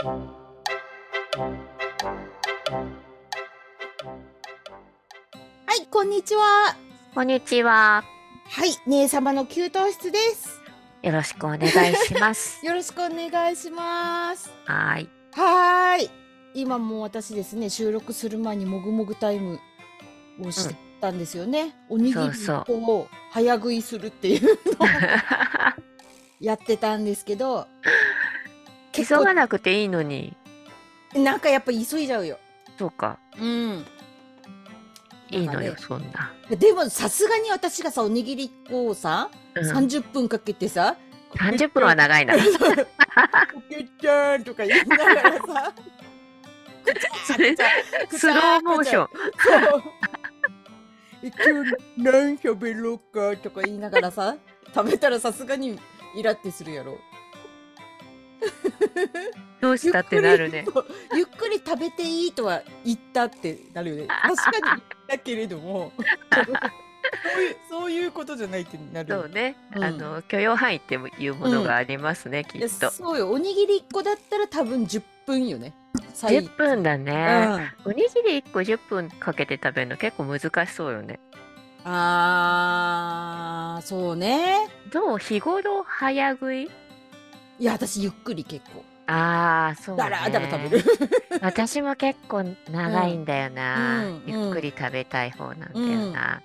はい、こんにちは。こんにちは。はい、姉様の給湯室です。よろしくお願いします。よろしくお願いします。はい。はい。今も私ですね、収録する前にもぐもぐタイムをしてたんですよね。うん、おにぎりを早食いするっていうのを やってたんですけど。急がなくていいのに。なんかやっぱ急いじゃうよ。そうか。うん。いいのよ、そんな。でもさすがに私がさ、おにぎり粉をさ、うん、30分かけてさ、30分は長いな。コケちゃんとか言いながらさ、スローモーション。今日何喋ろうかとか言いながらさ、食べたらさすがにイラってするやろ。どうしたってなるね。ゆっくり食べていいとは言ったってなるよね。確かにだけれども。そういうそういうことじゃないってなる。そうね、うん、あの許容範囲っていうものがありますね、うん、きっと。そうよ、おにぎり1個だったら多分10分よね。10分だね、うん、おにぎり1個10分かけて食べるの結構難しそうよね。あー、そうね。どう？日頃早食い？いや、私ゆっくり結構。ああ、そうだらだら食べる。私も結構長いんだよな。うんゆっくり食べたい方なんだよな。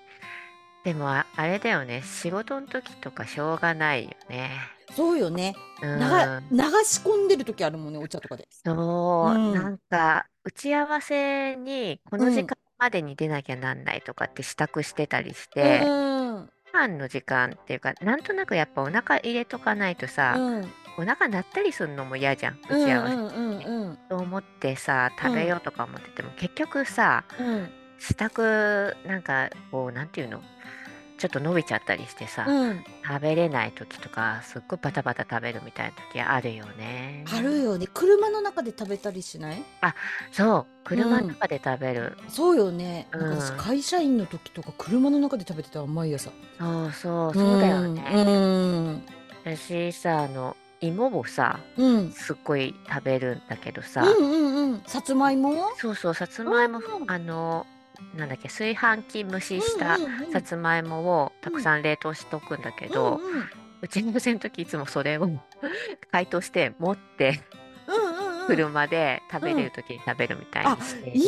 でもああれだよね、仕事の時とかしょうがないよね。そうよね。う流流し込んでる時あるもんね、お茶とかで。そう、ん。なんか打ち合わせにこの時間までに出なきゃなんないとかって支度してたりしうて、ん。飯の時間っていうか、なんとなくやっぱお腹入れとかないとさ、うん。お腹鳴ったりするのも嫌じゃん打ち合わせに。と思ってさ食べようとか思ってても、結局さ、うん、支度なんかこうなんていうの？ちょっと伸びちゃったりしてさ、うん、食べれない時とかすっごいバタバタ食べるみたいな時あるよね。あるよね。車の中で食べたりしない？あそう。車の中で食べる、うん、そうよね、うん、私会社員の時とか車の中で食べてた毎朝。そうそうそうだよね、うん、私さあの芋をさ、うん。すっごい食べるんだけどさ、うんうんうん。さつまいも？そうそうさつまいも、うんあのなんだっけ炊飯器蒸ししたさつまいもをたくさん冷凍しとくんだけど、うんうん。うちの店の時いつもそれを 解凍して持って車で食べれる時に食べるみたいにして、い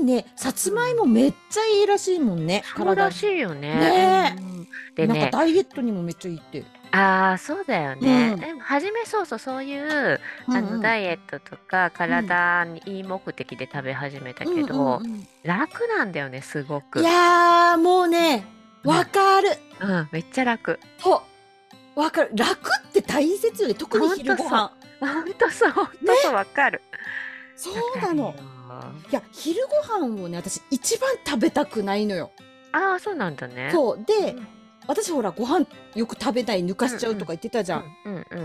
いね。さつまいもめっちゃいいらしいもんね。そうらしいよね。ねうんでなんかダイエットにもめっちゃいいって。ああ、そうだよね。うん。でも初めそうそう、そういう、うあの、ダイエットとか体にいい目的で食べ始めたけど、うん。楽なんだよね、すごいく。やー、もうね、わかる。うん、めっちゃ楽。そう。わかる。楽って大切よね。特に昼ご飯。ほんとそう、ほんとそう、わかる。そうなの。いや、昼ご飯をね、私一番食べたくないのよ。ああ、そうなんだね。そう。で、うん私ほらご飯よく食べない抜かしちゃうとか言ってたじゃん。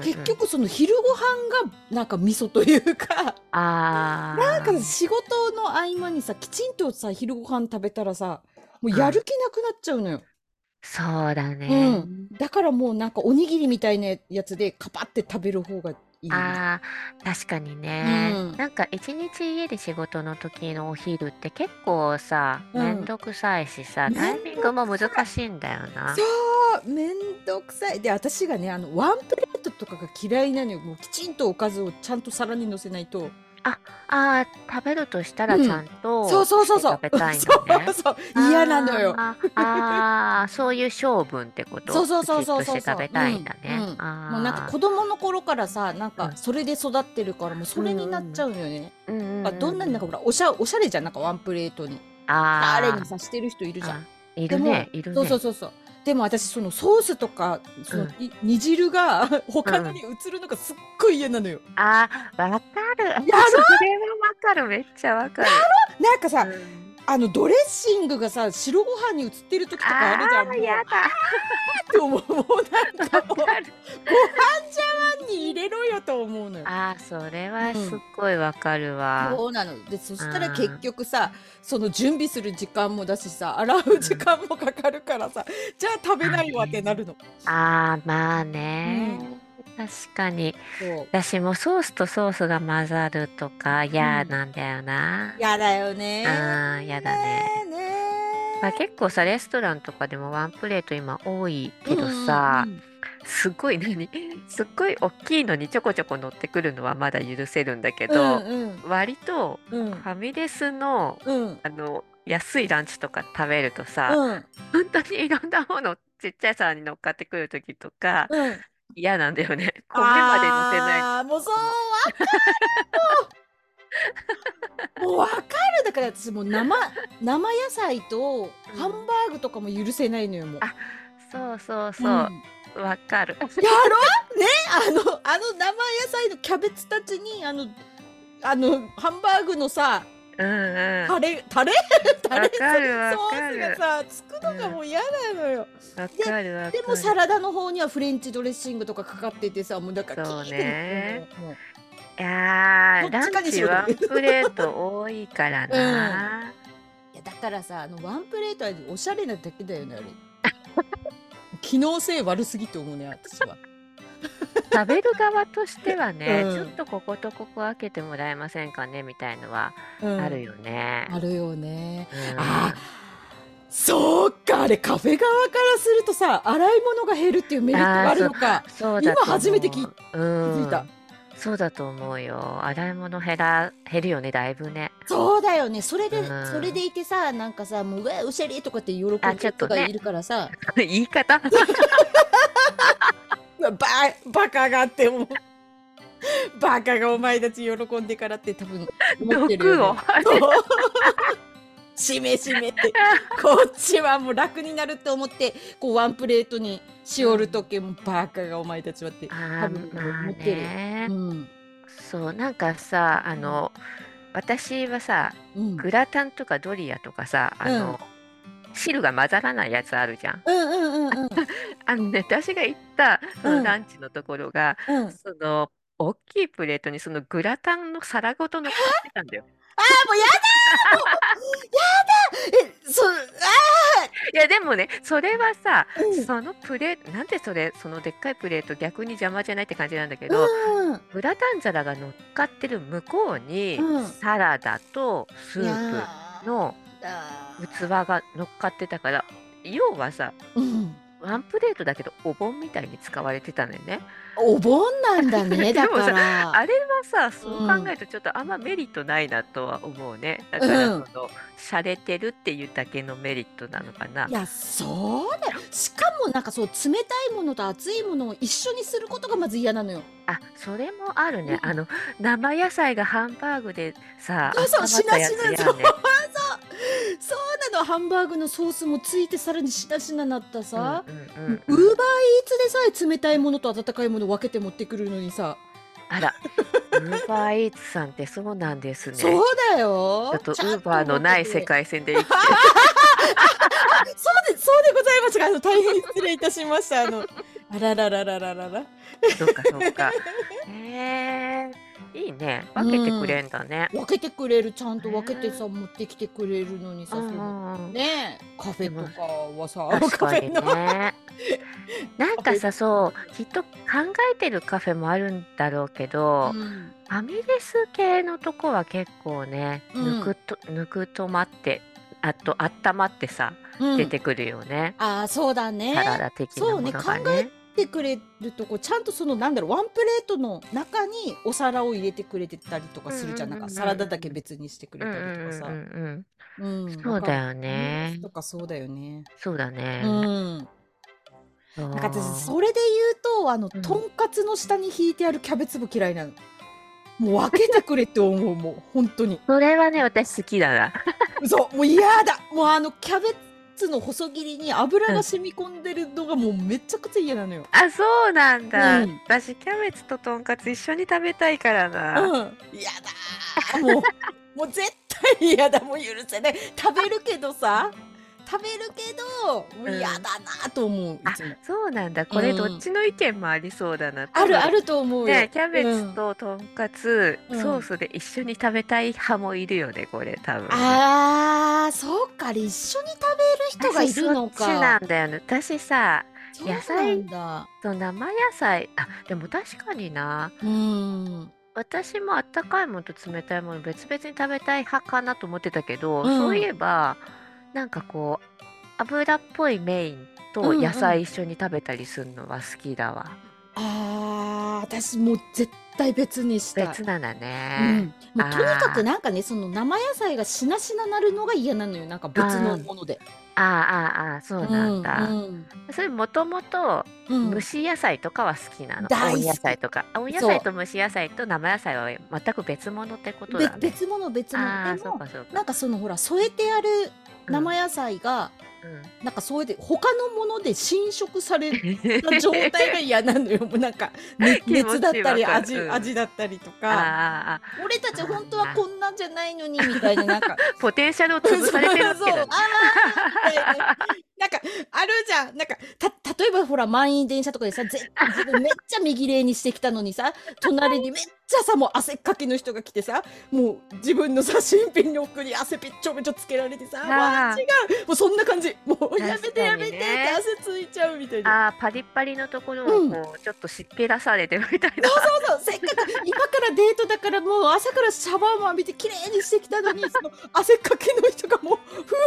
結局その昼ご飯がなんか味噌というか。あなんか仕事の合間にさきちんとさ昼ご飯食べたらさもうやる気なくなっちゃうのよ。そうだね、うん、だからもうなんかおにぎりみたいなやつでカパって食べる方がいいああ、確かにね。うん。なんか一日家で仕事の時のお昼って結構さ、めんどくさいしさ、タイミングも難しいんだよな。そう、めんどくさい。で、私がね、あの、ワンプレートとかが嫌いなのよ。もうきちんとおかずをちゃんと皿に乗せないと。あ、ああ、食べるとしたらちゃんとそうそうそうそう。食べたいのね。そうそう。嫌なのよ。あああ、そういう性分ってこと？そうそうそうそうそう。食べたいんだね。うん、もうなんか子供の頃からさ、なんかそれで育ってるからもうそれになっちゃうのよね。うん、うん、どんなになんかほらおしゃおしゃれじゃんなんかワンプレートに。ああ。あれにさしてる人いるじゃん。いるね、いるね。そうそうそうそう。でも私そのソースとかその、うん、煮汁が 他のに移るのがすっごい嫌なのよ。あーわかる。やろそれはわかるめっちゃわかる。なんかさ、うん、あのドレッシングがさ白ご飯に移ってる時とかあるじゃん。あやだ。って思うもうなんかもうご飯茶碗に入れろよと思うのよ。ああそれはすっごいわかるわ。うん、そうなの。でそしたら結局さその準備する時間もだしさ洗う時間もかかるからさ、じゃあ食べないわってなるの。ああまあね。確かに。私もソースとソースが混ざるとか嫌なんだよな。嫌だよね。ああ、嫌だね。まあ、結構さ、レストランとかでもワンプレート今多いけどさ、うんうんうん、すっごい何？すっごい大きいのにちょこちょこ乗ってくるのはまだ許せるんだけど、うんうん、割とファミレスの、うん、あの安いランチとか食べるとさ、うん、本当にいろんなものちっちゃい皿に乗っかってくる時とか、うん、嫌なんだよね。米まで乗せない。ああ、もうそう、わかるもうわかるだから私もう生生野菜とハンバーグとかも許せないのよもう。あそうそうそう。わ、うん、かる。やろ？ね？あのあの生野菜のキャベツたちにあのあのハンバーグのさうんうん。タレ、タレ？タレ？ソースがさ、つくのがもう嫌なのよ。わかるわでもサラダの方にはフレンチドレッシングとかかかっててさ、もうだからそうね。いやランチワンプレート多いからな。いやだからさ、あのワンプレートはおしゃれなだけだよね、あれ。機能性悪すぎと思うね、私は。食べる側としてはね、うん、ちょっとこことここ開けてもらえませんかねみたいのはあるよね。うん、あるよね。うん、あそうかあれカフェ側からするとさ洗い物が減るっていうメリットがあるのかそう今初めて気づいた。そうだと思うよ。洗い物減ら減るよね、だいぶね。そうだよね。それで、うん、それでいてさ、なんかさ、もう、うわ、うしゃりとかって喜ぶ人がいるからさ。ね、言い方？ババカがあってもバカがお前たち喜んでからって多分思ってるよ、ね、しめしめって。こっちはもう楽になると思ってこうワンプレートにしおるとけもバカがお前たちはって多分思ってる、うん、そうなんかさあの、私はさ、うん、グラタンとかドリアとかさあの、うん汁が混ざらないやつあるじゃん。うんうんうんうん。あのね、私が行ったそのランチのところが、うん、その大きいプレートにそのグラタンの皿ごと乗っかってたんだよ。ああ、もうやだやだえ、そ、ああいや、でもね、それはさ、うん、そのプレート、なんでそれ、そのでっかいプレート逆に邪魔じゃないって感じなんだけど、うん、グラタン皿が乗っかってる向こうに、うん、サラダとスープの器が乗っかってたから要はさ、うん、ワンプレートだけどお盆みたいに使われてたのよね。お盆なんだね だから。あれはさそう考えるとちょっとあんまメリットないなとは思うね。だからその、洒落てるっていうだけのメリットなのかな。いやそうだよ。しかもなんかそう冷たいものと熱いものを一緒にすることがまず嫌なのよあそれもあるね、あの生野菜がハンバーグでさそうそうしなしなそうそう。そうなのハンバーグのソースもついてさらにしなしななったさ。ウーバーイーツでさえ冷たいものと温かいもの分けて持ってくるのにさ。あら、ウーバーイーツさんってそうなんですね。そうだよ。ちょっとウーバーのない世界線で生きて。そうで、そうでございますが、あの、大変失礼いたしました。あの、あららららららら。そうか、そうか。へえ。いいね。分けてくれんだね。分けてくれるちゃんと分けてさ持ってきてくれるのにさ、そのねカフェとかはさ確かにね。なんかさそうきっと考えてるカフェもあるんだろうけど、うん、ファミレス系のとこは結構ね、うん、ぬくとぬくとまってあとあったまってさ、うん、出てくるよね。ああそうだね。サラダ的なものがね。てくれるとこちゃんとそのなんだろうワンプレートの中にお皿を入れてくれてたりとかするじゃん,、なんかサラダだけ別にしてくれたりとかさ、うんそうだよねとかそうだよね。そうだね。うん。なんか私それで言うとあの、とんかつの下に引いてあるキャベツ部嫌いなの。もう分けてくれって思うもう。本当に。それはね私好きだな。そう。もう嫌だ。もうあのキャベツツの細切りに油が染み込んでるのがもうめちゃくちゃ嫌なのよ。あ、そうなんだ。うん、私キャベツととんかつ一緒に食べたいからな。うん。嫌だもう、もう絶対嫌だ。もう許せない。食べるけどさ。食べるけどもう嫌だなと思う、うん、そうなんだ。これどっちの意見もありそうだな、うん、あるあると思う。ねキャベツととんかつ、うん、ソースで一緒に食べたい派もいるよねこれ多分。あーそうか一緒に食べる人がいるのか。そっちなんだよね。私さ野菜そう生野菜。あでも確かにな。うん。私もあったかいものと冷たいもの別々に食べたい派かなと思ってたけど、そういえばなんかこう油っぽいメインと野菜一緒に食べたりするのは好きだわ。ああ、私もう絶対別にしたい。別なんだうね。ん。もうとにかくなんかね、その生野菜がしなしななるのが嫌なのよ。なんか別のもので。ああ、ああ、そうなんだ。うん、それもともと蒸し野菜とかは好きなの。大好き。野菜とか。温野菜と蒸し野菜と生野菜は全く別物ってことだね。別物別物。ああ、そうかそうか。なんかそのほら添えてある生野菜が、うん、なんかそうで他のもので侵食された状態が嫌なのよ。もうなんか、ね、熱だったり味うん、味だったりとか。俺たち本当はこんなんじゃないのにみたいななんか。ポテンシャルを潰されてるけど、ね、な。んかあるじゃん。なんかた例えばほら満員電車とかでさ自分めっちゃ右霊にしてきたのにさ隣にめっちゃさもう汗っかきの人が来てさもう自分のさ新品の奥に汗ぴっちょびちょつけられてさわ違う。もうそんな感じ。もうやめてやめてって汗ついちゃうみたいな。あパリッパリのところをこう、ちょっと湿気出されてるみたいな。そうそうそう。せっかく今からデートだからもう朝からシャワーも浴びて綺麗にしてきたのにその汗っかきの人がもう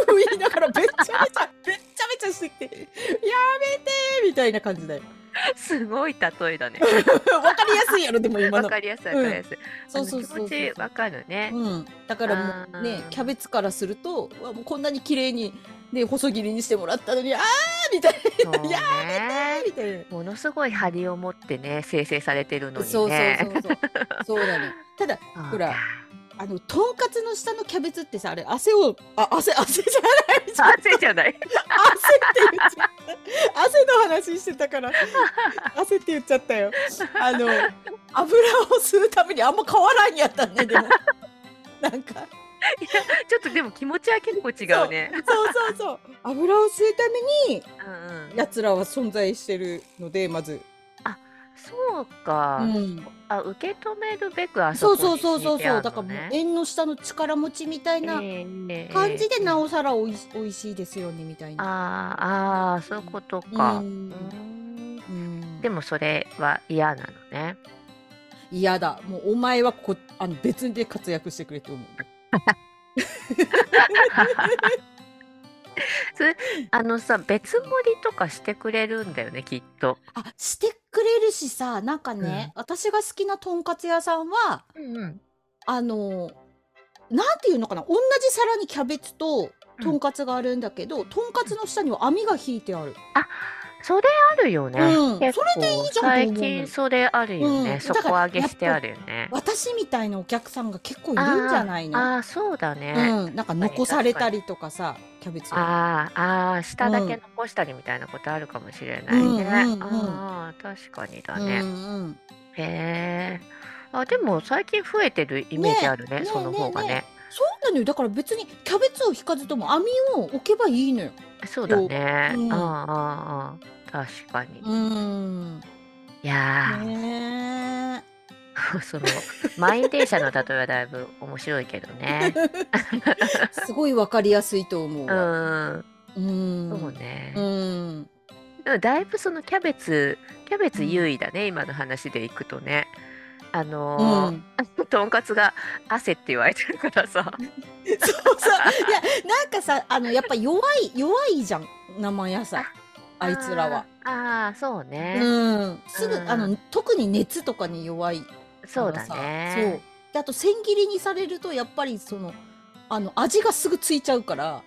夫婦言いながらめっちゃめちゃめっちゃめちゃしてきてやめてみたいな感じだよ すごい例えだね。わかりやすいやろでも今の。わかりやすいわかりやすい。そうそうそう。わかるね。うん。だからもうねキャベツからするとわもうこんなに綺麗にね細切りにしてもらったのにああみたいな、やめてみたいな。ものすごい張りを持ってね生成されてるのにね。そうそうそうそう。そうだね。ただ ほら。あのとんかつの下のキャベツってさあれ汗をあ汗汗じゃない。汗じゃない。汗って言っちゃった。汗の話してたから。汗って言っちゃったよ。あの油を吸うためにあんま変わらんやったねでも。なんか。いやちょっとでも気持ちは結構違うね。そうそうそう油を吸うために、やつらは存在してるのでまずそうか。うん。あ、受け止めるべくあそそうそうそうそうそう。だからもう縁の下の力持ちみたいな感じでなおさらおいし美味しいですよねみたいな。ああ、そういうことか。うん。でもそれは嫌なのね。嫌だ。もうお前はこあの別で活躍してくれって思う。それあのさ別盛りとかしてくれるんだよねきっと。あ、してくれるしさ、なんかね、私が好きなとんかつ屋さんは、うんうん。あの、なんていうのかな、同じ皿にキャベツととんかつがあるんだけど、とんかつの下には網が引いてある。あ、それあるよね。うん、それでいいじゃん最近それあるよね。うん、底上げしてあるよね。私みたいなお客さんが結構いるんじゃないの？ああ、そうだね。うん、なんか残されたりとかさ、キャベツああ、あ下だけ残したりみたいなことあるかもしれないね。ああ、確かにだね。うんうん、へえ。あ、でも最近増えてるイメージあるね、ねその方がね。ねそうなのよ。だから別にキャベツを引かずとも網を置けばいいのよ。そうだね。うん、ああ、確かに。うん。いやね その満員電車の例えはだいぶ面白いけどね。すごいわかりやすいと思ううん。うん。そうね。うん。でもだいぶそのキャベツキャベツ優位だね、今の話でいくとね。あのー、とんかつが汗って言われてるからさ。そうそう。いや、なんかさ、あの、やっぱ弱い、弱いじゃん。生野菜。あいつらは。ああ、そうね。うん。すぐ、あの、特に熱とかに弱いそうだね。そう。で、あと千切りにされると、やっぱりその、あの、味がすぐついちゃうから。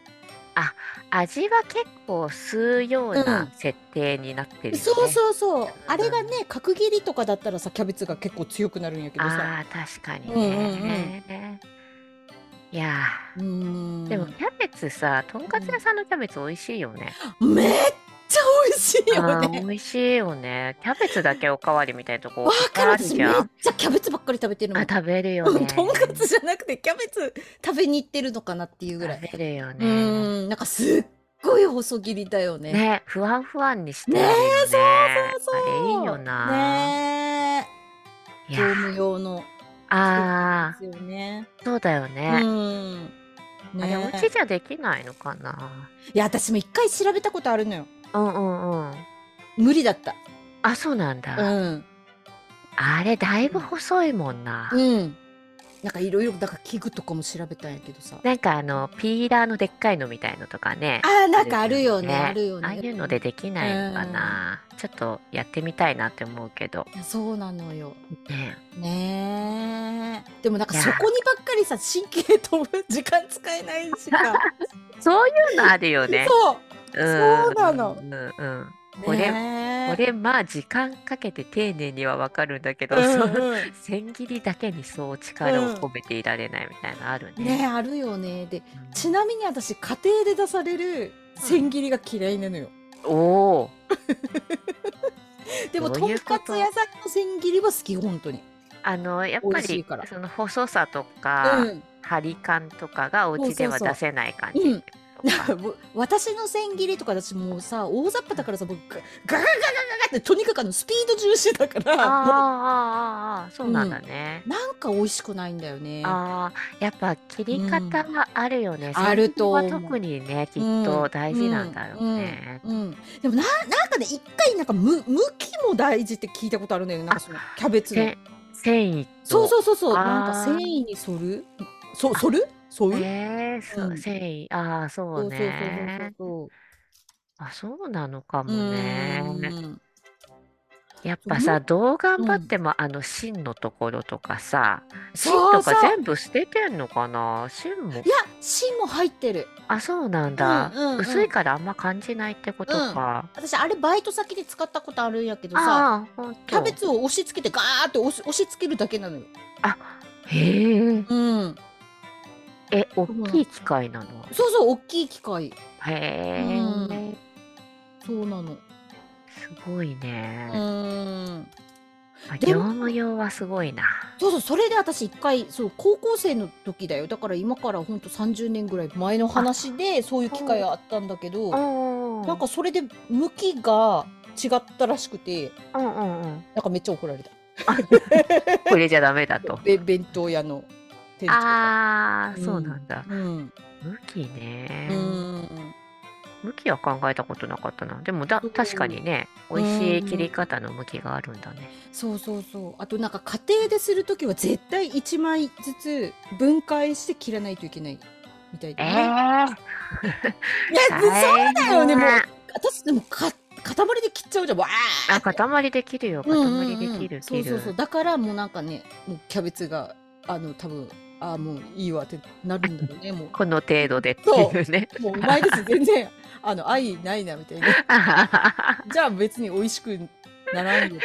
あ、味は結構吸うような設定になってるよね。そうそうそう。あれがね、角切りとかだったらさ、キャベツが結構強くなるんやけどさ。ああ、確かにね。いやでもキャベツさ、とんかつ屋さんのキャベツ美味しいよね。めっちゃ美味しいよね。美味しいよね。キャベツだけおかわりみたいなとこわかる私めっちゃキャベツばっかり食べてるの。あ、食べるよね。とんかつじゃなくてキャベツ食べに行ってるのかなっていうぐらい。食べるよね。うん、なんかすっごい細切りだよね。ね、ふわふわにしてね。ねそうそうそう。あれいいよな。ね業務用の。ああ。ね。そうだよね。うん。ね、あれお家じゃできないのかな。いや、私も一回調べたことあるのよ。うんうんうん。無理だった。あ、そうなんだ。うん。あれ、だいぶ細いもんな。うん。なんかいろいろだから器具とかも調べたんやけどさ。なんかあのピーラーのでっかいのみたいのとかね。あーなんかあるよねあるよね。ああいうのでできないのかな、ちょっとやってみたいなって思うけど。そうなのよ。ね。ねでもなんかそこにばっかりさ神経飛ぶ時間使えないしか そういうのあるよね。そう、うん、そうなのうんうんこれ、これまあ時間かけて丁寧にはわかるんだけど、うんうん、千切りだけにそう力を込めていられないみたいなあるね。ねあるよね。で、ちなみに私家庭で出される千切りが嫌いなのよ。うん、おお。でもと？んかつ屋さんの千切りは好き本当に。あのやっぱりその細さとか、うん、張り感とかがお家では出せない感じ。そうそうそう私の千切りとか私もうさ大雑把だからさ僕ガガガガガガってとにかくあのスピード重視だからあああそうなんだね、うん、なんか美味しくないんだよね。ああやっぱ切り方はあるよね、うん、あるとは特にねきっと大事なんだろうね、うん、うん、でもななんかね一回なんかむ向きも大事って聞いたことあるんだよね。なんかそのキャベツの。繊維そうそうそうそう。なんか繊維に沿るそ反るそういう？ええ、そう、繊維。ああ、そうそうそうそうね。そうあ、そうなのかもね。やっぱさ、どう頑張っても、あの芯のところとかさ、芯とか全部捨ててんのかな？芯も。いや、芯も入ってる。あ、そうなんだ。うんうんうん薄いからあんま感じないってことか。私、あれバイト先で使ったことあるんやけどさ、ああ、ほんキャベツを押し付けてガーって押し押し付けるだけなのよ。あ、へえ。うん。え、大きい機械なの？そうそう、大きい機械。へえ、そうなの。すごいね。うん。業務用はすごいな。そうそう、それで私一回、そう、高校生の時だよ。だから今からほんと30年ぐらい前の話で、そういう機会あったんだけど、なんかそれで向きが違ったらしくて、うんうんうん。なんかめっちゃ怒られた。これじゃダメだと。べ弁当屋の。店長ああ、そうなんだ。うん。向きね。うん。向きは考えたことなかったな。でもだ、確かにね、美味しい切り方の向きがあるんだね。そうそうそう。あとなんか家庭でするときは絶対1枚ずつ分解して切らないといけないみたいで、ね。えー、いや、そうだよね。もう、私でもか塊で切っちゃうじゃん。わあ、塊で切るよ。塊で切る、切る。そうそうそう。だからもうなんかね、もうキャベツが、あの、多分ああ、もういいわってなるんだろうね、もう。この程度でっていうね。もううまいです、全然、あの、愛ないな、みたいな。じゃあ別に美味しくならんよ。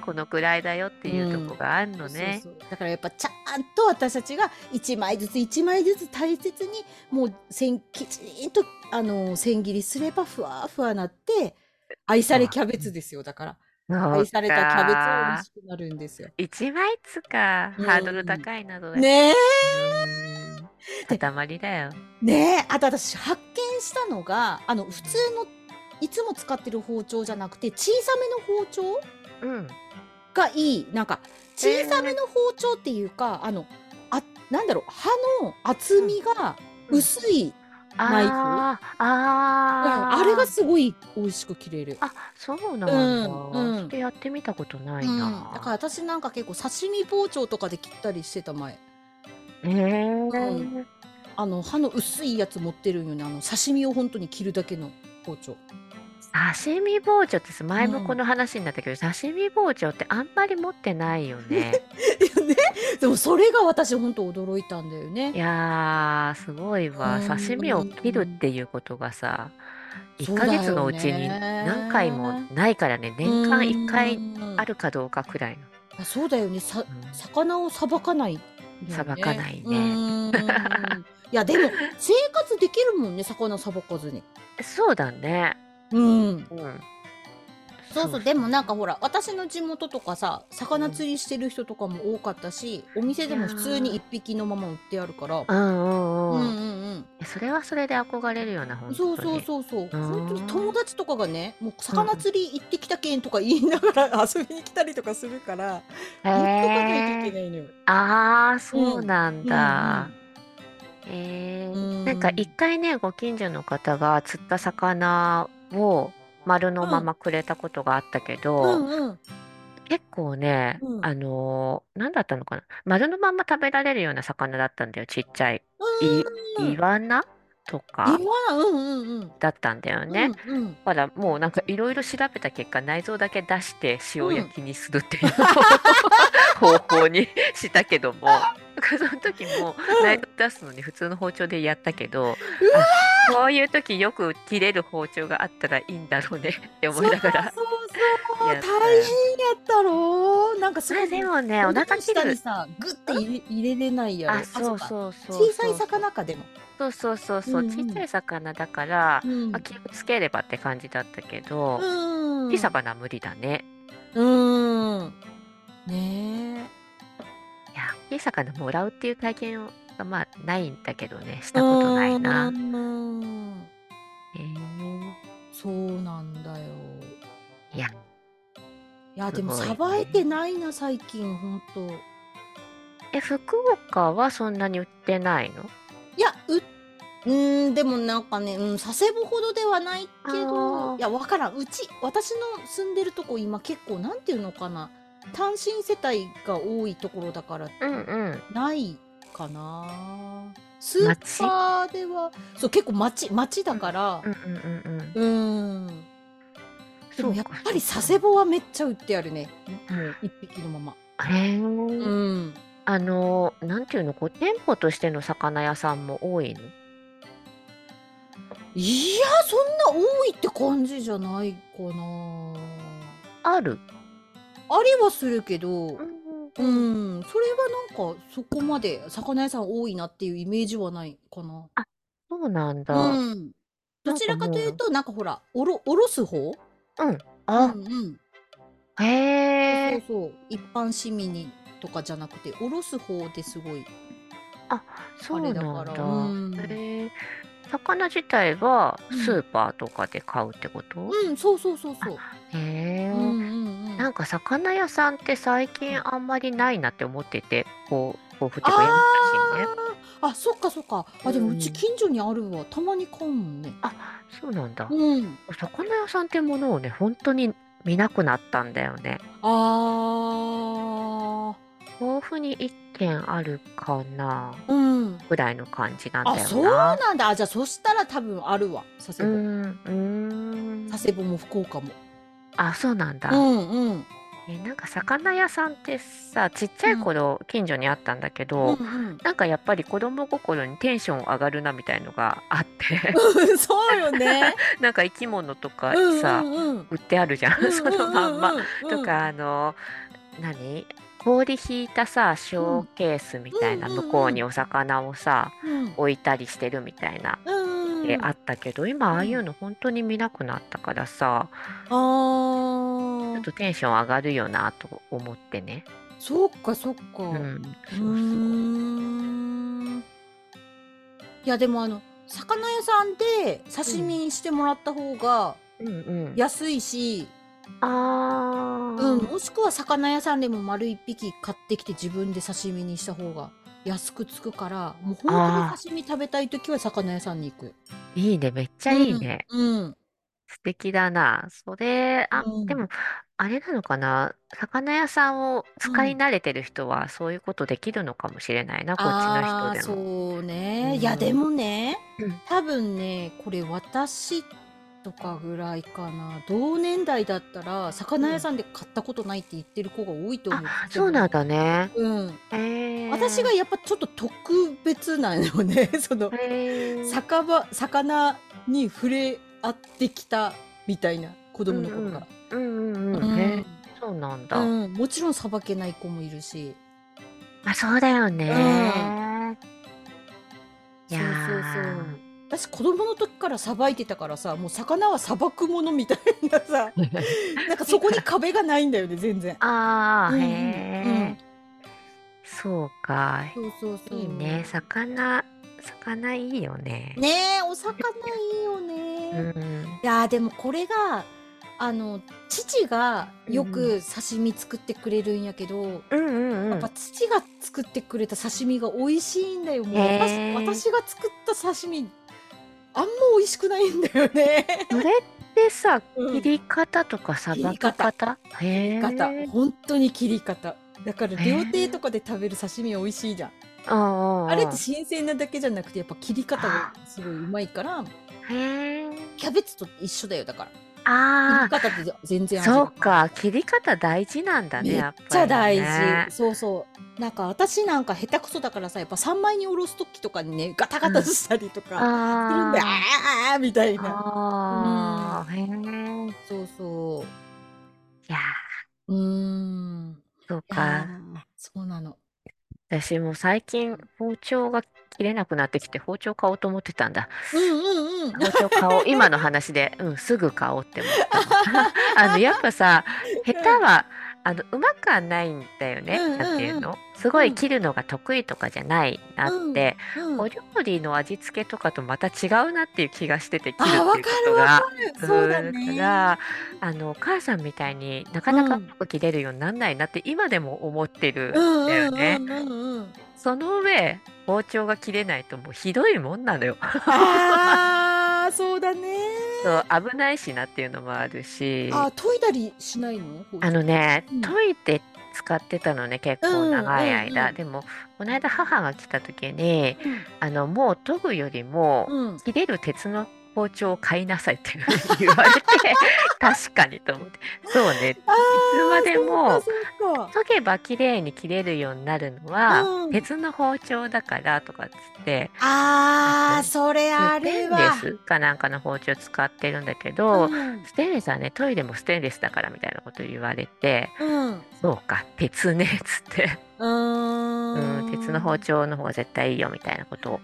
このくらいだよっていうとこがあるのね。そうそうだからやっぱちゃんと私たちが一枚ずつ一枚ずつ大切にもう千きちんとあの千切りすればふわふわなって愛されキャベツですよだから。愛されたキャベツは美味しくなるんですよ。一枚つか、ハードル高いなどねえ。塊だよ。ねえ、あと私発見したのが、あの普通のいつも使ってる包丁じゃなくて小さめの包丁、うん、がいい。なんか小さめの包丁っていうか、あのあなんだろう。刃の厚みが薄いナイフああ、あれがすごい美味しく切れる。あ、そうなんだ。うんそれやってみたことないな。だから私なんか結構刺身包丁とかで切ったりしてた前。へえー。あの刃の薄いやつ持ってるんよね。あの刺身を本当に切るだけの包丁。刺身包丁ってさ前もこの話になったけど、刺身包丁ってあんまり持ってないよね。ね でもそれが私本当驚いたんだよね。いやーすごいわ刺身を切るっていうことがさ1ヶ月のうちに何回もないからね年間1回あるかどうかくらいの。あそうだよねさ、うん、魚をさばかない、さばかないね。いやでも生活できるもんね魚さばかずに。そうだね。うん。うん。そうそう、でもなんかほら、私の地元とかさ、魚釣りしてる人とかも多かったし、お店でも普通に一匹のまま売ってあるから。うんうんうん。うんうんうん。それはそれで憧れるような、本そうそうそうそう。本当に友達とかがね、もう魚釣り行ってきたけんとか言いながら遊びに来たりとかするから、へ持っとかないといけないのよ。ああ、そうなんだ。えー、なんか一回ねご近所の方が釣った魚を丸のままくれたことがあったけど、うんうん。結構ね、うん。あのー、なんだったのかな。丸のまま食べられるような魚だったんだよ、ちっちゃい。い、うん。イワナ？とかうんうんうん。だったんだよね。うんうん。ほら、もうなんかいろいろ調べた結果、内臓だけ出して塩うん。焼きにするっていう 方法にしたけども、その時も内臓出すのに普通の包丁でやったけど、うわあ、こういう時よく切れる包丁があったらいいんだろうねって思そういながらそうそう、大た。変やったろなんかすまあごい、でもね、おお腹切る。下にさ、グッて入れ入れれないやろ。あ、あ、そそう。そうそう小さいそうそう。魚かでも。そうそうそううそう、ちっちゃんい魚だから、うん。うまあ、ん。気をつければって感じだったけうど、大きいーん。魚無理だね。うーん。ねえ。いや、大きい魚もらうっていう体験がまあないんだけどね、しうたことないーな。ん。えー、そうなんだよ。いや、いや、でもさばえてね。ないな、最近、ほんと。え、福岡はそんなに売ってないの？いや、ううーん、でもなんかね、うん、佐世保ほどではないけど、いあや、わからん。うち、私の住んでるとこ今結構、なんていうのかな。単身世帯が多いところだから、うんうん。ないかな。スー町パーでは、そう、結構町、町だうんから、うんうんうんうん。うーん。でそもやっぱり。佐世保はめっちゃ売ってあるね。もう一匹のまま。へうえ。ん。あの、なんていうの、こう、店舗としての魚屋さんも多いの？いや、そんな多いって感じじゃないかな。ある。ありはするけど、うんうんううん。ん、それはなんかそこまで魚屋さん多いなっていうイメージはないかな。あ、そうなんだ。うん。どなんちらかというと、なんかほら、おろ、おろす方？うん。うんあ、うん。へそうそうえ。そう。一般市民にとかじゃなくて、おろす方ですごい、あ、あそうれだから、うなんだ。ん。へえ。魚自体はうん。スーパーとかで買うってこと？うん、そうそうそうあ、そう。へうんうえ。んうん。なんか魚屋さんって最近あんまりないなって思ってて、こう、甲府っていうか山梨にね。ああ、あ、そっかそっか。うあ、でもうちん。近所にあるわ。たまに買うもんね。あ、そうなんだ。うん。魚屋さんってものをね、本当に見なくなったんだよね。あ甲府に一軒あるかな？あ、うん。ぐらいの感じなんあ、だよそうな。なんだ。あ、じゃあそしたら多分あるわ。佐世保。うーん、うーん。佐世保も福岡も。あ、そうなんうだ。んうん。え、なんか魚屋さんってさ、ちっちゃいうん。頃近所にあったんだけうんど、うん。なんかやっぱり子供心にテンション上がるなみたいのがあってうん、そうよね。なんか生き物とかうんさ、うんうん。売ってあるじゃん。そのまんま。んうんうんうん。とか、あの、何？氷引いたさ、シうん。ョーケースみうんたいな向こうにお。魚をさ、うん。置いたりしてるみたいな、であったけど、今ああいうの本当に見なくなったからさ、あちょっあ、とテンション上がるよなと思ってね。そっかそっか。うん、うそうそーん。いやでもあの、魚屋さんで刺身してもらった方がうん、うん。あうん、ー、もしくは魚屋さんでも丸一匹買ってきて自分で刺身にした方が安くつくから、もう本当にあ刺身食べたいときは魚屋さんに行く。ー、いいね。めっちゃうん、いいね。うん、素敵だな。それ、あ、うん、でも、あれなのかな？魚屋さんをうん。使い慣れてる人はそういうことできるのかもしれないな、こっちの人ああ、でも。そううね。いや、でん。もね、うん。多分ね、これ私とかぐらいかな。同年代だったら、魚屋うん。さんで買ったことないって言ってる子が多いとあ、思う。佐世そうなん。だね。うん。へえ。私がやっぱちょっと特別なのね。その、へえ。酒場、魚に触れ合ってきたみたいな子うん供の頃から。うん。うんうんううん。へえ。ん。そうなんだ。うん。もちろんさばけない子もいるし。あ、そうだようん。ね。いやそうそうそう。ー。私子供の時からさばいてたからさ、もう魚はさばくものみたいなさ、なんかそこに壁がないんだよね、全然。ああ、へうんうんうえ。ん。そうか。そうそうそいいね。う。魚、魚いいよね。ねえ、お魚いいようね。ん。いやーでもこれが、あの、父がようんうん。く刺身作ってくれるんやけど、うんうんやっぱうん。父が作ってくれた刺身が美味しいんだよ。もうえ。私が作った刺身、あんま美味しくないんだよね。それっでさ、切り方とかさばき方へえ。方、本当に切り方。だから料亭とかで食べる刺身美味しいじゃん。ああれって新鮮なだけじゃなくてやっぱ切り方がすごいうまいからへえ。キャベツと一緒だよだから。あ切り方って全然味そうか、切り方大事なんだね、めっちゃ大事。そうそう。なんか私なんか下手くそだからさ、やっぱ三枚におろす時とかにね、ガタガタしたりとかするんで、ああみたいな。ああ、へえ。そうそう。いやうーん。そうか。そうなの。私も最近包丁が切れなくなってきて包丁買おうと思ってたんだ。うんうんうん。包丁買おう。今の話で、うん、すぐ買おうって思った。あの、やっぱさ、下手は、あの、うまくはないんだよね。うんなんていうの？すごい切るのが得意とかじゃないなって、うんお料理の味付けとかとまた違うなっていう気がしてて、切るっていうことが。そうだね。から、あの、お母さんみたいになかなかうまく切れるようになんないなって今でも思ってるんだよね。その上、包丁が切れないともうひどいもんなのよ。ああ、そうだね。そう危ないしなっていうのもあるし。あ、研いだりしないの？あのね、うん、研いで使ってたのね結構長い間、でもこの間母が来た時に、うん、あのもう研ぐよりも、切れる鉄の包丁を買いなさいって 言われて確かにと思って。そうね。いつまでも研げば綺麗に切れるようになるのは、うん、鉄の包丁だからとかっつって。ああそれあれはステンレスかなんかの包丁使ってるんだけど、うん、ステンレスはねトイレもステンレスだからみたいなこと言われて、うん、そうか鉄ねっつって。うん鉄の包丁の方が絶対いいよみたいなことを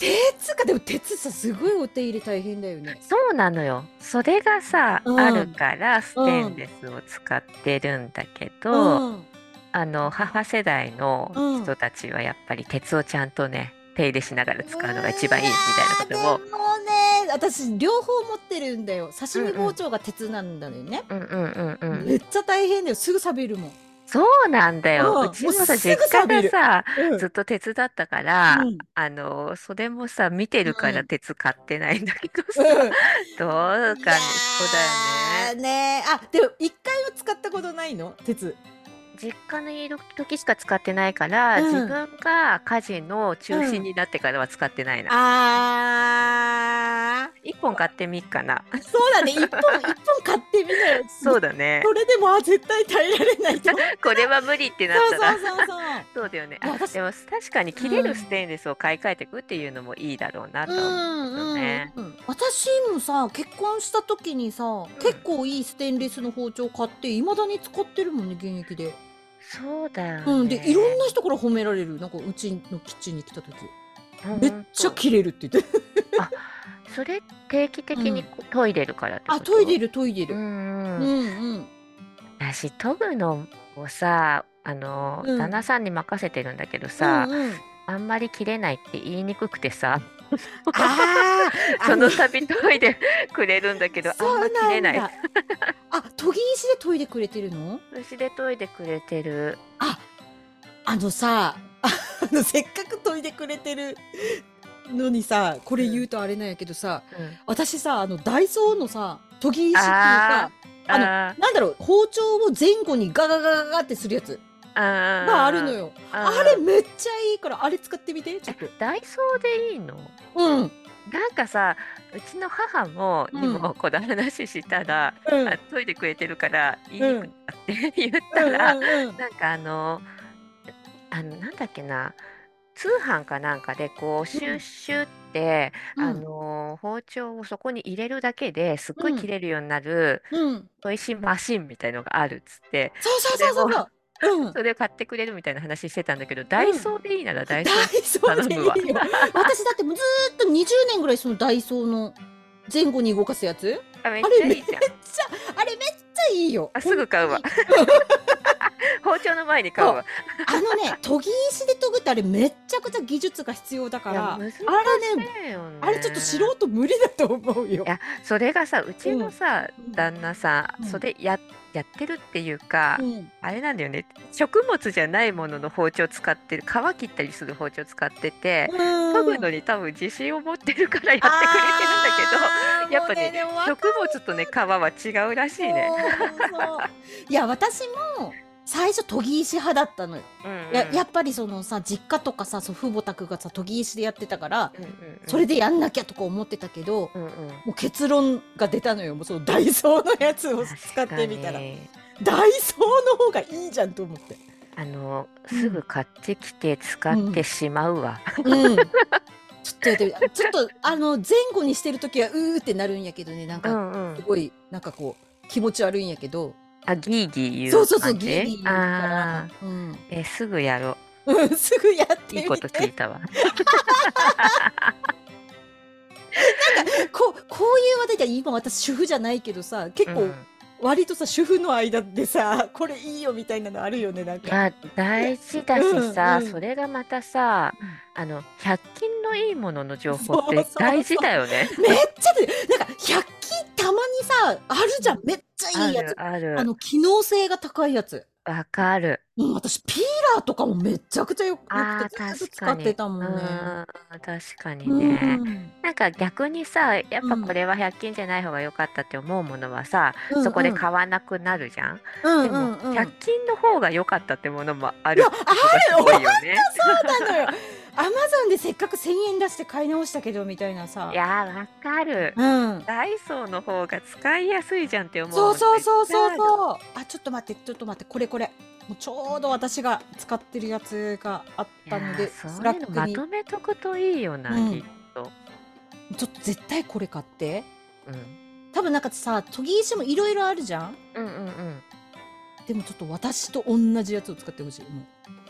鉄かでも鉄さすごいお手入れ大変だよね。そうなのよ。それがさ、うん、あるからステンレスを使ってるんだけど、うん、あの母世代の人たちはやっぱり鉄をちゃんとね手入れしながら使うのが一番いいみたいなことを。でもね私両方持ってるんだよ。刺身包丁が鉄なんだよね、うんうんうんうん、めっちゃ大変だよ。すぐ錆びるもんそうなんだよ。うちもさ、実家がさ、ずっと鉄だったから、あの、それもさ、見てるから鉄買ってないんだけどさ、どうかね、そうだよね。ねあ、でも一回も使ったことないの？鉄。実家にいる時しか使ってないから、うん、自分が家事の中心になってからは使ってないな。うん、ああ。一本買ってみっかな。そうだね。一本、一本買ってみなよ。そうだね。それでも、絶対耐えられないと。これは無理ってなったら。そうそうそうそう。そうだよね。あ、でも、確かに切れるステンレスを買い替えていくっていうのもいいだろうなと思うね。うんうんうん、私もさ、結婚した時にさ、結構いいステンレスの包丁買って、いまだに使ってるもんね、現役で。そうだよね。うん、でいろんな人から褒められる。なんかうちのキッチンに来た時。めっちゃ切れるって言って。あそれ定期的に研いでるからってあ研いでる研いでる。うん。うんうん。私研ぐのをさあの、うん、旦那さんに任せてるんだけどさ、うんうん、あんまり切れないって言いにくくてさ その度研いでくれるんだけどあんま切れない。あ研ぎ石で研いでくれてるの？石で研いでくれてる。ああのさあのせっかく研いでくれてるのにさこれ言うとあれなんやけどさ、うん、私さあのダイソーのさ研ぎ石っていうかあのなんだろう包丁を前後にガガガガガってするやつ。があるのよ。あれめっちゃいいからあれ使ってみてちょっと。ダイソーでいいの？うん。なんかさうちの母も、にもこの話したら、うん、あ研いでくれてるからいいって 言ったら、うんうんうん、なんかあのあのなんだっけな通販かなんかでこうシュッシュって、うん、あの包丁をそこに入れるだけですっごい切れるようになる、うん、砥石マシンみたいのがあるっつって。そうそうそうそう。うん、それを買ってくれるみたいな話してたんだけど、ダイソーでいいならダイソー頼むわ。私だってずっと20年ぐらいそのダイソーの前後に動かすやつ？あめっちゃいいじゃん。あれめっちゃいいよ。あすぐ買うわ。包丁の前に買うわ。あのね、研ぎ石で研ぐってあれめっちゃくちゃ技術が必要だから、あれね、あれちょっと素人無理だと思うよ。いや、それがさ、うちのさ、旦那さん、それやっやってるっていうか、うん、あれなんだよね。食物じゃないものの包丁使ってる。皮切ったりする包丁使ってて研ぐのに多分自信を持ってるからやってくれてるんだけどやっぱね、ね、食物とね皮は違うらしいね。いや私も最初研ぎ石派だったのよ、うんうん、ややっぱりそのさ実家とかさ祖父母宅がさ研ぎ石でやってたから、うんうんうん、それでやんなきゃとか思ってたけど、うんうん、もう結論が出たのよ。もうそのダイソーのやつを使ってみたら。ダイソーの方がいいじゃんと思って。あのすぐ買ってきて使ってしまうわ。うん、うん。ちょっとやってちょっとあの前後にしてる時はうーってなるんやけどねなんかすごいなんかこう気持ち悪いんやけどあ、ギーギー言うそうそうそう、ギーギー言うから。うん、え、すぐやろう。うん、すぐやっていいこと聞いたわ。なんか、こう、こういう話題で今私主婦じゃないけどさ、結構、割とさ主婦の間でさこれいいよみたいなのあるよねなんか。いや大事だしさ、うんうん、それがまたさ、あの100均のいいものの情報って大事だよね。めっちゃなんか100均たまにさあるじゃんめっちゃいいやつあるあの機能性が高いやつ。わかる。うん、私ピーラーとかもめちゃくちゃよくてず使ってたもんね。確かにね、うん、なんか逆にさやっぱこれは100均じゃない方が良かったって思うものはさ、うんそこで買わなくなるじゃん。うんでも100均の方が良かったってものもあるってすごいよね。そうなのよ。アマゾンでせっかく1000円出して買い直したけどみたいなさ。いやわかる、うん、ダイソーの方が使いやすいじゃんって思うそうそうそうそうそう。あちょっと待ってちょっと待って。これこれもうちょうど私が使ってるやつがあったのでスラックまとめとくといいよな、うん、きっと。ちょっと絶対これ買って。うん。多分なんかさ砥石もいろいろあるじゃん。うんうんうん。でもちょっと私と同じやつを使ってほしいもう。い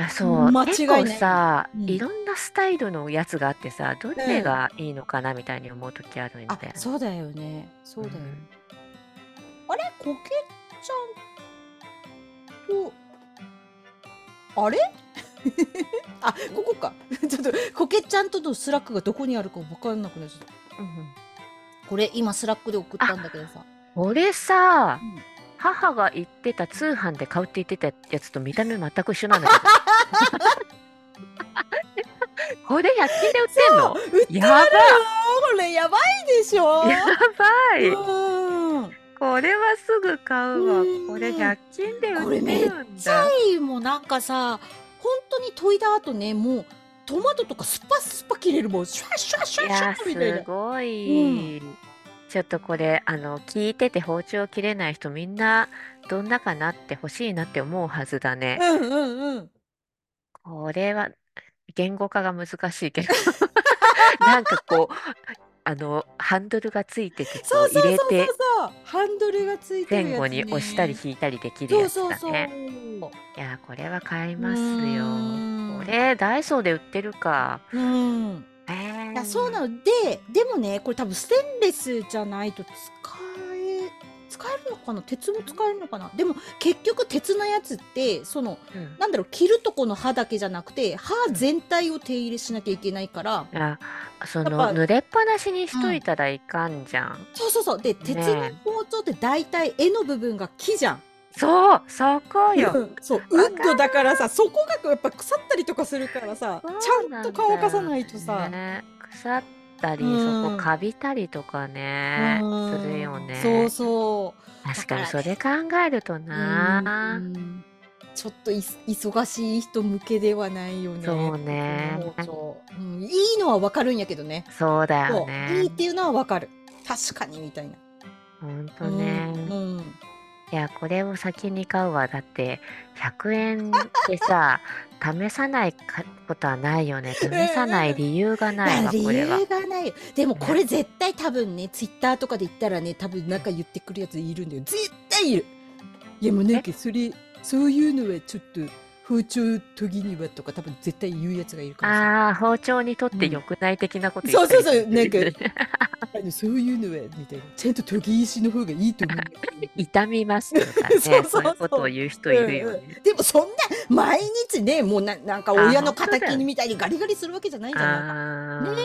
や、そう、間違結い構ない。さ、うん。いろんなスタイルのやつがあってさ、どれがいいのかなみたいに思う時あるんあ、だよね。そうだよね。そうだよ。ん。あれ？コケちゃんと、あれ？あ、ここか。ちょっと、コケちゃんとのスラックがどこにあるか分かんなくなっちゃった。うんうん。これ、今スラックで送ったんだけどさ。俺さ、うん。母が言ってた通販で買うって言ってたやつと見た目全く一緒なんだけど。これ100均で売ってんの？やばいこれやばいでしょ。やばい。これはすぐ買うわ。これ100均で売ってるんだ。これめっちゃいい。もうなんかさ本当に研いだ後ねもうトマトとかスパスパ切れるもん。シュワシュワシュワシュワみたいな。すごい、うんちょっとこれ、あの、聞いてて包丁切れない人みんなどんなかなって欲しいなって思うはずだね。うんうんうん。これは言語化が難しいけど なんかこう、あの、ハンドルがついてて、こそうう入そうれそうそうてそう。ハンドルがついてる前後に押したり引いたりできるやつだそう。ね。いや、これは買いますよ。これ、ダイソーで売ってるか。うん。いやそうなの。ででもねこれ多分ステンレスじゃないと使え使えるのかな？鉄も使えるのかな？でも結局鉄のやつってその、うん、なんだろう切るとこの刃だけじゃなくて刃全体を手入れしなきゃいけないから、あその濡れっぱなしにしといたらいかんじゃん、うん、そうそうそう。で鉄の包丁って大体柄の部分が木じゃんそうそこよ、そうウッドだからさそこがやっぱ腐ったりとかするからさちゃんと乾かさないとさ、ね、腐ったり、うんそこかびたりとかね、するよねそうそう確かにそれ考えるとな、うんちょっとい忙しい人向けではないよね。そうね。う、ん、いいのはわかるんやけどね。そうだよね。いいっていうのはわかる。確かにみたいな。ほんとね。うん、うんいや、これを先に買うわ。だって、100円でさ、試さないかことはないよね。試さない理由がないわ、理これは。由がないよ。でもこれ絶対多分ね、ツイッターとかで言ったらね、多分なんか言ってくるやついるんだよ。絶対いる。いやもうなんかそれ、そういうのはちょっと包丁研ぎにはとか多分絶対言うやつがいるかもしれない。ああ、包丁にとって良くない的なこと言そうそうそう、なんか、あのそういうのは、みたいな。ちゃんと研ぎ石の方がいいと思う。痛みますとかね、そうそういうことを言う人いるよね。うんうん、でもそんな、毎日ね、もうななんか親の敵みたいにガリガリするわけじゃないじゃないか。ね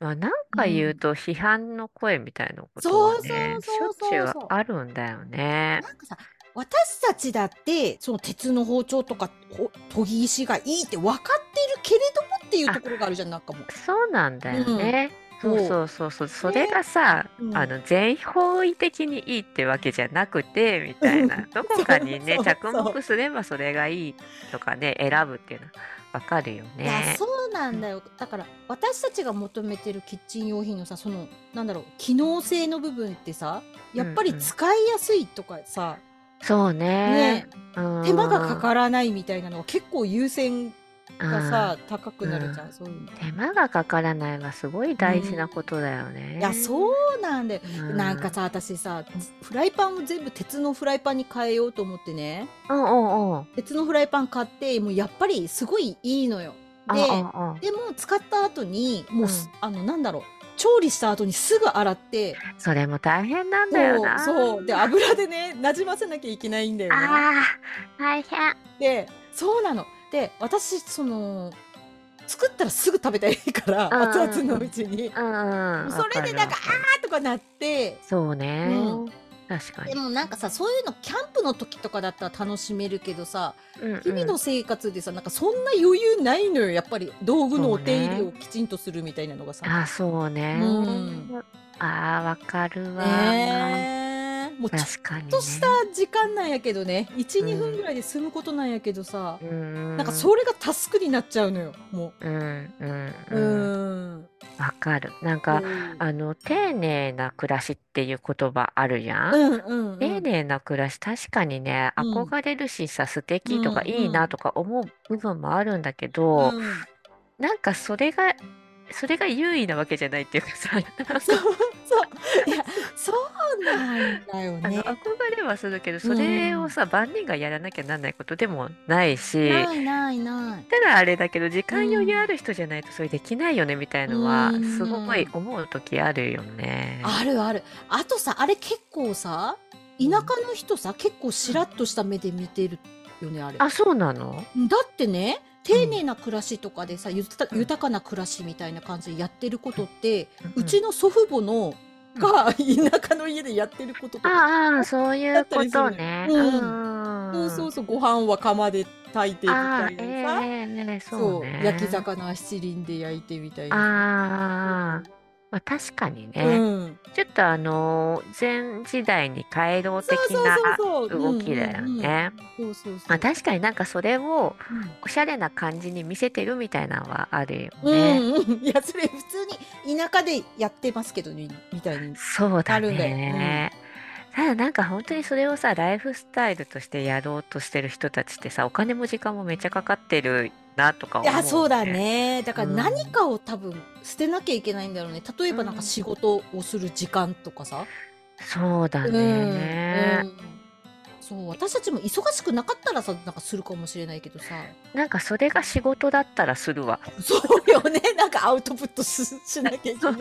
まあ、なんか言うと批判の声みたいなことそうそうはね、しょそうっちゅうそうそう。あるんだよね。なんかさ、私たちだって、その鉄の包丁とか、ほ研ぎ石がいいって分かってるけれどもっていうところがあるじゃん、なんかもう。そうなんだよね。うんそうそうそうそう。それがさ、うんあの全方位的にいいってわけじゃなくてみたいな。どこかにね着目すればそれがいいとかね選ぶっていうのはわかるよね。そうなんだよだから私たちが求めてるキッチン用品のさそのなんだろう機能性の部分ってさやっぱり使いやすいとかさ、そうね。ねうん手間がかからないみたいなのは結構優先がうんさ高くなるじゃん、うんそういうの。手間がかからないはすごい大事なことだよね。いやそうなんだよ、うんなんかさ私さフライパンを全部鉄のフライパンに変えようと思ってねうんうんうん。鉄のフライパン買ってもうやっぱりすごいいいのよ。ででも使った後にもうあのなんだろう調理した後にすぐ洗ってそれも大変なんだよな。そうで油でねなじませなきゃいけないんだよね。ああ大変。でそうなの。で私その作ったらすぐ食べたいから熱々のうちに。うんうん。それでなんかあーとかなってそうね。うん確かにで。もなんかさそういうのキャンプの時とかだったら楽しめるけどさうんうん日々の生活でさなんかそんな余裕ないのよやっぱり道具のお手入れをきちんとするみたいなのがさ。あ、そうね。うんああ、わかるわ。もうちょっ。とした時間なんやけどね12、うん分ぐらいで済むことなんやけどさ、うん。なんかそれがタスクになっちゃうのよもうんうんう。う。うんん。わかる。なんか、あの、丁寧な暮らしっていう言葉あるじゃん。うんうんうん。丁寧な暮らし、確かにね、うん憧れるしさ、素敵とかうんいいなとか思う部分もあるんだけど、うんなんかそれが、それが優位なわけじゃないっていうかさ、そうそういやそうなんだよね。あの憧れはするけど、それをさ、万人がやらなきゃなんないことでもないし、ないないない。たらあれだけど、時間余裕ある人じゃないとそれできないよねみたいのはう、んすごい思う時あるよね。あるある。あとさあれ結構さ田舎の人さ結構しらっとした目で見てるよねあれ。あ、そうなの？だってね丁寧な暮らしとかでさ、ゆた豊かな暮らしみたいな感じでやってることって、うちの祖父母のが田舎の家でやってることとか、ああ、そういうことね。うん。そうそうそうご飯は釜で炊いてみたいえなさ、えね、そそううね。焼き魚は七輪で焼いてみたいな。ああ、まあ確かにうね。ん、ちょっとあのー、前時代に帰ろう的な動きだよね。まあ確かになんかそれをうん。おしゃれな感じに見せてるみたいなのはあるようんね。うん、いやそれ普通に田舎でやってますけどねみたいに。そうだあるん。ただなんか本当にそれをさ、ライフスタイルとしてやろうとしてる人たちってさ、お金も時間もめっちゃかかってるなとかい思う、やそうだ。ね。だからうん何かを多分捨てなきゃいけないんだろうね。例えばなんうんか仕事をする時間とかさ、そうだうんね。うん。そう私たちも忙しくなかったらさなんかするかもしれないけどさ。なんかそれが仕事だったらするわ。そうよね。なんかアウトプットししなきゃいけない。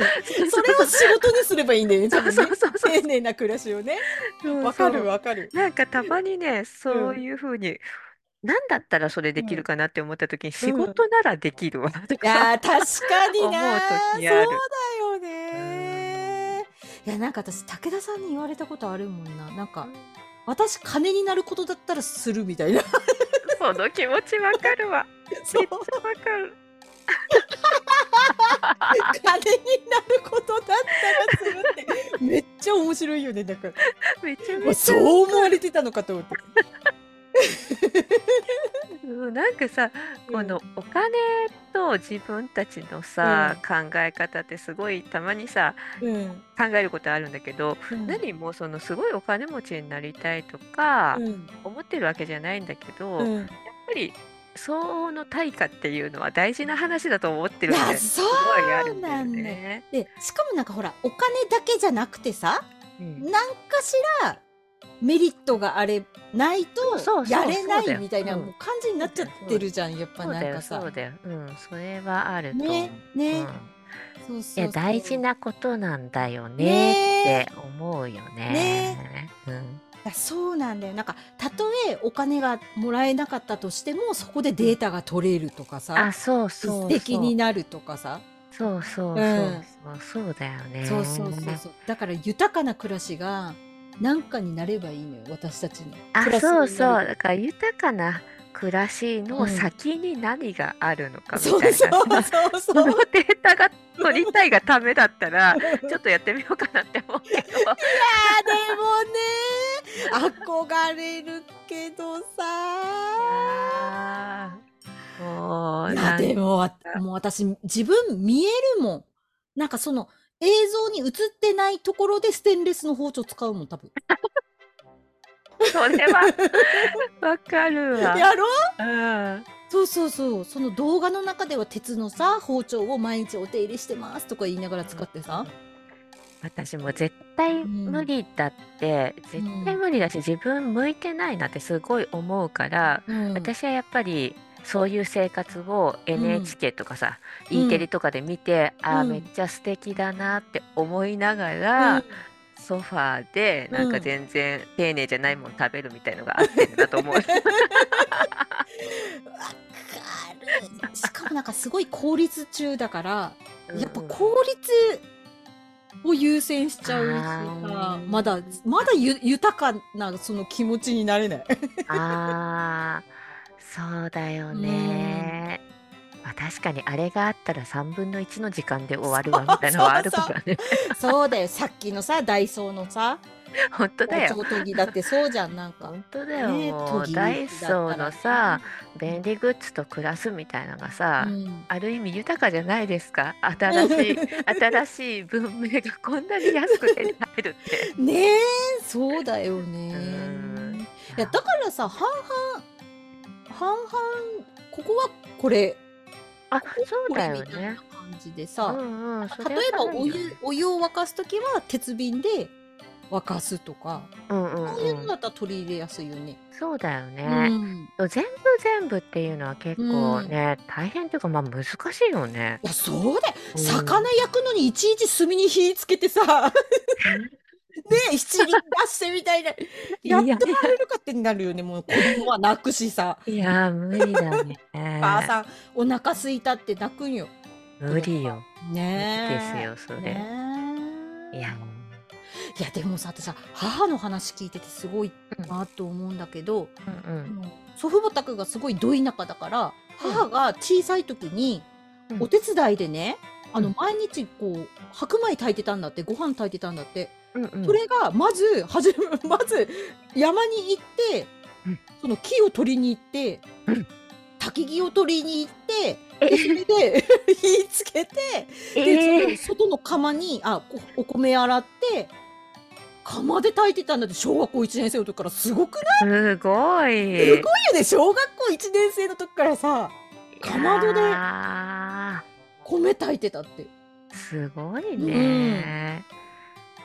それを仕事にすればいいんだよね多分ねそうそう。丁寧な暮らしをね。わかるわかる。なんかたまにね、そういうふうに、なんだったらそれできるかなって思った時に、仕事ならできるわといか、やー確かにな思うそう時ある。だよねいやなんか私武田さんに言われたことあるもんな。なんか私金になることだったらするみたいな。その気持ちわかるわ。そう。めっちゃわかる。金になることだったらするってめっちゃ面白いよね。だから めちゃまあめちゃ。そう思われてたのかと思ってうん。なんかさ、このお金と自分たちのさ、考え方ってすごいたまにさ、うん。考えることあるんだけど、うん。何もそのすごいお金持ちになりたいとか、うん。思ってるわけじゃないんだけど、やっうんぱり相応の対価っていうのは大事な話だと思ってるすそうごいあるんだよね。でしかもなんかほらお金だけじゃなくてさうん。なんかしらメリットがあれないとやれないみたいな感じになっちゃってるじゃんやっぱなんかさ。そうだよ。うん、それはあると。ねね。うん。そうそういや大事なことなんだよねね。って思うよね。ね。うん、そうなんだよ。なんかたとえお金がもらえなかったとしてもそこでデータが取れるとかさ。あそうそうそう。素敵になるとかさ。そうそうそうそう、そうだよね。そうそうそうそう。だから豊かな暮らしが何かになればいいのよ、私たちに。あ、そうそう。だから豊かな暮らしの先に何があるのかみたいな、そうそうそのデータが取りたいがためだったら ちょっとやってみようかなって思うけど。いやでもね憧れるけどさ。もういやでももう私自分見えるもん。なんかその映像に映ってないところでステンレスの包丁使うもん多分。それは。わかるわ。やろう、うん、そうそうそう。その動画の中では鉄のさ包丁を毎日お手入れしてますとか言いながら使ってさ、私も絶対無理だって、うん、絶対無理だし自分向いてないなってすごい思うから、うん、私はやっぱりそういう生活を NHK とかさ、うん、E テレとかで見て、ああめっちゃ素敵だなって思いながら、ソファーでなんか全然丁寧じゃないもの食べるみたいのがあってんだと思う。しかもなんかすごい効率中だから、やっぱ効率を優先しちゃうしさ、まだまだゆ豊かなその気持ちになれない。ああ、そうだよね。まあ、確かにあれがあったら3分の1の時間で終わるわみたいなのはあるからね。そうだよさっきのさダイソーのさ本当だよ。研ぎだってそうじゃんなんか。本当だよ、ね、もうダイソーのさ便利グッズと暮らすみたいなのがさ、うん、ある意味豊かじゃないですか新しい 新しい文明がこんなに安く手に入るって。ねえそうだよね。いやだからさ半々半々ここはこれあ、そうだよね。感じでさ、うんうん、例えばお湯お湯を沸かす時は鉄瓶で沸かすとか、うんうんうん、そういうのだったら取り入れやすいよね。そうだよね。うん、全部全部っていうのは結構ね、うん、大変というかまあ難しいよね。いやそうだよ、うん、魚焼くのにいちいち炭に火つけてさ ね七輪出してみたいな、やっとられるかってなるよね、もう子供は泣くしさ。いや、無理だね。母さん、お腹すいたって泣くんよ。無理よ。ねですよ、それ。いや。いやでもさ私さ母の話聞いててすごいなと思うんだけど、うんうん、祖父母宅がすごいど田舎だから母が小さい時にお手伝いでね、うん、あの毎日こう白米炊いてたんだってご飯炊いてたんだってうんうん、それがまずはじ まず山に行って、うん、その木を取りに行って、うん、焚き木を取りに行ってでそれで 火つけて、えー、で外の釜にあお米洗って釜で炊いてたんだって小学校1年生の時から。すごくない？すごい。すごいよね小学校1年生の時からさ。かまどで米炊いてたって。すごいね、うん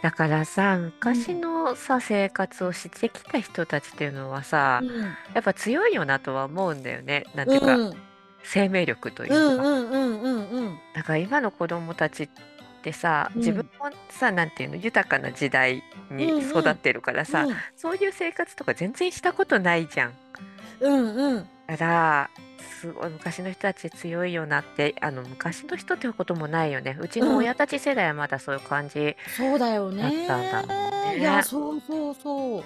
だからさ、昔のさ、生活をしてきた人たちっていうのはさ、うん。やっぱ強いよなとは思うんだよね。なんていうか、うん。生命力といううんか。うんうんうんうん。だから今の子供たちってさ、自分もさ、なんていうの、豊かな時代に育ってるからさ、そういう生活とか全然したことないじゃん。うんうん。だからすごい昔の人たち強いよなってあの昔の人っていうこともないよね。うちの親たち世代はまだそういう感じそうだよだったんだね。いや、そうそうそう。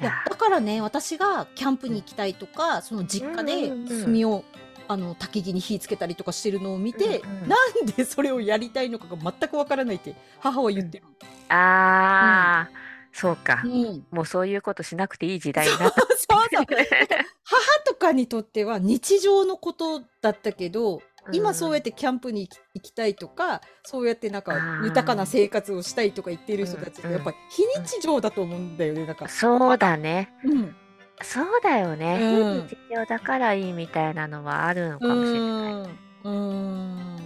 いや、だからね、私がキャンプに行きたいとか、その実家で炭を、あの、焚き木に火つけたりとかしてるのを見て、うんうんなんでそれをやりたいのかが全くわからないって母は言ってる。ああ、そうか、うん。もうそういうことしなくていい時代になった。そうそう。母とかにとっては日常のことだったけど、今そうやってキャンプに行きたいとか、そうやってなんか豊かな生活をしたいとか言っている人たちってやっぱり非日常だと思うんだよね、なんか。そうだね。うん。そうだよね。うん、非日常だからいいみたいなのはあるのかもしれない。うん。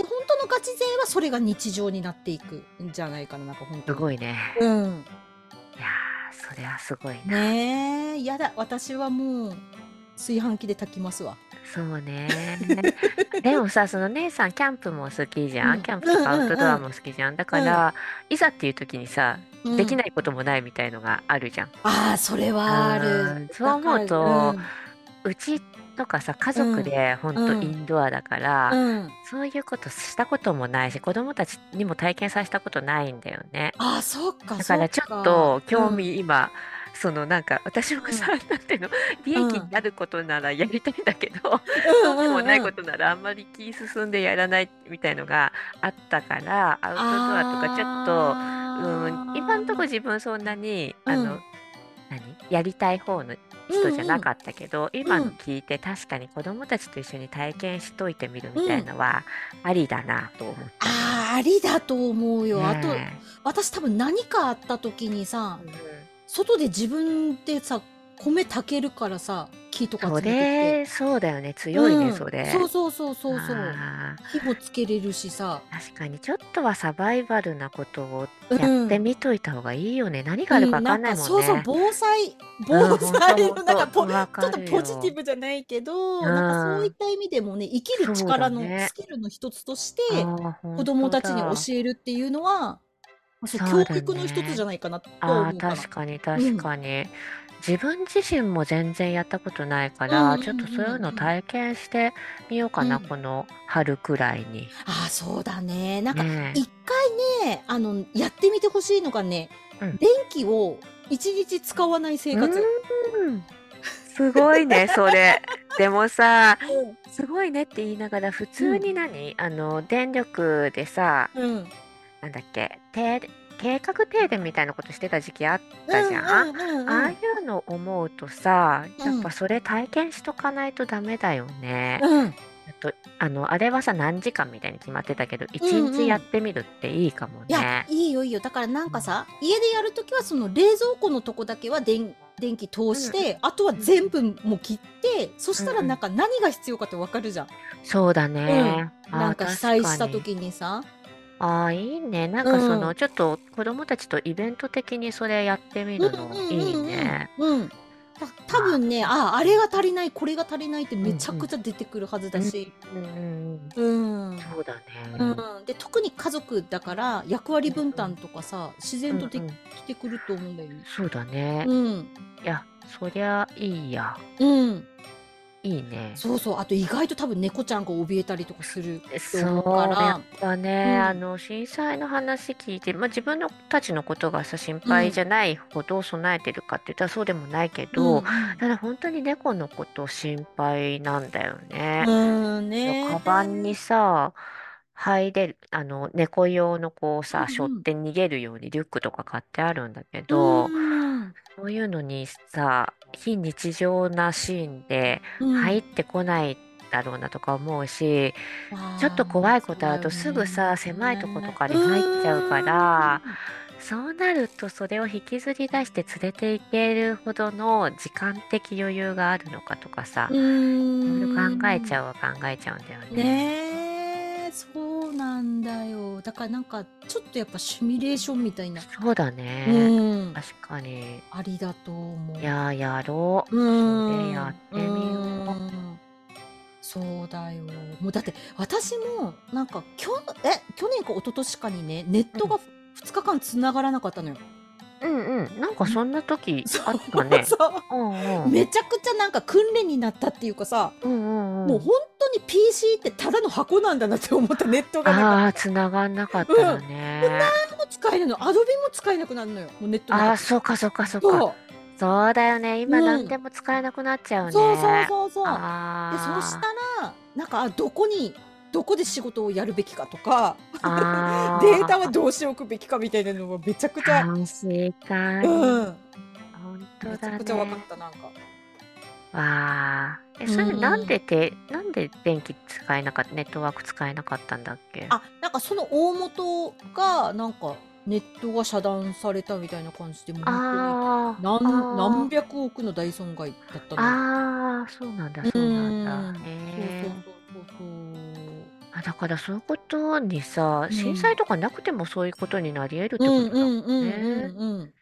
で本当のガチ勢はそれが日常になっていくんじゃないかななんか本当すごいね。うん。いやそれはすごいな。ねえやだ私はもう炊飯器で炊きますわ。そうね。でもさ、その姉さんキャンプも好きじゃん。キャンプとかアウトドアも好きじゃん。だから、いざっていう時にさ、できないこともないみたいのがあるじゃん。ああ、それはある。そう思うと、うちとかさ家族でほん。とインドアだから、うん。そういうことしたこともないし子供たちにも体験させたことないんだよね。あ、そっかだからちょっと興味今そのなんか私もさ、なんていうの？利益になることならやりたいんだけど、そうでもないことならあんまり気進んでやらないみたいのがあったからアウトドアとかちょっと、うん、今んとこ自分そんなにあの、何？やりたい方の人じゃなかったけど、今の聞いて確かに子供たちと一緒に体験しといてみるみたいのはありだなと思った。ああ、ありだと思うよ。あと、私多分何かあった時にさ、うん外で自分でさ、米炊けるからさ、木とかそれ、そうだよね。強いね、それ。そうそうそうそうそう。火もつけれるしさ。確かに、ちょっとはサバイバルなことをやってみといた方がいいよね。何があるか分かんないもんね。そうそう、防災、防災のなんかポ、ちょっとポジティブじゃないけど、なんかそういった意味でもね、生きる力のスキルの一つとして、子供たちに教えるっていうのは、そう、教育の一つじゃないかなとああ、確かに確かに。自分自身も全然やったことないかうら、んちょっとそういうの体験してみようかな、この春くらいに。ああ、そうだね。なんか一回ね、あの、やってみてほしいのがね、うん。電気を一日使わない生活。うん。すごいね、それ。でもさ、すごいねって言いながら、普通に何？あの、電力でさ、うん。なんだっけ、停計画停電みたいなことしてた時期あったじゃん。ああいうの思うとさ、やっぱそれ体験しとかないとダメだよね。うん。とあのあれはさ何時間みたいに決まってたけど一日やってみるっていいかもね。いやいいよいいよだからなんかさ、家でやるときはその冷蔵庫のとこだけは電電気通して、あとは全部もう切って、そしたらなんか何が必要かってわかるじゃん。そうだね。なんか被災した時にさ。ああ、いいね。なんかその、ちょっと子供たちとイベント的にそれやってみるのいいね。うん。た多分ね、あ、あれが足りない、これが足りないってめちゃくちゃ出てくるはずだし。うんうん。うん。そうだうね。ん。で、特に家族だから役割分担とかさ、自然とできてくると思うんだよね。そうだね。うん。いや、そりゃいいや。うん。いいね。そうそう。あと意外と多分猫ちゃんが怯えたりとかするそう、やっぱね、あの、震災の話聞いて、まあ、自分のたちのことがさ、心配じゃないほど備えてるかって言ったらそうでもないけど、ただ本当に猫のこと心配なんだよね。うんね。カバンにさ、入れる、あの、猫用のこうさ、背負って逃げるようにリュックとか買ってあるんだけど、そういうのにさ、非日常なシーンで入ってこないだろうなとか思うし、ちょっと怖いことあるとすぐさ、狭いとことかに入っちゃうから、そうなるとそれを引きずり出して連れて行けるほどの時間的余裕があるのかとかさ、いろいろ考えちゃうは考えちゃうんだよね。ねそうなんだよ。だからなんか、ちょっとやっぱシミュレーションみたいな、そうだね。うん、確かに。ありだと思う。いややろう。うそれやってみよう。ん。そうだよ。もうだって私もなんかきょえ、去年か一昨年かにね、ネットが2日間繋がらなかったのよ。うんうん。なんかそんな時 あったね。そう。うんうん。めちゃくちゃなんか訓練になったっていうかさ、うんうんうん。もう本当に PC ってただの箱なんだなって思ったネットがああ、繋がんなかったらね。何も使えないの。アドビも使えなくなるのよ。もうネットああ、そうかそうかそうか。そうだよね。今何でも使えなくなっちゃうね。そうそうそうそう。で、そしたら、なんか、どこにどこで仕事をやるべきかとか データはどうしておくべきかみたいなのはめちゃくちゃ、確かに、うん、本当めちゃくちゃ分かったなんか。わあ。えそれなんでん、なんで電気使えなかったネットワーク使えなかったんだっけ？あなんかその大元がなんかネットが遮断されたみたいな感じでもあ何何百億の大損害だったの？ああそうなんだそうなんだ、へえそうそうそうそうあ、だからそういうことにさ、震災とかなくてもそういうことになり得るってことだもんね。ん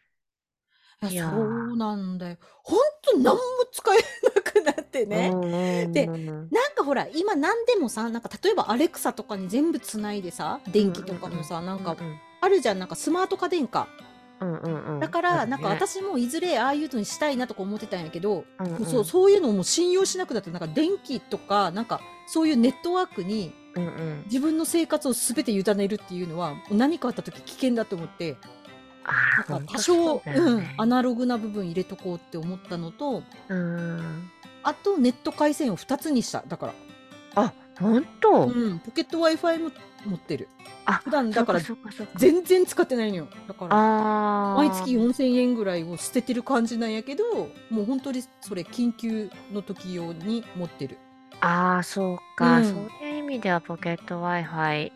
いや、そうなんだよ。ほんと何も使えなくなってね。で、なんかほら、今何でもさ、なんか例えばアレクサとかに全部つないでさ、電気とかもさ、なんかあるじゃん、なんかスマート家電か。うんうんうん。だから、なんか私もいずれああいうのにしたいなとか思ってたんやけど、うんうん、そうそういうのをもう信用しなくなってなんか電気とかなんかそういうネットワークに自分の生活を全て委ねるっていうのは何かあった時危険だと思ってなんか多少う、ね、うん、アナログな部分入れとこうって思ったのとあとネット回線を2つにしただから。あ本当、うん、ポケット w i f i も持ってる。あ普段だから全然使ってないのよ。だから毎月4000円ぐらいを捨ててる感じなんやけどもう本当にそれ緊急の時用に持ってるああ、そうか。うんそういう意味ではポケット Wi-Fi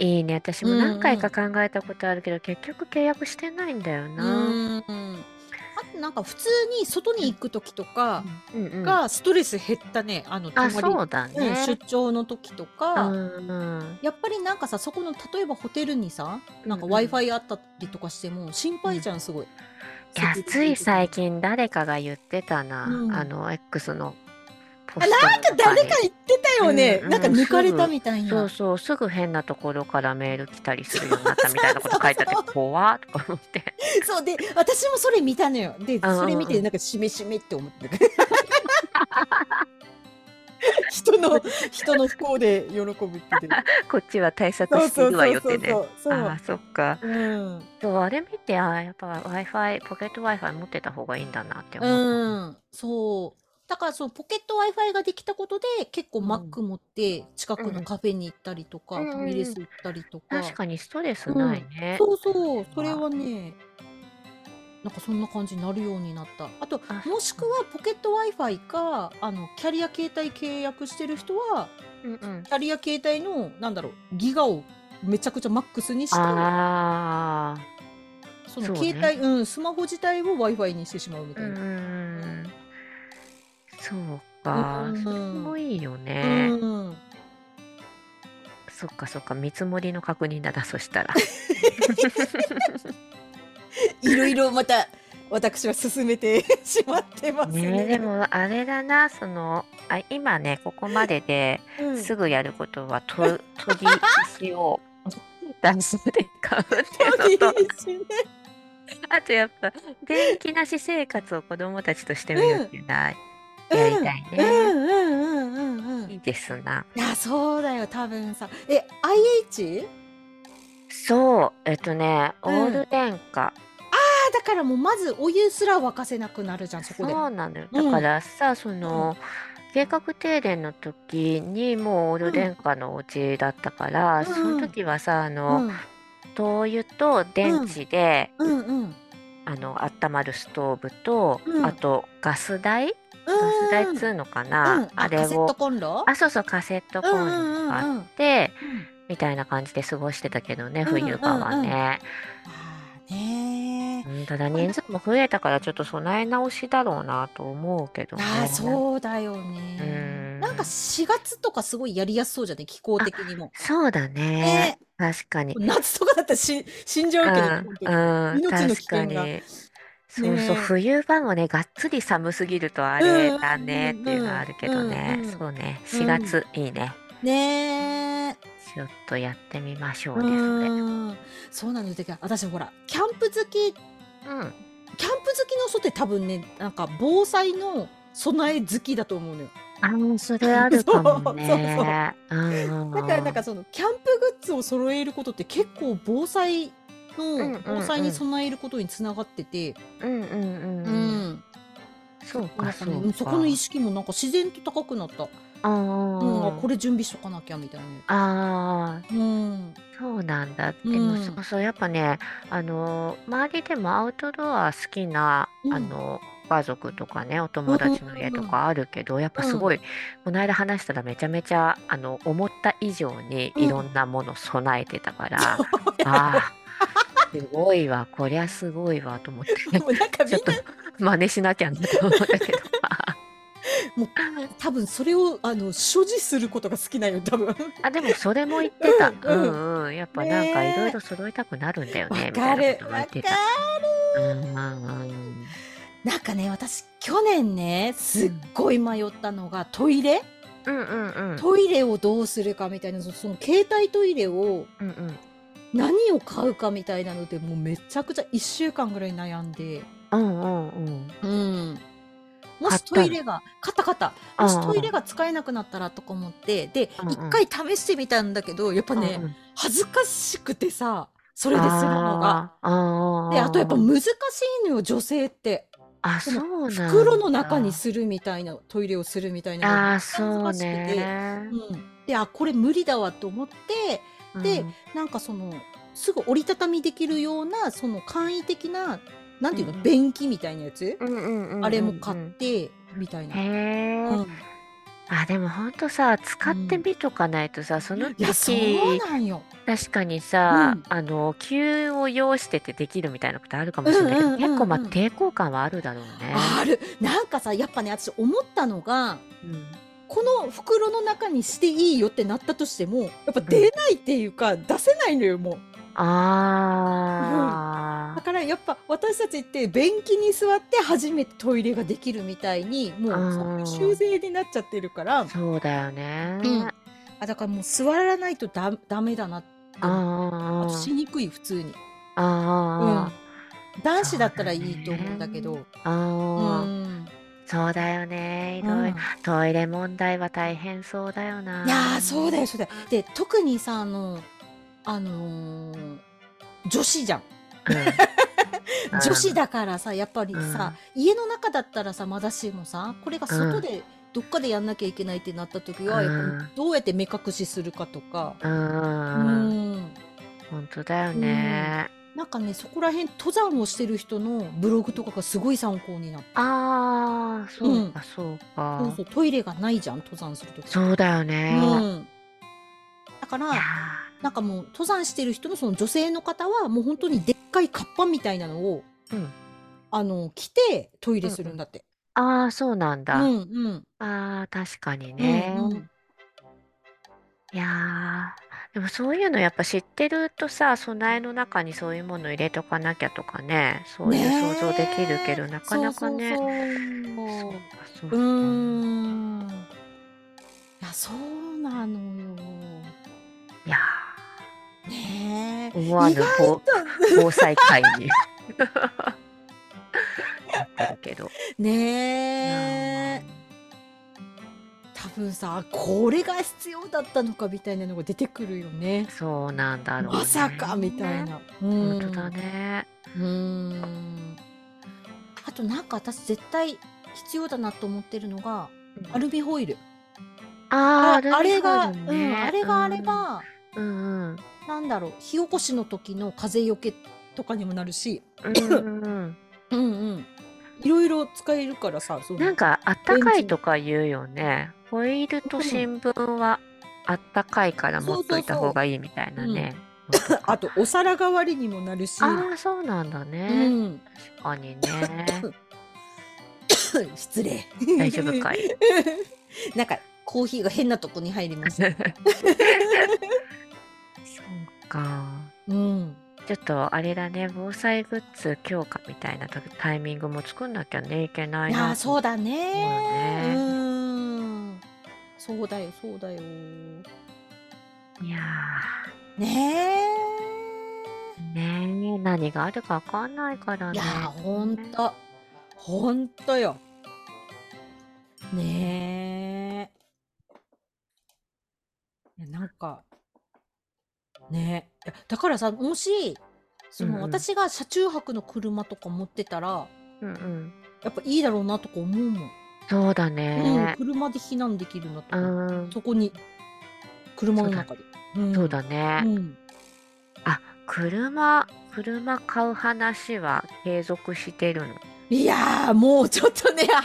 いいね。私も何回か考えたことあるけど、結局契約してないんだよな。うんあとなんか普通に外に行く時とかうんうん。がストレス減ったねあのあ、まり、そうだうん、出張の時とかうんやっぱりなんかさそこの例えばホテルにさなんか w i f i あったりとかしても心配じゃんすごい。いや、つい最近誰かが言ってたな。うんあの、X のポスなんか誰か言ってたよね、うんうん、なんか抜かれたみたいな。そうそう。すぐ変なところからメール来たりするようになったみたいなこと書いてあって怖っとか思って。そう。で私もそれ見たのよ。でそれ見てなんかしめしめって思って。人の人の不幸で喜ぶってこっちは対策してるわよってね。ああそっか、うん、そうあれ見てあやっぱ w i f i ポケット w i f i 持ってた方がいいんだなって思った、うん、そうだからそのポケット Wi-Fi ができたことで結構 Mac 持って近くのカフェに行ったりとか、ファミレス行ったりとか。確かにストレスないね。そうそう、それはね、なんかそんな感じになるようになった。あと、もしくはポケット Wi-Fi か、あの、キャリア携帯契約してる人は、うんうん。キャリア携帯の、なんだろう、ギガをめちゃくちゃマックスにして、あその携帯、うん、スマホ自体を Wi-Fi にしてしまうみたいな。そうか、それもいいよね。ん。そっかそっか、見積もりの確認だな、そしたら。いろいろまた私は進めて しまってますねね。でもあれだな、その、あ、今ね、ここまででうん。すぐやることは、と 研ぎ石を出すで買うっていうのと、あとやっぱ電気なし生活を子供たちとしてみるっていうのはやりたいね。うんうんうんうんうん。いいですな。いや、そうだよ、多分さ。え、IH? そう、えっとね、オール電化。ああ、だからもうまずお湯すら沸かせなくなるじゃん、そこで。そうなのよ。だからさ、その、計画停電の時にもうオール電化のお家だったから、その時はさ、あの、灯油と電池で、うんうん。あの、温まるストーブと、あとガス台ガス台っつうのかな、うん、あれをカセットコンロ？あそうそうカセットコンロがあって、みたいな感じで過ごしてたけどね冬場はね。ねただ人数も増えたからちょっと備え直しだろうなと思うけどね。あそうだよね。んなんか4月とかすごいやりやすそうじゃね気候的にも。そうだね。ね確かに。夏とかだったらし死んじゃうけど、うん、命の危険が。そうそう、冬場もね、がっつり寒すぎるとあれだねっていうのはあるけどね。そうね、4月いいね。ねちょっとやってみましょうね、それ。そうなのよ。だから私ほら、キャンプ好き、うん。キャンプ好きの人って多分ね、なんか防災の備え好きだと思うのよ。ああ、それあるかもね。そうそうそう。だからなんかそのキャンプグッズを揃えることって結構防災の防災に備えることにつながってて、うんうんうんうん。うん。そうか、そうそこの意識もなんか自然と高くなった。あうん、これ準備しとかなきゃみたいな。ああ、うん。そうなんだ。でも、そうそう、やっぱね、あの、周りでもアウトドア好きな、あの、家族とかね、お友達の家とかあるけど、やっぱすごい、この間話したらめちゃめちゃ、あの、思った以上にいろんなもの備えてたから、ああ、すごいわ、こりゃすごいわと思って、もうなんかみんな真似しなきゃなと思ったけど。もう多分それをあの所持することが好きなよ多分。あでもそれも言ってた。うんうん。やっぱなんかいろいろ揃えたくなるんだよねみたいなこと言ってた。うんなんかね私去年ねすっごい迷ったのがトイレ、うんうんうん、トイレをどうするかみたいなその携帯トイレを、うんうん何を買うかみたいなのでもうめちゃくちゃ1週間ぐらい悩んで、うんうんうん。うん。もしトイレが、買った買った。もしトイレが使えなくなったらとか思って、で、一、回試してみたんだけど、やっぱね、恥ずかしくてさ、それでするのが。で、あとやっぱ難しいのよ、女性って。あ、そう袋の中にするみたいな、トイレをするみたいなああ、そうね。うん。で、あ、これ無理だわと思って、で、なんかその、すぐ折りたたみできるような、その簡易的な、なんていうの、便器みたいなやつ、あれも買って、みたいな。うんあ、でもほんとさ、使ってみとかないとさ、そのいや、そうなんよ。確かにさ、ん。あの、急を要しててできるみたいなことあるかもしれないけど、結構、ま、抵抗感はあるだろうね。ある。なんかさ、やっぱね、私思ったのが、うん。この袋の中にしていいよってなったとしても、やっぱ出ないっていうか、出せないのよ、もう。あだからやっぱ私たちって便器に座って初めてトイレができるみたいにもう修正になっちゃってるから。そうだよね、うん、あだからもう座らないとだダメだなって。あとしにくい普通に。あ、うん、男子だったらいいと思うんだけど。あ、うん、そうだよね。いろいろ、トイレ問題は大変そうだよな。いやそうだよそうだよ。で特にさあのあのー、女子じゃん。女子だからさやっぱりさ、うん、家の中だったらさまだしもさこれが外でどっかでやんなきゃいけないってなった時は、うん、やっぱどうやって目隠しするかとか。うん。本当だよね、うん、なんかねそこら辺登山をしてる人のブログとかがすごい参考になって。ああそうか、そうか。そうそうトイレがないじゃん登山する時そうだよね、うん、だからなんかもう登山してる人のその女性の方はもう本当にでっかいカッパみたいなのを、うん、あの着てトイレするんだって。うん、ああそうなんだ。うんうん。ああ確かにね。うんうん、いやでもそういうのやっぱ知ってるとさ備えの中にそういうもの入れとかなきゃとかねそういう想像できるけど、なかなかね。そうそうそう。うんいやそうなのよ。いやね思わぬ防防災会になってるけど。ねえ。多分さこれが必要だったのかみたいなのが出てくるよね。そうなんだろうね。まさかみたいな。本当だね。うん。あとなんか私絶対必要だなと思ってるのが、うん、アルミホイル。ああ、あれが、ね、うん、あれがあれば、うんうん。なんだろう、火起こしの時の風よけとかにもなるし、うんうん。うんうん。いろいろ使えるからさ、そなんかあったかいとか言うよね。ホイールと新聞はあったかいから持っといた方がいいみたいなね。あとお皿代わりにもなるし、ああ、そうなんだうね。ん。確かにね。失礼。大丈夫かい？なんかコーヒーが変なとこに入りました。そうか。うん。ちょっとあれだね、防災グッズ強化みたいなタイミングも作んなきゃねいけないなそうだね。うん。そうだよ、そうだよ。いやねえ。ねえ、何があるかわかんないからいやほんと。ほんとよ。ねえ。いや、なんか、ね。だからさ、もし、その、うんうん。私が車中泊の車とか持ってたら、うんうん。やっぱいいだろうなとか思うもん。そうだうん、ね。車で避難できるなとうか、ん。そこに、車の中で。うそうだね。うん。あ、車、車買う話は継続してるの？いやー、もうちょっとね、半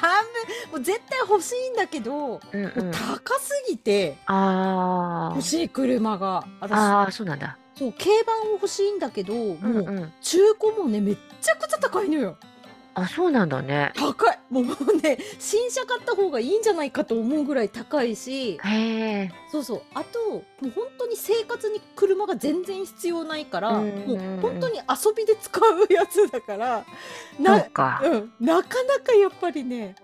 分、もう絶対欲しいんだけど、うんうん。高すぎて、あ欲しい車が。私、ああ、そうなんだ。そう、軽バンを欲しいんだけど、うんもううん。中古もね、めっちゃくちゃ高いのよ。あ、そうなんだね。高い。もうね、新車買った方がいいんじゃないかと思うぐらい高いし、へえ。そうそう。あと、もう本当に生活に車が全然必要ないから、うんもう本当に遊びで使うやつだから、なそうか。うん、なかなかやっぱりね、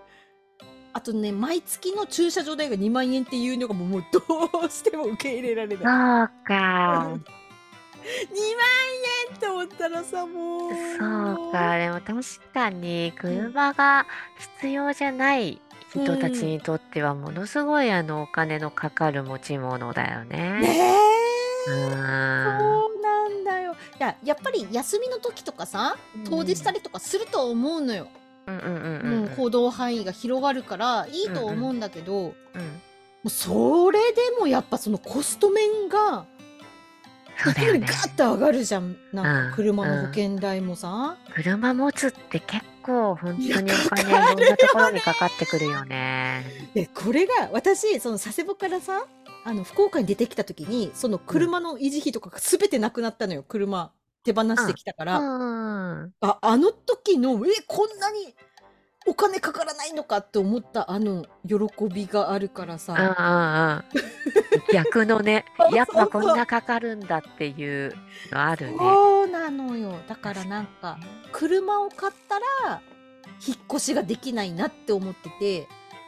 あとね、毎月の駐車場代が2万円っていうのがもうもうどうしても受け入れられない。そうか。円って思ったらさもう。そうかでも確かに車が必要じゃない人たちにとってはものすごいあのお金のかかる持ち物だよね。ねえ。うん。そうなんだよ。いややっぱり休みの時とかさ遠出したりとかすると思うのよ、うんうんうんもうん。う行動範囲が広がるからいいと思うんだけど、もうんうそれでもやっぱそのコスト面がそうだよね。ガッと上がるじゃん。なんうんか車の保険代もさ、車持つって結構本当にお金いろんなところにかかってくるよね。でこれが私その佐世保からさあの福岡に出てきた時にその車の維持費とかが全てなくなったのよ。車手放してきたから、うん。ああの時のえこんなにお金かからないのかって思ったあの喜びがあるからさ、うん 逆のねやっぱこんなかかるんだっていうのあるね。そうなのよ。だからなんか車を買ったら引っ越しができないなって思ってて。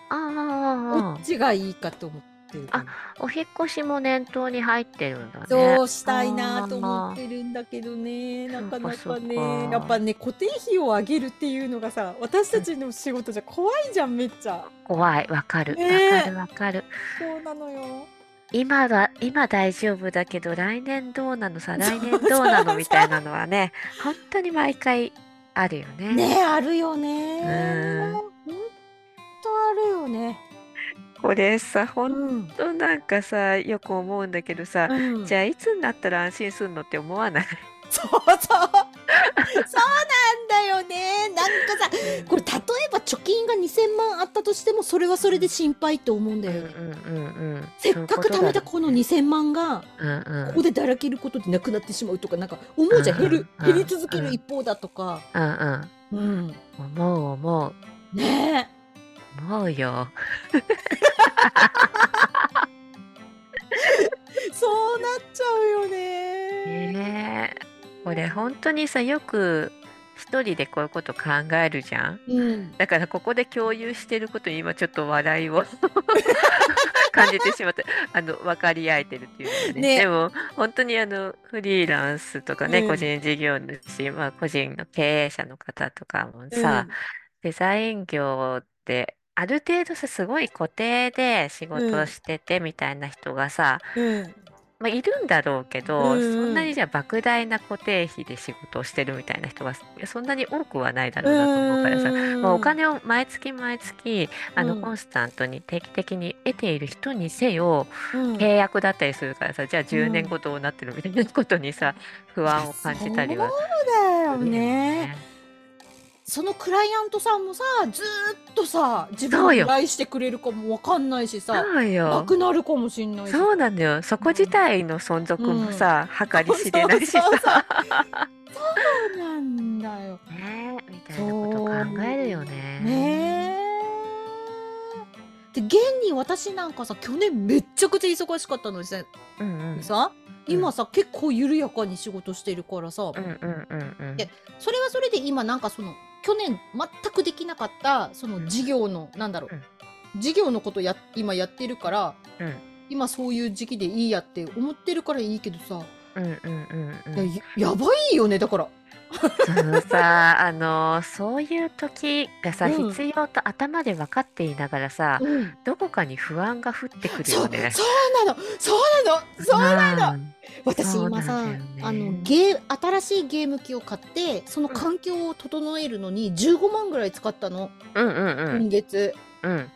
ああどっちがいいかと思ってるかなお引っ越しも念頭に入ってるんだね。そうしたいなと思ってるんだけどねなかなかね。やっぱね固定費を上げるっていうのがさ私たちの仕事じゃ怖いじゃんめっちゃ。怖いわかる。わね。えかるわかる。そうなのよ。今は今大丈夫だけど来年どうなのさ来年どうなのみたいなのはね本当に毎回あるよね。ねあるよね。うん。ほんとあるよねこれさ本うん。当なんかさよく思うんだけどさ、うん。じゃあいつになったら安心するのって思わない？そうそう。そうなんだよね。なんかさこれ例えば貯金が2000万あったとしてもそれはそれで心配って思うんだよね、せっかく貯めたこの2000万がうんうん。ここでだらけることでなくなってしまうとかなんか思うじゃん。うん減るうん。減り続ける一方だとか。うんうん。うん。思う思う。ね思うよ。え そうなっちゃうよね。ねえ。これ本当にさよく一人でこういうこと考えるじゃん。うん。だからここで共有してることに今ちょっと笑いを 感じてしまってあの分かり合えてるっていうね。ね。でも本当にあのフリーランスとかね、うん。個人事業主、まあ、個人の経営者の方とかもさ、デザイン業ってある程度さすごい固定で仕事をしててみたいな人がさ、うん。うんまあ、いるんだろうけど、うんうん。そんなにじゃあ莫大な固定費で仕事をしてるみたいな人がそんなに多くはないだろうなと思うからさ、うんまあ、お金を毎月毎月あのうん。コンスタントに定期的に得ている人にせようん。契約だったりするからさじゃあ10うん。年後どうなってるみたいなことにさ不安を感じたりはそうだよね。そのクライアントさんもさずーっとさ自分そうよに依頼してくれるかもわかんないしさそうなよ。くなるかもしんないしそうなんだよ。そこ自体の存続もさ、計り知れないしそうそうそうさ。そうなんだよねえみたいなこと考えるよね。ねえで現に私なんかさ去年めっちゃくちゃ忙しかったのにさ,、うんうん。さ今さ、結構緩やかに仕事してるからさ、うんうんうんうん。でそれはそれで今なんかその去年全くできなかったその事業の、なんだろう、事業のことや今やってるからうん。今そういう時期でいいやって思ってるからいいけどさ、うんうんうんうん。ややばいよねだから。そのさ、あのそういう時がさ、うん。必要と頭で分かっていながらさ、うん。どこかに不安が降ってくるそうよね。そうなの。そうなの。そうなの。うん私今さ、ね。あのゲー新しいゲーム機を買ってその環境を整えるのに15万ぐらい使ったの、うんうん今月。うん。うん。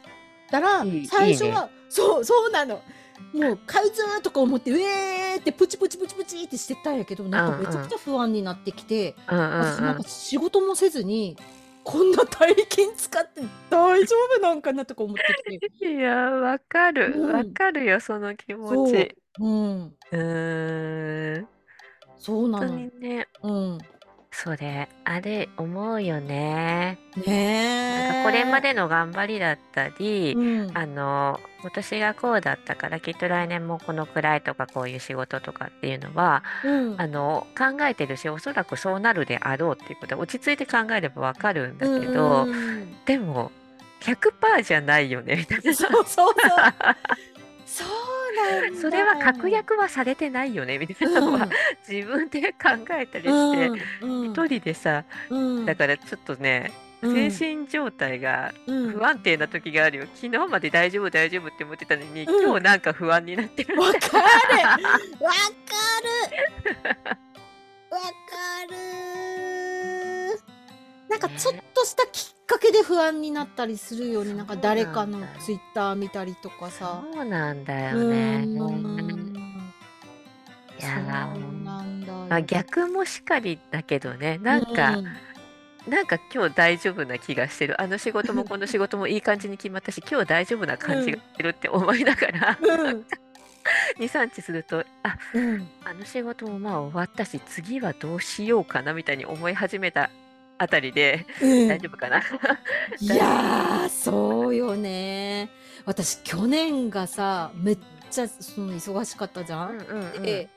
だからいい最初はそうそうなのもう買うぞーとか思ってうえーってプチプチプチプチってしてたんやけどなんかめちゃくちゃ不安になってきて、うんうん私なんか仕事もせずにこんな大金使って大丈夫なんかなとか思ってきて。いや、わかる。うん。わかるよ、その気持そう。ち。うん。うーん。そうな本当のにね、うんそれ、あれ、思うよね。なんかこれまでの頑張りだったり、うん。あの、今年がこうだったから、きっと来年もこのくらいとか、こういう仕事とかっていうのは、うん。あの、考えてるし、おそらくそうなるであろうっていうことは、落ち着いて考えればわかるんだけど、うん。うんでも、100%じゃないよね、みたいな。そうそうそう そうそれは確約はされてないよねみたいなのは、自分で考えたりして、一人でさ、だからちょっとね精神状態が不安定な時があるよ、昨日まで大丈夫大丈夫って思ってたのに、今日なんか不安になってる わかる。わかる。わかるなんかちょっとしたきっかけで不安になったりするようになんか誰かのツイッター見たりとかさ。そうなんだよね。いやまあ、逆もしかりだけどね。なんか、なんか今日大丈夫な気がしてる。あの仕事もこの仕事もいい感じに決まったし今日大丈夫な感じがしてるって思いながら、うん。23日するとあ、うん、あの仕事もまあ終わったし次はどうしようかなみたいに思い始めたあたりで、うん、大丈夫かな？いやそうよね私去年がさめっちゃその忙しかったじゃん？うんうんうん、で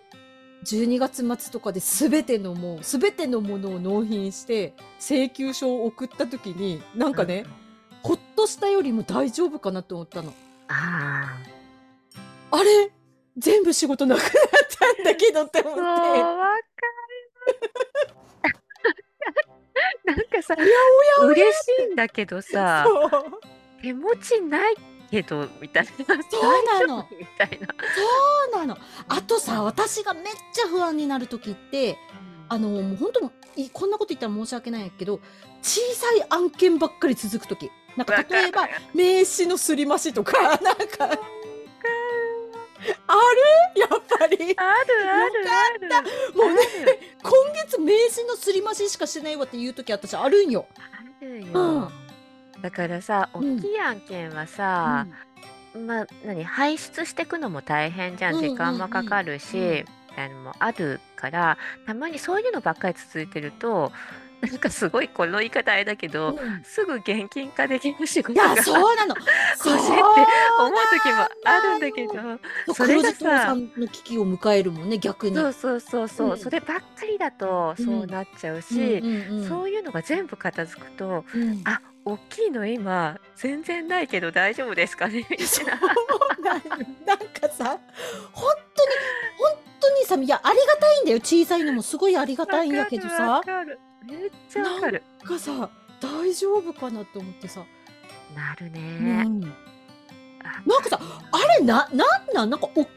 12月末とかで全てのもう全てのものを納品して請求書を送った時になんかね、うん、ほっとしたよりも大丈夫かなと思ったの。ああれ？全部仕事なくなったんだけどって思って。わかる。なんかさ、嬉しいんだけどさ、手持ちないけどみたいな。そうなの。みたいな。そうなの。あとさ、私がめっちゃ不安になる時って、あの、もう本当こんなこと言ったら申し訳ないけど、小さい案件ばっかり続く時。なんか例えば名刺のすり増しとか、なんか。ある？やっぱり。あるあるある。もうね、今月名刺のすり増ししかしてないわっていう時私あるんよ。あるよ。うんだからさ、大きい案件はさ、まあ、何、排出していくのも大変じゃん。時間もかかるし、みたいなのもあるから、たまにそういうのばっかり続いてると、なんかすごいこの言い方あれだけど、うん。すぐ現金化できる仕事が。や、そうなの。欲しいって思う時もあるんだけど、それがさの危機を迎えるもんね、逆に。そうそうそうそう、うん。そればっかりだとそうなっちゃうし、そういうのが全部片付くと、うん。あ大きいの今全然ないけど大丈夫ですかねそうなん なんかさ本当に本当にさいやありがたいんだよ。小さいのもすごいありがたいんやけどさめっちゃわかるなんかさ大丈夫かなと思ってさなるね、うん、なんかさあれななんなん？なんか大きい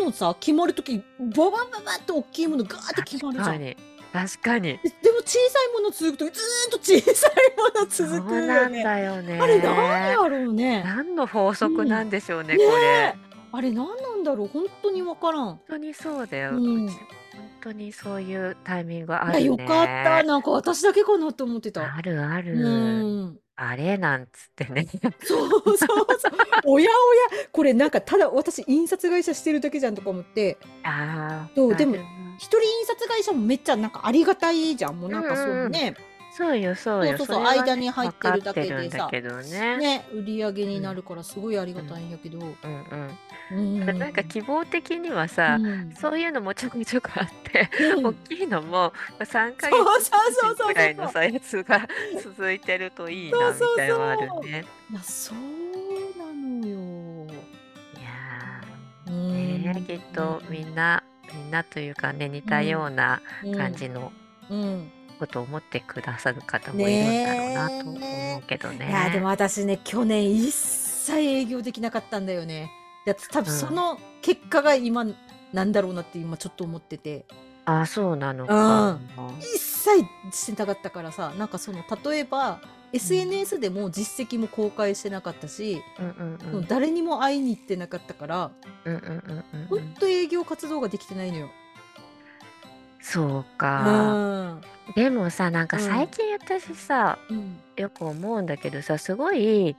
ものさ決まる時ババババって大きいものガーって決まるじゃん。確かに。でも小さいもの続くとずーっと小さいもの続くそうなんだよね。あれ何やろうね。何の法則なんでしょうね、うん、これ。あれ何なんだろう？本当にわからん。本当にそうだよ。うん、本当にそういうタイミングあるね。よかった。なんか私だけかなと思ってた。あるある。うんあれなんつってね。そうそうそう。おやおや、これなんかただ私印刷会社してるだけじゃんとか思って。ああ。そう、でも一人印刷会社もめっちゃなんかありがたいじゃん。もうなんかそうね。そうよそうよ。そうそう間に入ってるだけでさ。ね。ね、売り上げになるからすごいありがたいんやけど。うんうん。うん、なんか希望的にはさ、うん、そういうのもちょくちょくあって、うん、大きいのも3ヶ月ぐらいのさやつが続いてるといいなみたいなのあるね。そうなのよ。いやねきっとみんなみんなというかね似たような感じの。ことを思ってくださる方もいるんだろうなと思うけどね。いやでも私ね去年一切営業できなかったんだよね。や多分その結果が今なんだろうなって今ちょっと思ってて。ああ、そうなのか。一切してなかったからさ、なんかその例えば SNS でも実績も公開してなかったし、うんうんうん、誰にも会いに行ってなかったから、うんうんうんうん、ほんと営業活動ができてないのよ。そうか。でもさ、なんか最近私さ、うん、よく思うんだけどさ、すごい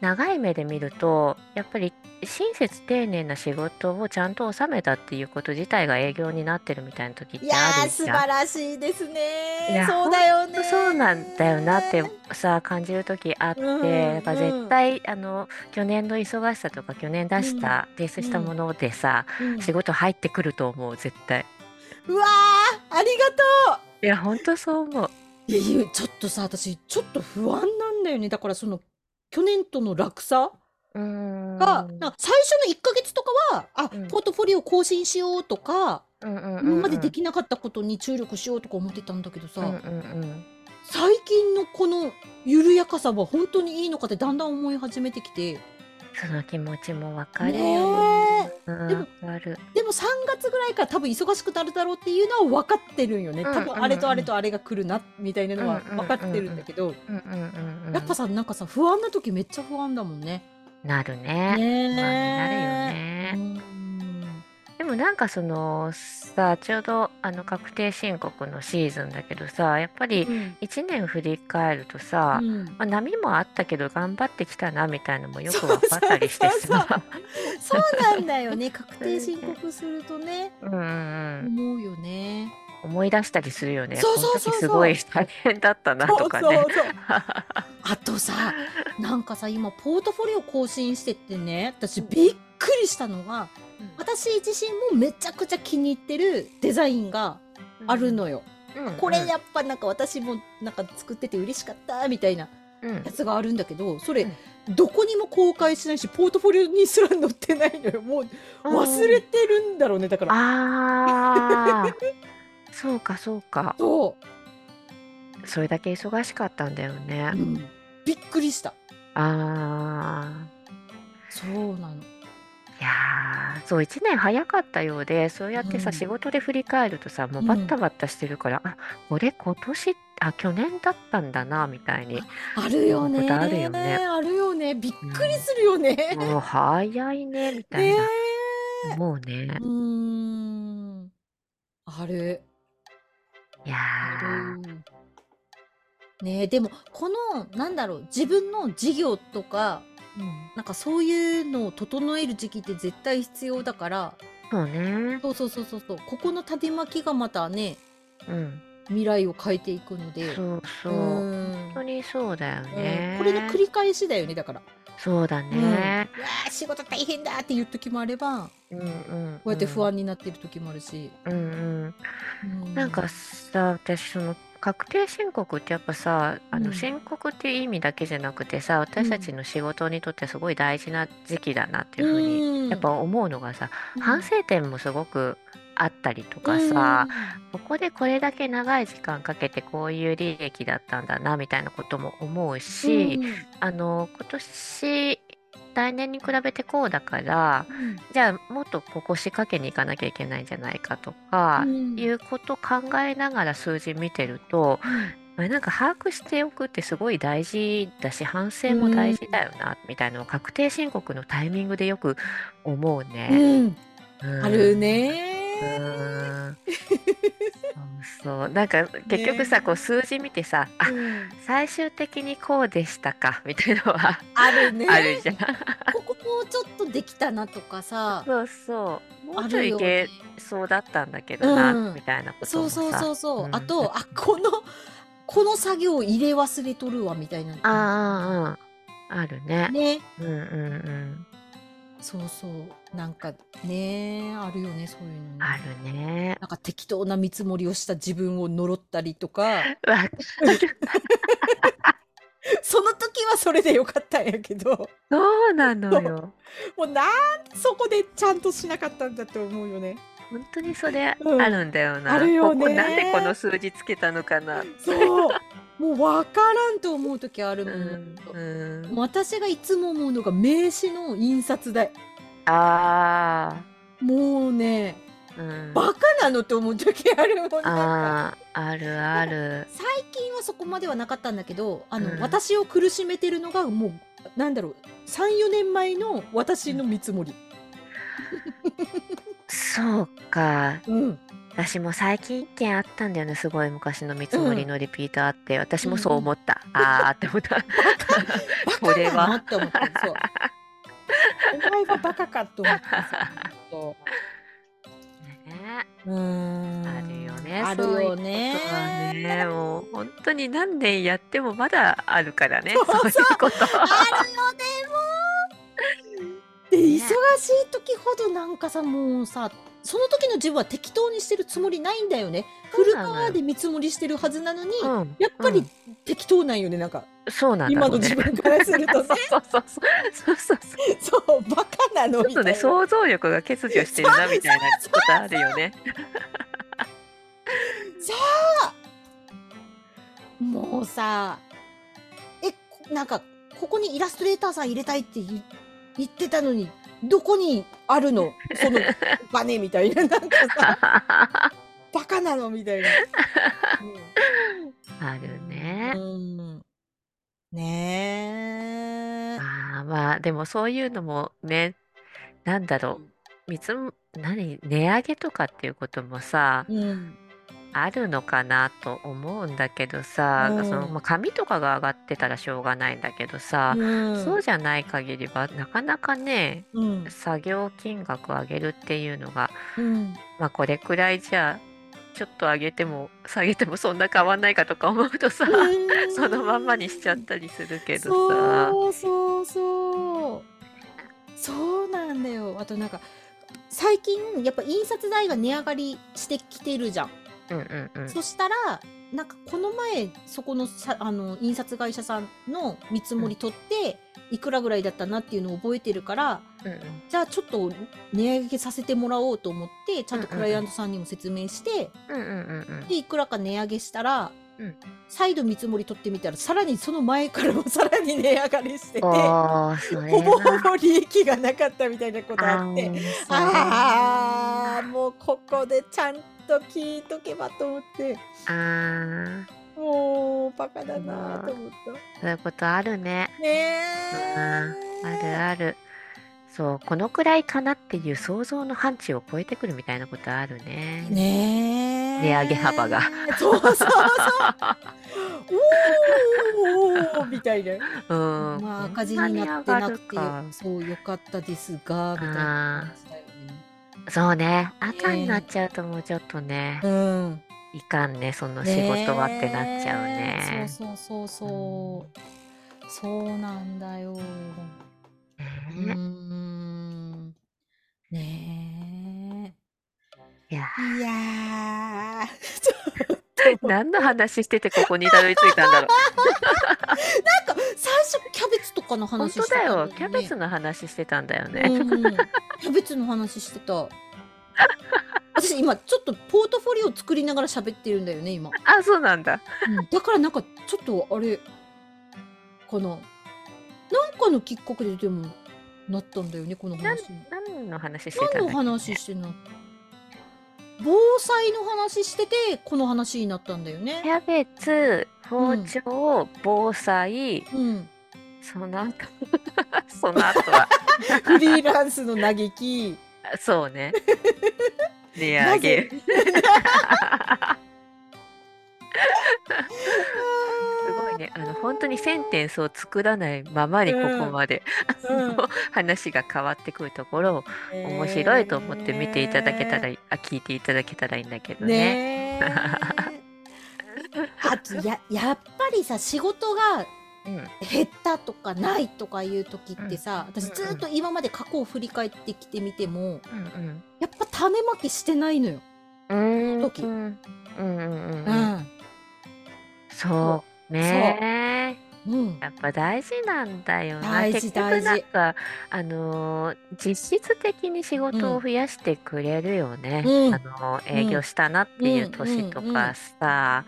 長い目で見ると、やっぱり親切丁寧な仕事をちゃんと収めたっていうこと自体が営業になってるみたいな時ってあるじゃん。素晴らしいですね。そうだよね。そうなんだよなってさ感じる時あって、うん、やっぱ絶対あの去年の忙しさとか去年出した、うん、提出したものでさ、うん、仕事入ってくると思う絶対。うわありがとう。いや本当そう思う。いやちょっとさ私ちょっと不安なんだよねだからその去年との落差が、な最初の1ヶ月とかは、あ、うん、ポートフォリオ更新しようとか、今までできなかったことに注力しようとか思ってたんだけどさ、うんうんうん、最近のこの緩やかさは本当にいいのかってだんだん思い始めてきて。その気持ちもわかるよね。でも、でも3月ぐらいから多分忙しくなるだろうっていうのは分かってるんよね。多分あれとあれとあれが来るなみたいなのは分かってるんだけど、やっぱさ、なんかさ、不安な時めっちゃ不安だもんね。なるね。ね不安になるよね。でもなんかそのさちょうどあの確定申告のシーズンだけどさやっぱり1年振り返るとさ、うん。まあ、波もあったけど頑張ってきたなみたいのもよく分かったりしてさ。そうなんだよね。確定申告するとね、うんうん、思うよね。思い出したりするよね。そうそうそうすごい大変だったなとかね。そうそうそう あとさ、なんかさ、今ポートフォリオ更新してってね、私びっくりしたのが、うん、私自身もめちゃくちゃ気に入ってるデザインがあるのよ。うん、これやっぱなんか私もなんか作ってて嬉しかったみたいなやつがあるんだけど、それ、どこにも公開しないし、ポートフォリオにすら載ってないのよ。もう忘れてるんだろうね、だから。ああ。そうか、そうか。そう。それだけ忙しかったんだよね。うん、びっくりした。ああ。そうなの。いやそう1年早かったようでそうやってさ、うん仕事で振り返るとさもうバッタバッタしてるから、あこれ今年あ去年だったんだなみたいにあるよね。あるよね。あるよね。びっくりするよね。もう早いねみたいなもうねうーん。ある。いやねでもこのなんだろう自分の事業とかうん、なんかそういうのを整える時期って絶対必要だからそうね。そうそうそうそうそうここの種まきがまたねうん。未来を変えていくのでそうそう。本当にそうだよね。これの繰り返しだよねだから、そうだね。うわー仕事大変だっていう時もあればうんうん。こうやって不安になってる時もあるし、うんうん。うんなんかさ、私その確定申告ってやっぱさ、あの申告っていう意味だけじゃなくてさ、私たちの仕事にとってすごい大事な時期だなっていうふうにやっぱ思うのがさ、反省点もすごくあったりとかさ、ここでこれだけ長い時間かけてこういう利益だったんだなみたいなことも思うし、あの今年来年に比べてこうだから、うん、じゃあもっとここ仕掛けに行かなきゃいけないんじゃないかとか、うん、いうこと考えながら数字見てると、うん、なんか把握しておくってすごい大事だし反省も大事だよな、みたいなのを確定申告のタイミングでよく思うね。あるねうんそう。なんか結局さ、ね、こう数字見てさ、あ、うん、最終的にこうでしたか みたいなのはあるね。あるじゃん。ここもうちょっとできたなとかさ。そうそう。もうちょいいけそうだったんだけどな、うん、みたいなことそうそうそうそう、うん、あとあこのこの作業入れ忘れとるわみたいなあああるね。ね。うんうんうんそうそう。なんかねあるよねそういうのね。あるね。なんか適当な見積もりをした自分を呪ったりとか。その時はそれでよかったんやけど。そうなのよ。もうなんそこでちゃんとしなかったんだって思うよね。本当にそれあるんだよな。あるよね。ここなんでこの数字つけたのかな。そうもう分からんと思う時あるもん、うんうん、私がいつも思うのが名刺の印刷代。ああもうね、うん、バカなのって思う時あるもん。ねああるある。最近はそこまではなかったんだけどあの、うん、私を苦しめてるのがもうなんだろう34年前の私の見積もり、そうか、うん、私も最近一件あったんだよねすごい。昔の見積もりのリピートあって、私もそう思った、ああって思った。これは。って思ったそう。お前はバカかと思ったそうねうん。あるよねあるよね。そういうね。もう本当に何年やってもまだあるからね。そういうこと。あるよねも。うで、忙しい時ほどなんかさもうさその時の自分は適当にしてるつもりないんだよね。フルパワーで見積もりしてるはずなのに、うん、やっぱり適当なんよね、なんか。そうなんだ、ね、今の自分からするとね。そうそうそうそうそうそう。バカなのちょっとね、想像力が欠如してるなみたいなことあるよね。もうさ、え、なんか、ここにイラストレーターさん入れたいって言ってたのに、どこにあるの？その お金みたいな、なんかさ、バカなのみたいな。うん、あるね。うん、ねえ。あまあ、でもそういうのもね、なんだろう、みつ何、値上げとかっていうこともさ、うんあるのかなと思うんだけどさ、うん、そのまあ、紙とかが上がってたらしょうがないんだけどさ、うん、そうじゃない限りはなかなかね、うん、作業金額上げるっていうのが、まあこれくらいじゃちょっと上げても下げてもそんな変わんないかとか思うとさ、そのまんまにしちゃったりするけどさ。そうそうそう。そうなんだよ。あとなんか最近やっぱ印刷代が値上がりしてきてるじゃん。うんうんうん。そしたら、なんかこの前、そこのさ、あの、印刷会社さんの見積もり取って、いくらぐらいだったなっていうのを覚えてるから、うんうん。じゃあちょっと値上げさせてもらおうと思って、ちゃんとクライアントさんにも説明して、うんうんうんうん。で、いくらか値上げしたら、うん。再度見積もり取ってみたら、さらにその前からも さらに値上がりしてて、ほぼほぼ利益がなかったみたいなことあって、ああ、もうここでちゃんと聞いとけばと思って。ああ。もう、バカだなと思った。そういうことあるね。ねあるある。そう、このくらいかなっていう想像の範疇を超えてくるみたいなことあるね。ね値上げ幅が。そうそうそう。おおみたいな。うん。まあ赤字になってなくてそうよかったですがみたいなそうね。赤になっちゃうともうちょっとね、うん。いかんね、その仕事はってなっちゃうね。そうそうそうそう。そうなんだよ。うねん。ねいやいやー、何の話しててここにたどり着いたんだろう。なんか最初キャベツとかの話してたんだよ、ね、キャベツの話してたんだよね。うん、キャベツの話してた。私今ちょっとポートフォリオ作りながら喋ってるんだよね今。あ、そうなんだ。うん、だからなんかちょっとあれかな。なんかのきっかけででもなったんだよねこの話。何の話してたんだ何の話してな防災の話しててこの話になったんだよね。キャベツ、包丁、うん、防災、うん、その後 その後は フリーランスの嘆き。そうね。値上げ。すごいね。あの本当にセンテンスを作らないままにここまで、うん、話が変わってくるところを面白いと思って見ていただけたら、あ聞いていただけたらいいんだけどね。ねあとや やっぱりさ仕事が減ったとかないとかいう時ってさ、私ずっと今まで過去を振り返ってきてみても、うんうん、やっぱ種まきしてないのよ。うん。時。うんうんうん。そうねうん、やっぱ大事なんだよな。大事大事。なんかあのー、実質的に仕事を増やしてくれるよね。うん、あのー、営業したなっていう年とかさ、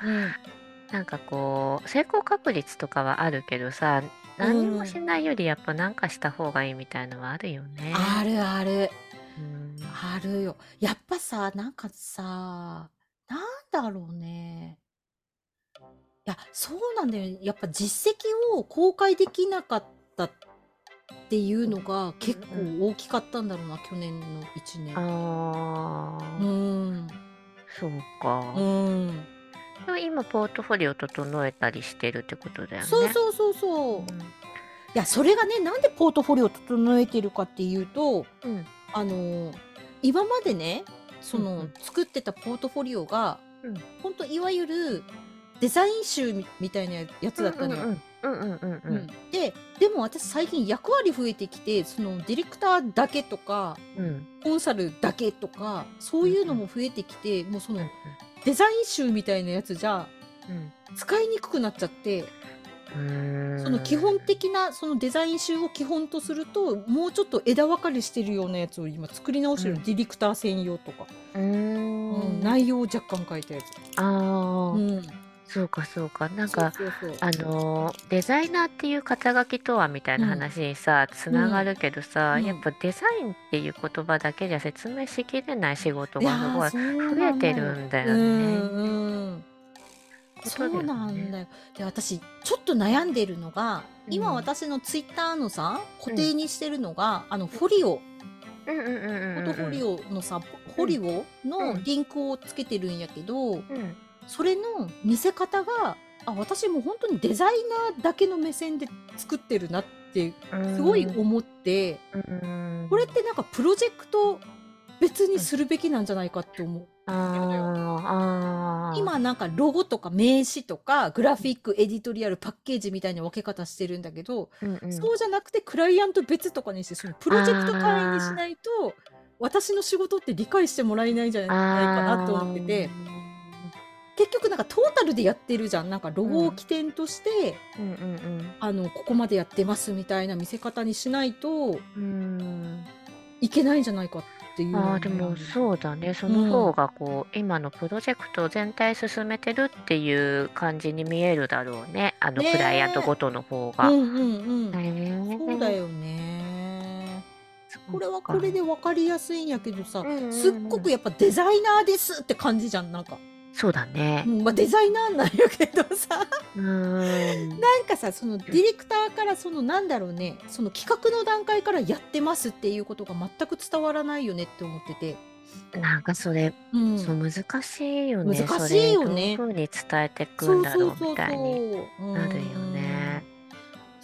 なんかこう成功確率とかはあるけどさ何もしないよりやっぱ何かした方がいいみたいのはあるよね。あるある。うん、あるよ。やっぱさ、なんかさ、なんだろうね。いや、そうなんだよね。やっぱ実績を公開できなかったっていうのが結構大きかったんだろうな、去年の1年。あうーん。そうか。うん。今ポートフォリオ整えたりしてるってことだよね。そうそうそうそう。うん、いやそれがねなんでポートフォリオ整えてるかっていうと、うん、あの今までねその、うんうん、作ってたポートフォリオが、うん、本当いわゆるデザイン集みたいなやつだったのよ。で、でも私最近役割増えてきて、そのディレクターだけとか、うん。コンサルだけとか、そういうのも増えてきて、もうそうんのデザイン集みたいなやつじゃうん。使いにくくなっちゃって、うんその基本的なそのデザイン集を基本とすると、もうちょっと枝分かれしてるようなやつを今作り直してる、うん。ディレクター専用とか、うん。ん内容を若干変えたやつ。ああ、うん、そうかそうか。なんそうかそうそう。あのーデザイナーっていう肩書きとはみたいな話にさ、つながるけどさ、うん。やっぱデザインっていう言葉だけじゃ説明しきれない仕事いやがすごいーそう増えてるんだようんね。うん。そうことだよね。なんだよ。で、私、ちょっと悩んでるのが、今うん。私のツイッターのさ、固定にしてるのが、あの、フォリオ、うんうんうんうんうんフォトフォリオのさ、フォリオうん。のリンクをつけてるんやけど、うんそれの見せ方が、あ、私もう本当にデザイナーだけの目線で作ってるなって、うんすごい思って、うん。これってなんかプロジェクト別にするべきなんじゃないかって思う。今なんかロゴとか名刺とかグラフィックエディトリアルパッケージみたいな分け方してるんだけど、うんうん。そうじゃなくてクライアント別とかにしてそのプロジェクト単位にしないと私の仕事って理解してもらえないんじゃないかなと思ってて結局なんかトータルでやってるじゃん。なんかロゴを起点として、うん。うんあのここまでやってますみたいな見せ方にしないとうん。うんいけないんじゃないかっていうのあでもそうだね。その方がこう、今のプロジェクト全体進めてるっていう感じに見えるだろうね。あのクライアントごとの方が。うんうんそうだよね。これはかこれで分かりやすいんやけどさ、うんうんうん。すっごくやっぱデザイナーですって感じじゃんなんか、そうだね。う。んまあ、デザイナーなんやけどさ。ん。なんかさそのディレクターからそのなんだろうねその企画の段階からやってますっていうことが全く伝わらないよねって思ってて、なんかそれ、うん、そう難しいよね。難しいよね。そういうふうに伝えてくんだろうみたいになるよね。うん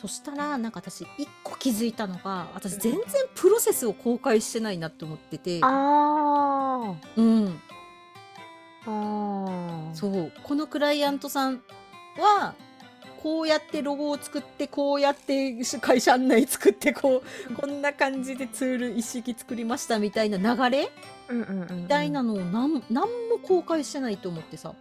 そしたらなんか私一個気づいたのが私全然プロセスを公開してないなって思ってて、あうん、あ。ああ。そうこのクライアントさんはこうやってロゴを作ってこうやって会社案内作ってこうこんな感じでツール一式作りましたみたいな流れ？うんうんうんうん。みたいなのをなんなんも公開してないと思ってさ。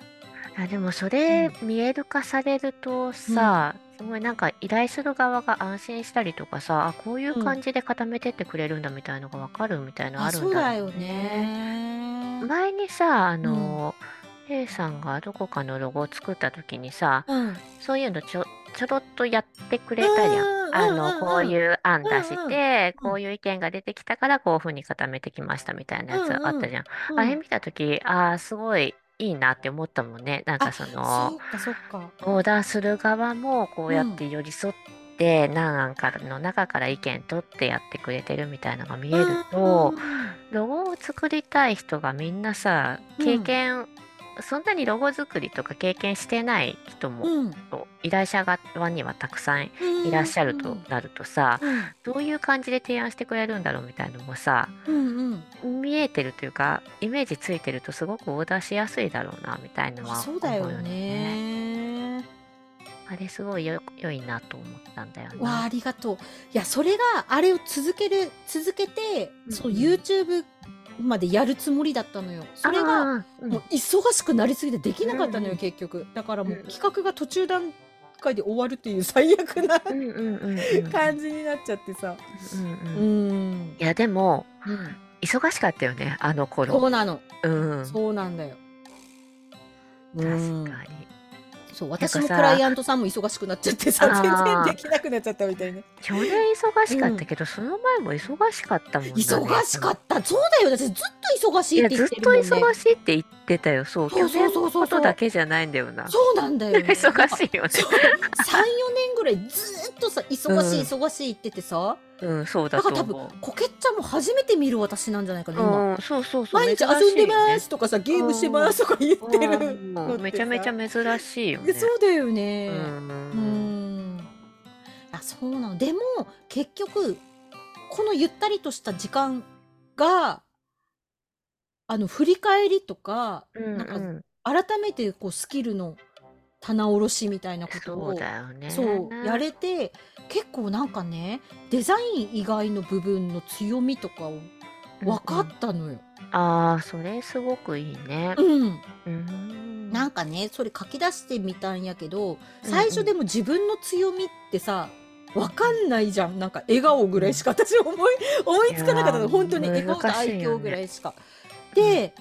あでもそれ見える化されるとさ、すごいなんか依頼する側が安心したりとかさあこういう感じで固めてってくれるんだみたいのが分かるみたいなのああるんそうだよね。ね。前にさあの、レイさんがどこかのロゴを作った時にさうんそういうのちょちょろっとやってくれたじゃん。あのこういう案出して、うんこういう意見が出てきたからこういうふうに固めてきましたみたいなやつあったじゃん。うんあれ見た時あーすごいいいなって思ったもんね。なんかその。オーダーする側もこうやって寄り添って、何案からの中から意見取ってやってくれてるみたいなのが見えると、ロゴを作りたい人がみんなさ経験、そんなにロゴ作りとか経験してない人も、うん。依頼者側にはたくさんいらっしゃるとなるとさ、うん。どういう感じで提案してくれるんだろうみたいなのもさうんうん。見えてるというかイメージついてるとすごくオーダーしやすいだろうなみたいなのはあそうだよ思うね。あれすごいよ良いなと思ったんだよね。わあありがとう。いやそれがあれを続ける続けて、うん。そう YouTube までやるつもりだったのよ。それがもう忙しくなりすぎてできなかったのよ、うん結局。だからもううん企画が途中段階で終わるっていう最悪な感じになっちゃってさ。うんううんん。いやでもうん忙しかったよねあのそ頃。うなの。うん、そうなんだよ。確うんかに。そう私もクライアントさんも忙しくなっちゃってさ全然できなくなっちゃったみたいな去年忙しかったけど、その前も忙しかったもんね。忙しかったそうだよ私ずっと忙しいっていやずっと言ってるもんね忙しいって言ってたよ。そう。去年のことだけじゃないんだよな。そうなんだよ、ね、忙しいよね。そう34年ぐらいずっとさ忙しいうん忙しい言っててさ、うん、そうだだから多分と思う。コケッちゃんも初めて見る私なんじゃないかな今、うん、そうそうそう。毎日遊んでますとかさゲームしてますとか言ってるうんめちゃめちゃ珍しいよね。でそうだようねうんん。あそうなのでも結局このゆったりとした時間があの振り返りとかうんなんかうん改めてこうスキルの棚卸しみたいなことそうをだよね。そうやれて結構なんかねデザイン以外の部分の強みとかを分かったのよ。ああ、それすごくいいね。うん、うん。なんかねそれ書き出してみたんやけど最初でも自分の強みってさ分かんないじゃんなんか笑顔ぐらいしか私思い思いつかなかったの本当に笑顔と愛嬌ぐらいしか。で、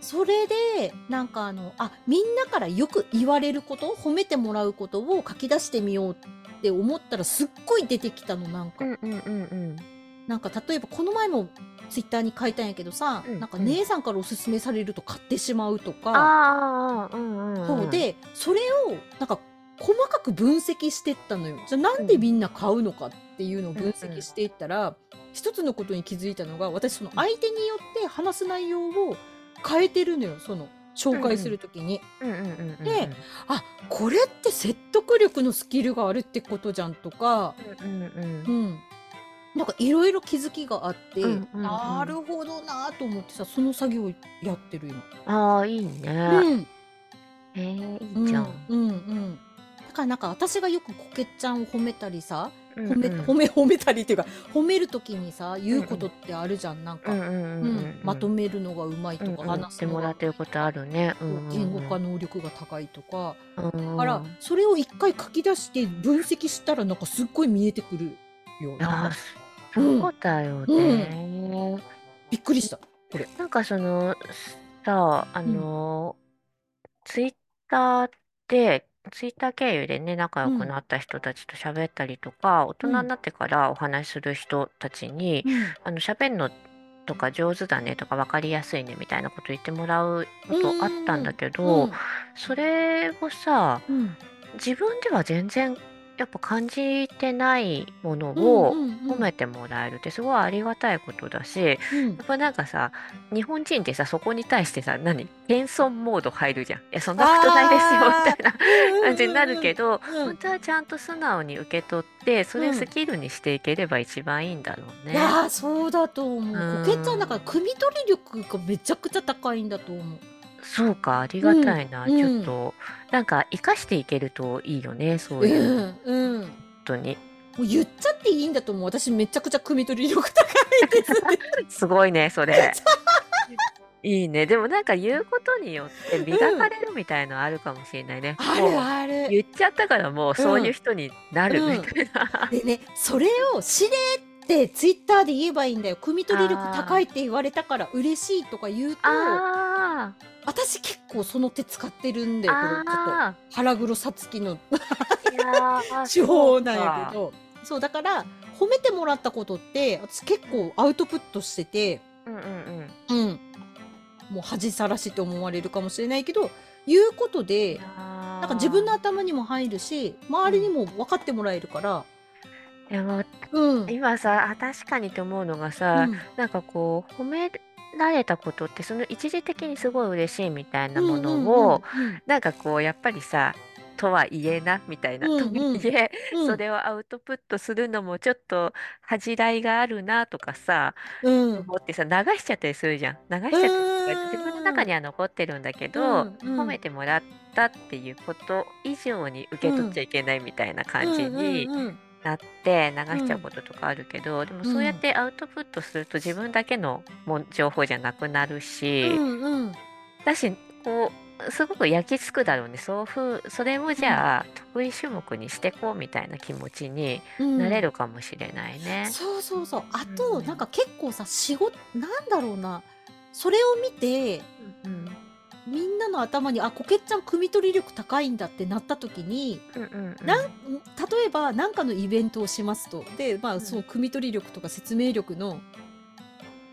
それでなんかあのあみんなからよく言われること褒めてもらうことを書き出してみようって思ったらすっごい出てきたのなんか。うんうんうんうん。なんか例えばこの前もツイッターに書いたんやけどさ、うんなんか姉さんからおすすめされると買ってしまうとか、ああ、うんうん、うん。そうでそれをなんか細かく分析してったのよじゃあなんでみんな買うのかっていうのを分析していったら、一つのことに気づいたのが私その相手によって話す内容を変えてるのよその紹介するときに。であこれって説得力のスキルがあるってことじゃんとか、うんうんうんうん、なんかいろいろ気づきがあって、うんうんうんなるほどなと思ってさその作業やってる今。ああ、いいね。うんえー、いいじゃん。うんうんうんだからなんか私がよくこけちゃんを褒めたりさ、うん褒めうん。褒め褒めたりっていうか褒めるときにさ言うことってあるじゃんなんか、うんうんうんうんうんまとめるのがうまいとか、うんうん。話すのが。ってもらってることあるね。うんうんうん。言語化能力が高いとか、うんだからそれを一回書き出して分析したらなんかすっごい見えてくるよ。あそうだよね。びっくりした。これ。なんかそのさあの、ツイッターでツイッター経由でね仲良くなった人たちと喋ったりとか、大人になってからお話しする人たちに、うん。あの喋るのとか上手だねとか分かりやすいねみたいなこと言ってもらうことあったんだけど、それをさ自分では全然やっぱ感じてないものをうんうんうん褒めてもらえるってすごいありがたいことだし、うんやっぱなんかさ日本人ってさそこに対してさ何？謙遜モード入るじゃん。いやそんなことないですよみたいな感じになるけど、うん本当はちゃんと素直に受け取ってそれうんスキルにしていければ一番いいんだろうね。いやーそうだと思うんう。こけちゃんだから汲み取り力がめちゃくちゃ高いんだと思う。そうかありがたいな、うんちょっとなんか生かしていけるといいよねそういうんうん。も当に。う言っちゃっていいんだと思う。私めちゃくちゃ汲み取り力高いです。すごいねそれ。いいねでもなんか言うことによって磨かれるみたいのあるかもしれないね。あるもうある。言っちゃったからもうそういう人になるみたいな。でね、それをしれってツイッターで言えばいいんだよ。汲み取り力高いって言われたから嬉しいとか言うと、あ私結構その手使ってるんーだよ。これちょっとあ腹黒さつきの。ーいやー 手法なんやけど。そうだから褒めてもらったことって私結構アウトプットしてて、そうんうんうん。うん、もう恥さらしって思われるかもしれないけど言うことでななんか自分の頭にも入るし周りにも分かってもらえるから、でもうん、今さあ確かにと思うのがさ、うん。なんかこう褒められたことってその一時的にすごい嬉しいみたいなものを、うんうんなんかこうやっぱりさとは言えなみたいな、うんうん。とはいえ、うん。それをアウトプットするのもちょっと恥じらいがあるなとかさ、うん。思ってさ流しちゃったりするじゃん。流しちゃったり自分の中には残ってるんだけど、うんうん。褒めてもらったっていうこと以上に受け取っちゃいけないみたいな感じになって流しちゃうこととかあるけど、でもそうやってアウトプットすると自分だけのもん情報じゃなくなるし、うんうん。だしこうすごく焼き付くだろうね。そうふうそれをじゃあ、得意種目にしてこうみたいな気持ちにうん。なれるかもしれないね。そうそうそう。あと、うんなんか結構さ仕事なんだろうな。それを見てうんみんなの頭にあこけっちゃん汲み取り力高いんだってなった時にうんうんうん。なん例えば何かのイベントをしますと。で、まあ、うん。その汲み取り力とか説明力の、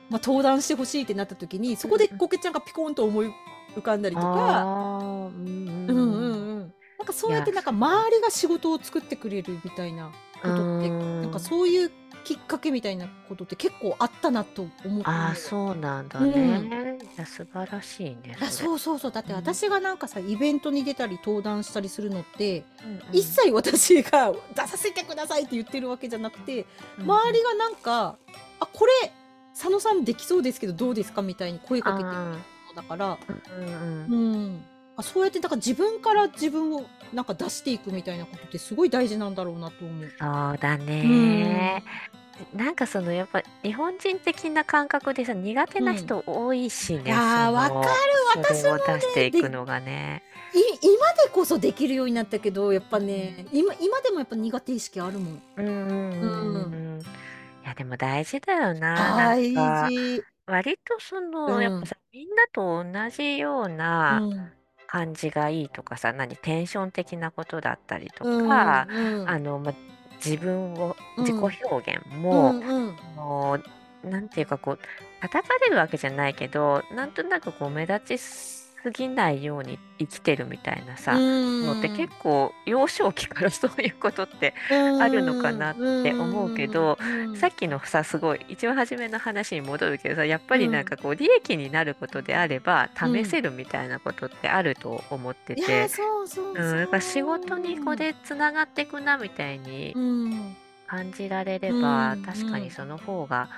まあ、登壇してほしいってなった時にそこでうん。こけちゃんがピコンと思い浮かんだりとか、あーうんうん。うんうんうん、なんかそうやってなんか周りが仕事を作ってくれるみたいなことってうん。なんかそういうきっかけみたいなことって結構あったなと思って。ああそうなんだね。いや素晴らしいね。そそうそうそう。だってうん。私がなんかさイベントに出たり登壇したりするのって、れうんうん。一切私が出させてくださいって言ってるわけじゃなくて周りがなんか「あこれ佐野さんできそうですけどどうですか?」みたいに声かけてるのだから、うんうん。うん、あそうやってだから自分から自分をなんか出していくみたいなことってすごい大事なんだろうなと思う。そうだね。なんかそのやっぱ日本人的な感覚でさ苦手な人多いしね、いやーわかる私もね出していくのがね。い今でこそできるようになったけどやっぱね今今でもやっぱ苦手意識あるもん。うんうんうんうん。いやでも大事だよな。大事。割とその、うんやっぱさみんなと同じよううなん感じがいいとかさ、何テンション的なことだったりとうんか、うん。あのま自分をうん。自己表現うも、んうん。もうなんていうかこう叩かれるわけじゃないけどなんとなくこう目立ちすぎないように生きてるみたいなさ、のって結構幼少期から そういうことってあるのかなって思うけど、さっきのさすごい一番初めの話に戻るけどさやっぱりなんかこう利益になることであれば試せるみたいなことってあると思ってて、仕事にこれつながっていくなみたいにうん。感じられれば、うん。確かにその方が、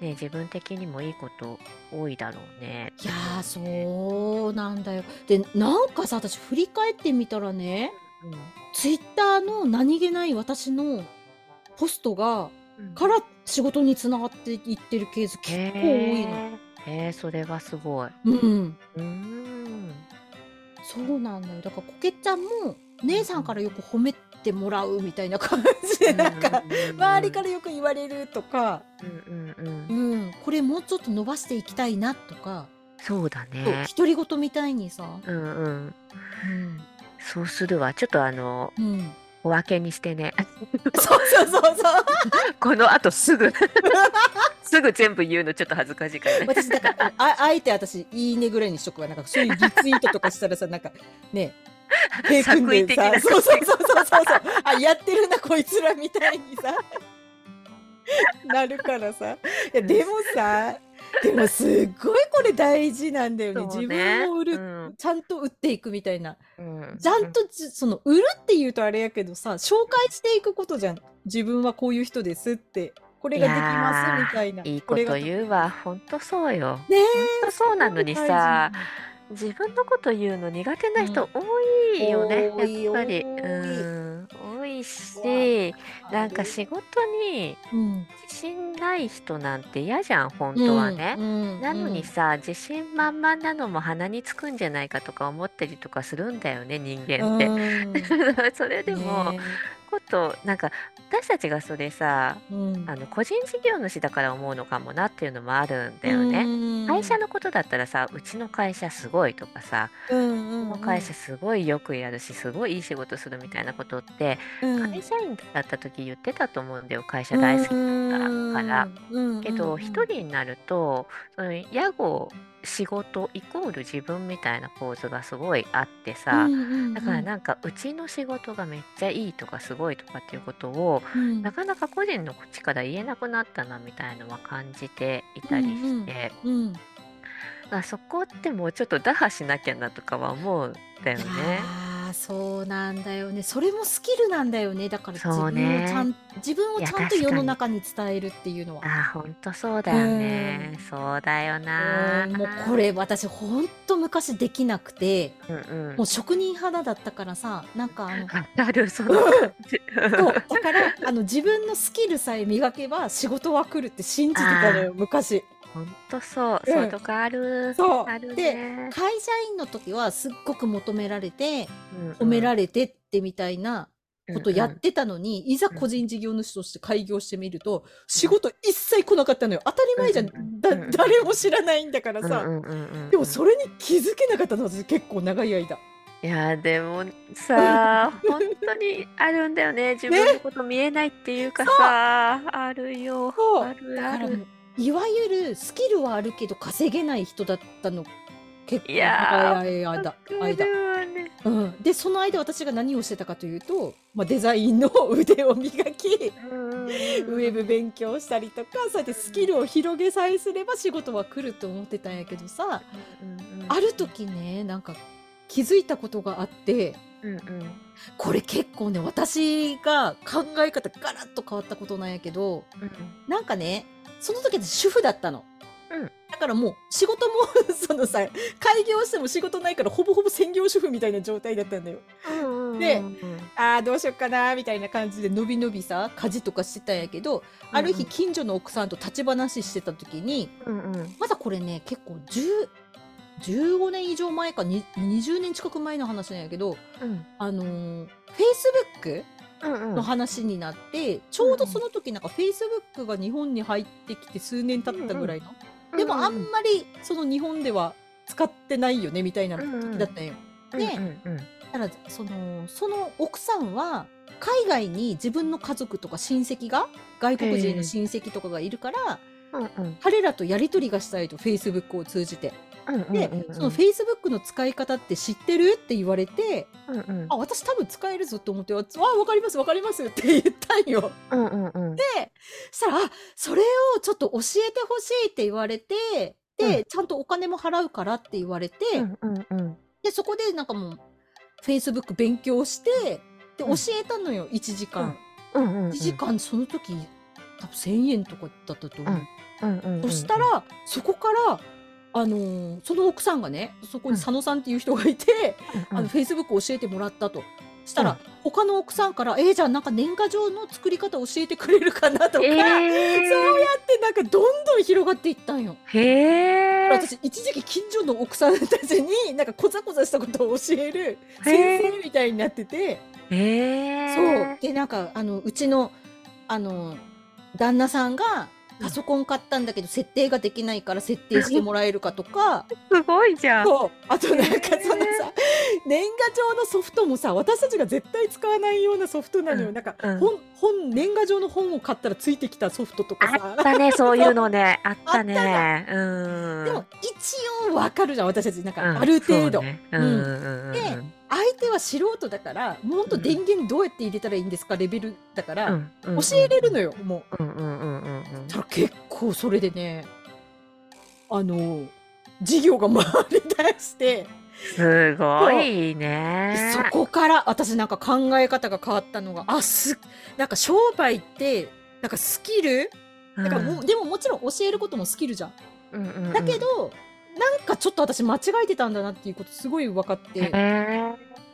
ね、自分的にもいいこと多いだろうね。いやーそうなんだよ。でなんかさ私振り返ってみたらねうんツイッターの何気ない私のポストがうんから仕事につながっていってるケース結構多いの。へえへえそれはすごい。うん、うーん。そうなんだよ。だからコケちゃんも姉さんからよく褒めてもらうみたいな感じでなんか周りからよく言われるとか、うんうんうん。うん、これもうちょっと伸ばしていきたいなとか、そうだね。独り言みたいにさ、うんうん。うんそうするわ。ちょっとあの、うん、お分けにしてね。そうそうそうそう。この後すぐ、すぐ全部言うのちょっと恥ずかしいからね。私だからああえて私いいねぐらいにしとくわなんかそういうリツイートとかしたらさなんかねそうそうそうそうそうそう。あやってるなこいつらみたいにさ。なるからさ。いやでもさでもすっごいこれ大事なんだよね。そう自ね分を売る、うん。ちゃんと売っていくみたいな。うん。ちゃんとじその売るっていうとあれやけどさ紹介していくことじゃん。自分はこういう人ですって。これができますみたいな。いいことれが言うわ。ほんとそうよ。ねそうなのにさ、自分のこと言うの苦手な人多いよね、多いやっぱり。うん、多いし、なんか仕事にうん。自信ない人なんて嫌じゃん、本当はね。なのにさ、自信満々なのも鼻につくんじゃないかとか思ったりとかするんだよね、人間って。それでも、ことなんか私たちがそれさあの個人事業主だから思うのかもなっていうのもあるんだよね。会社のことだったらさうちの会社すごいとかさ、うちの会社すごいよくやるしすごいいい仕事するみたいなことって、会社員だった時言ってたと思うんだよ。会社大好きだったから。けど一人になるとその屋号仕事イコール自分みたいな構図がすごいあってさ、だからなんかうちの仕事がめっちゃいいとかすごいとかっていうことを、なかなか個人の口から言えなくなったなみたいのは感じていたりして、あそこってもうちょっと打破しなきゃなとかは思うんだよね。あそうなんだよね。それもスキルなんだよね。だから自分をちそうねゃん自分をちゃんと世の中に伝えるっていうのは。あほんとそうだよね。そうだよな。もうこれ私ほんと昔できなくて、うんうん。もう職人肌だったからさなんかあの あるそのそう。だからあの自分のスキルさえ磨けば仕事は来るって信じてたのよ昔。ほんとそう、うん。そういうとこある。そう。あるでね。会社員の時はすっごく求められてうんうん。褒められてってみたいなことやってたのに、いざ個人事業主として開業してみると、仕事一切来なかったのよ。当たり前じゃん。だうんうん誰も知らないんだからさ。うんうんうんうんでもそれに気づけなかったの私結構長い間。いやでもさ 本当にあるんだよね。自分のこと見えないっていうかさ、あるよ。そう。あるだある。からもういわゆるスキルはあるけど稼げない人だったの。結構い長い間。わか間るわねうん、でその間私が何をしてたかというと、まあ、デザインの腕を磨きウェブ勉強したりとかそうやってスキルを広げさえすれば仕事は来ると思ってたんやけどさある時ねなんか気づいたことがあってうんうん。これ結構ね私が考え方ガラッと変わったことなんやけどうん。なんかねその時私主婦だったの。うん。だだからもう仕事も そのさ開業しても仕事ないからほぼほぼ専業主婦みたいな状態だったんだよ。でああどうしよっかなみたいな感じでのびのびさ家事とかしてたんやけど、ある日近所の奥さんと立ち話してた時に、うんうん、まだこれね結構15年以上前か20年近く前の話なんやけど、うん、あのー、Facebook の話になって、うんうん、ちょうどその時なんか Facebook が日本に入ってきて数年経ったぐらいの、でもあんまりその日本では使ってないよねみたいな時だったんよ。うんうん、で、うんうん、ただそのその奥さんは海外に自分の家族とか親戚が外国人の親戚とかがいるから、うんうん、彼らとやり取りがしたいと Facebook を通じて。で、そのフェイスブックの使い方って知ってる？って言われて、うんうん、あ、私多分使えるぞと思って、あ、わかります、わかりますって言ったんよ。うんうんうん、で、そしたら、あ、それをちょっと教えてほしいって言われて、で、うん、ちゃんとお金も払うからって言われて、で、そこでなんかもう、フェイスブック勉強して、で、教えたのよ、1時間。うん。うんうん、1時間、その時、多分1000円とかだったと思う。そしたら、そこから、あのーその奥さんがねそこに佐野さんっていう人がいて、あのフェイスブック教えてもらったと。したら、他の奥さんから「えー、じゃあなんか年賀状の作り方教えてくれるかな」とか、そうやってなんかどんどん広がっていったんよ。へえ。私一時期近所の奥さんたちになんかこざこざしたことを教える先生みたいになってて、へそう。でなんかあのうちのあの旦那さんがパソコン買ったんだけど設定ができないから設定してもらえるかとか。すごいじゃん。そう。あとなんかそのさ年賀状のソフトもさ私たちが絶対使わないようなソフトなのよ、うん、なんか、うん、本本年賀状の本を買ったらついてきたソフトとかさ。あったねそういうのね。あったね。うん。でも一応わかるじゃん私たち。なんかある程度、うん、うん。で相手は素人だからもうほんと電源どうやって入れたらいいんですかレベルだから、教えれるのよもう。うんうんうんうんたら結構それでねあの事業が回りだしてすごいね。そこから私なんか考え方が変わったのがあすなんか商売ってなんかスキル、なんかもでももちろん教えることもスキルじゃん。うんうんうん、だけどなんかちょっと私間違えてたんだなっていうことすごい分かって。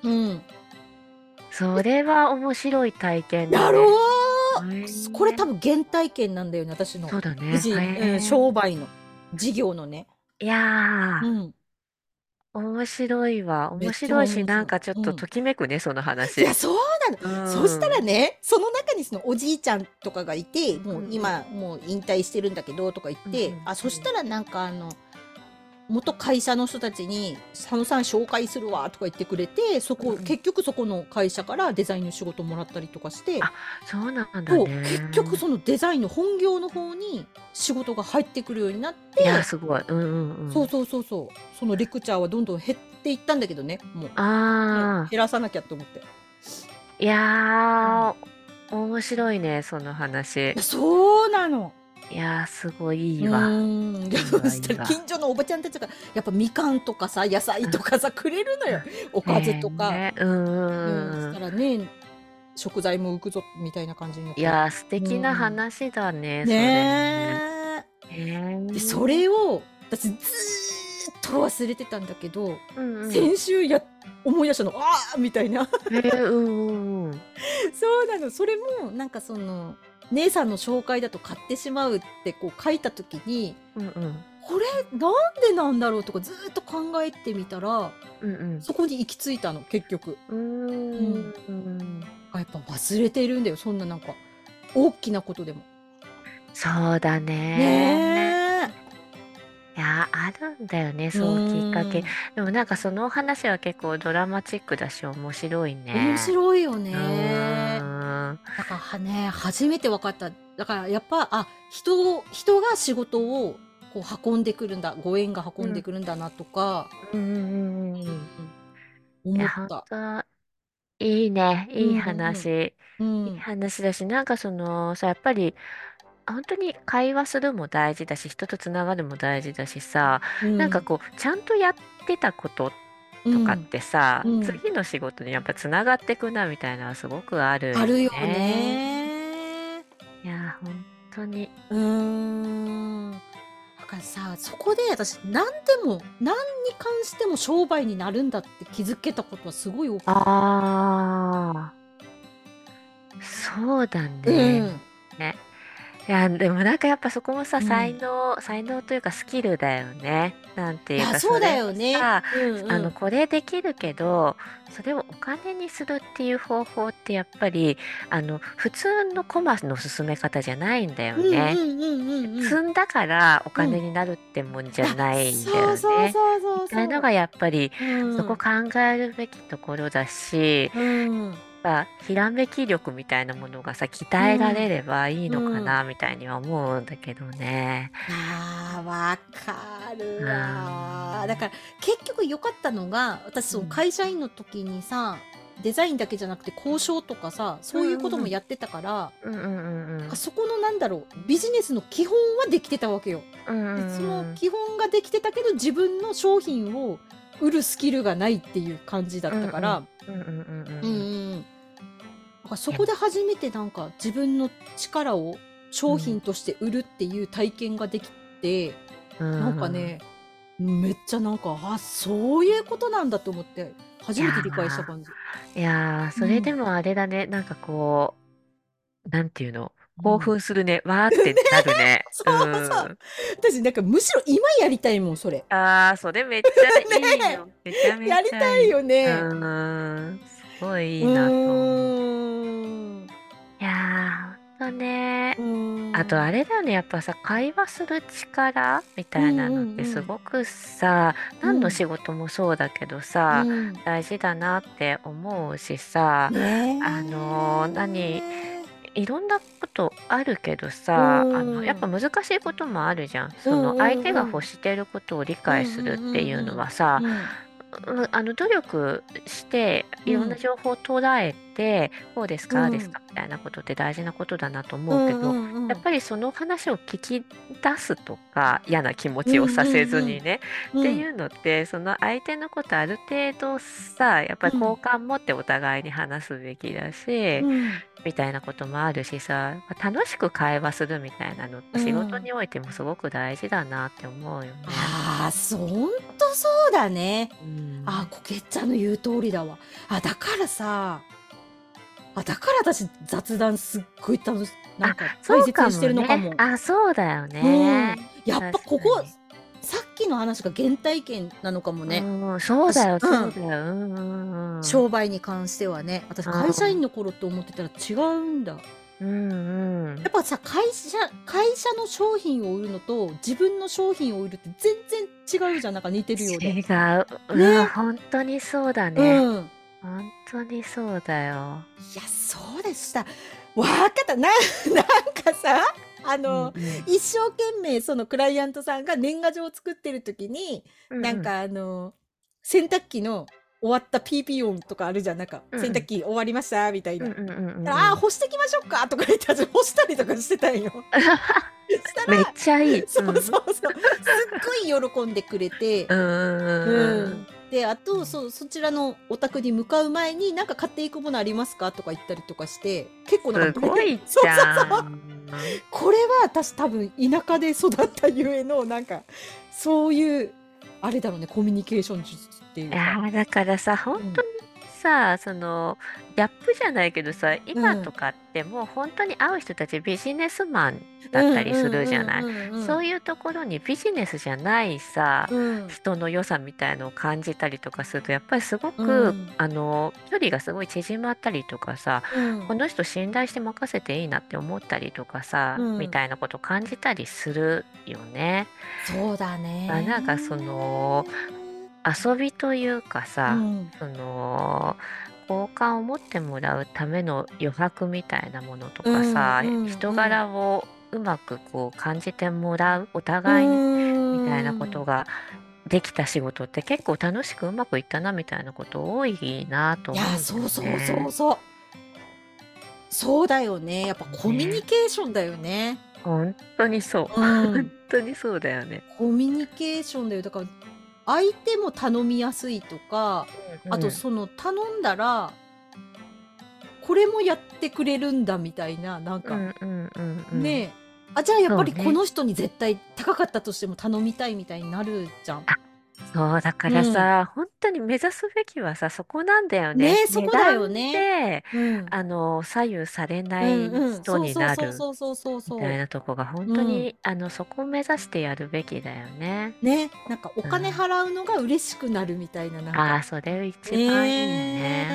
うん。それは面白い体験だ、ね。やろうこれ多分原体験なんだよね、私の。そうだね。うん、商売の、事業のね。いやー。うん。面白いわ。面白いし、なんかちょっとときめくね、その話。いや、そうなの。そしたらね、その中にそのおじいちゃんとかがいて、もう今、もう引退してるんだけど、とか言って、あ、そしたらなんかあの、元会社の人たちに「佐野さん紹介するわ」とか言ってくれてそこ、うん、結局そこの会社からデザインの仕事もらったりとかして。あそうなんだ、ね、結局そのデザインの本業の方に仕事が入ってくるようになって。いやすごい、うんうんうん、そうそうそうそう。そのレクチャーはどんどん減っていったんだけどねもう。あ減らさなきゃと思って。いやー、うん、面白いねその話。そうなのいやー、すごいいいわ。うん近所のおばちゃんたちがやっぱみかんとかさ野菜とかさくれるのよ。おかずとか。ねうん、そしたらね食材も浮くぞみたいな感じになって。いやー、素敵な話だね、それね。ねでそれを私ずーっと忘れてたんだけど、うんうん、先週や思い出したの。ああみたいな。えー、うんうん、そうなの。それもなんかその姉さんの紹介だと買ってしまうってこう書いた時に、うんうん、これなんでなんだろうとかずっと考えてみたら、うんうん、そこに行き着いたの結局。うん。うん。あやっぱ忘れてるんだよそんななんか大きなことでも。そうだね。ねいやあるんだよねそうきっかけ。でもなんかその話は結構ドラマチックだし面白いね。面白いよね。だからね初めて分かった。だからやっぱあ人人が仕事をこう運んでくるんだ。ご縁が運んでくるんだなとか、うんうんうんうん、思った。いいね、いい話、うん、いい話だし、なんかそのさ、やっぱり本当に会話するも大事だし、人とつながるも大事だしさ、うん、なんかこうちゃんとやってたことっとかってさ、うん次の仕事にやっぱつながってくなみたいなのはすごくあるよね。あるよね。いや本当に。うーん。わかからさそこで私何でも何に関しても商売になるんだって気づけたことはすごい大きい。ああ、そうだね。うんね。いや、でもなんかやっぱそこもさ、才能、才能というかスキルだよね。なんていうか、そうだよね。さ、うんあの、これできるけど、それをお金にするっていう方法ってやっぱり、あの、普通のコマの進め方じゃないんだよね。積んだからお金になるってもんじゃないんだよね。みたいのがやっぱり、そこ考えるべきところだし、うん。ぱひらめき力みたいなものがさ鍛えられればいいのかなみたいには思うんだけどね。あーわかるわだから結局良かったのが私その会社員の時にさ、デザインだけじゃなくて交渉とかさそういうこともやってたから、うんうんうんうん、そこのなんだろうビジネスの基本はできてたわけよ。うんその基本ができてたけど自分の商品を売るスキルがないっていう感じだったから。うんうんうんうんうんかそこで初めてなんか自分の力を商品として売るっていう体験ができて、うん、なんかね、めっちゃなんか、あ、そういうことなんだと思って、初めて理解した感じ。いやー、それでもあれだね、なんかこう、なんていうの、興奮するね、わーってなるね。そうそう。私なんかむしろ今やりたいもん、それ。ああ、それめっちゃいいよ。めちゃめちゃやりたいよね。うん。すごいいいなと思う。いやー、ほんとね。あとあれだよね、やっぱさ、会話する力みたいなのってすごくさ、何の仕事もそうだけどさ、大事だなって思うしさ、ねあのー何いろんなことあるけどさ、あのやっぱ難しいこともあるじゃん。その相手が欲してることを理解するっていうのはさ、あの努力していろんな情報を捉えて、こうですか、ああですかみたいなことって大事なことだなと思うけど、やっぱりその話を聞き出すとか嫌な気持ちをさせずにね、っていうのってその相手のことある程度さやっぱり好感持ってお互いに話すべきだし、みたいなこともあるしさ楽しく会話するみたいなのって仕事においてもすごく大事だなって思うよね。ああ、そほんとそうだね。うん、あ、こけっちゃんの言う通りだわ。あ、だからさ、あ、だから私雑談すっごい楽し、なんか大切にしてるのかも。あ、そうだよね。うん、やっぱここ、さっきの話が原体験なのかもね。うん、そうだよ、そうだよ、うんうん。商売に関してはね。私、会社員の頃って思ってたら違うんだ。うんうん、やっぱさ会社会社の商品を売るのと自分の商品を売るって全然違うじゃんなんか似てるよね。違う、ね、本当にそうだね、うん、本当にそうだよ。いやそうでした。わかったな なんかさあの、うんうん、一生懸命そのクライアントさんが年賀状を作ってる時に、うんうん、なんかあの洗濯機の終わった PP 音とかあるじゃん。なんか、うん、洗濯機終わわりましたみたいな、うんうんうんうん、ああ干してきましょうかとか言って干したりとかしてたんよ。めっちゃいい、そうそうそう。すっごい喜んでくれて。うん、であとそそちらのお宅に向かう前に何か買っていくものありますかとか言ったりとかして結構なんかすごいじゃん。これは私多分田舎で育ったゆえのなんかそういうあれだろうねコミュニケーション術っていうか。だからさ本当にさ、そのギャップじゃないけどさ今とかってもう本当に会う人たちビジネスマンだったりするじゃない？そういうところにビジネスじゃないさ、うん、人の良さみたいのを感じたりとかするとやっぱりすごく、うん、あの距離がすごい縮まったりとかさ、うん、この人信頼して任せていいなって思ったりとかさ、みたいなこと感じたりするよね。そうだね。なんかその遊びというかさ、うん、その好感を持ってもらうための余白みたいなものとかさ、うんうん、人柄をうまくこう感じてもらうお互いにみたいなことができた仕事って結構楽しくうまくいったなみたいなこと多いなと思う、ね、いやそうそうそうそうそう。だよね。やっぱコミュニケーションだよね。本当にそう、うん、本当にそうだよね。コミュニケーションだよ。だから相手も頼みやすいとか、あとその頼んだら、これもやってくれるんだみたいな、なんか、ねあ、じゃあやっぱりこの人に絶対高かったとしても頼みたいみたいになるじゃん。そう、だからさ、本当に目指すべきはさ、そこなんだよねね。そ値こだよ段ね。で、うん。あの、左右されなうんいうん。人そうになるそうそうそうそうそうみたいそう。なとこが本うん。当に、あの、そこを目指してやるべきだよね。ね、なんかお金うん。払うのが嬉しくなるみたいな、なんあか。あ、それ一番いいね。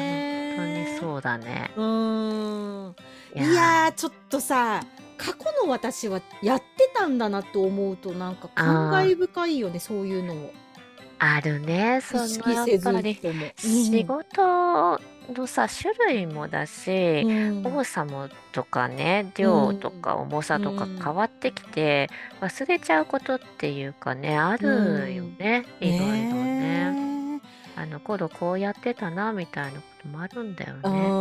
本当にねそうだね。うーん。いやいやー、ちょっとさ、過去の私はやってたんだなと思うと、なんか感あ慨深いよね、そういうのを。あ、あるね。意その、識やっせずぱり、とも。う仕ん。事のさ、種類もだうし、ん。多さもとかね、う量とん。か重さうとか変ん。わってきて、忘れちゃうことっていうかね、あうるよん。ね。いろいろね。ねあの頃こうやってたな、みたいなこともあるんだよえ。うーね。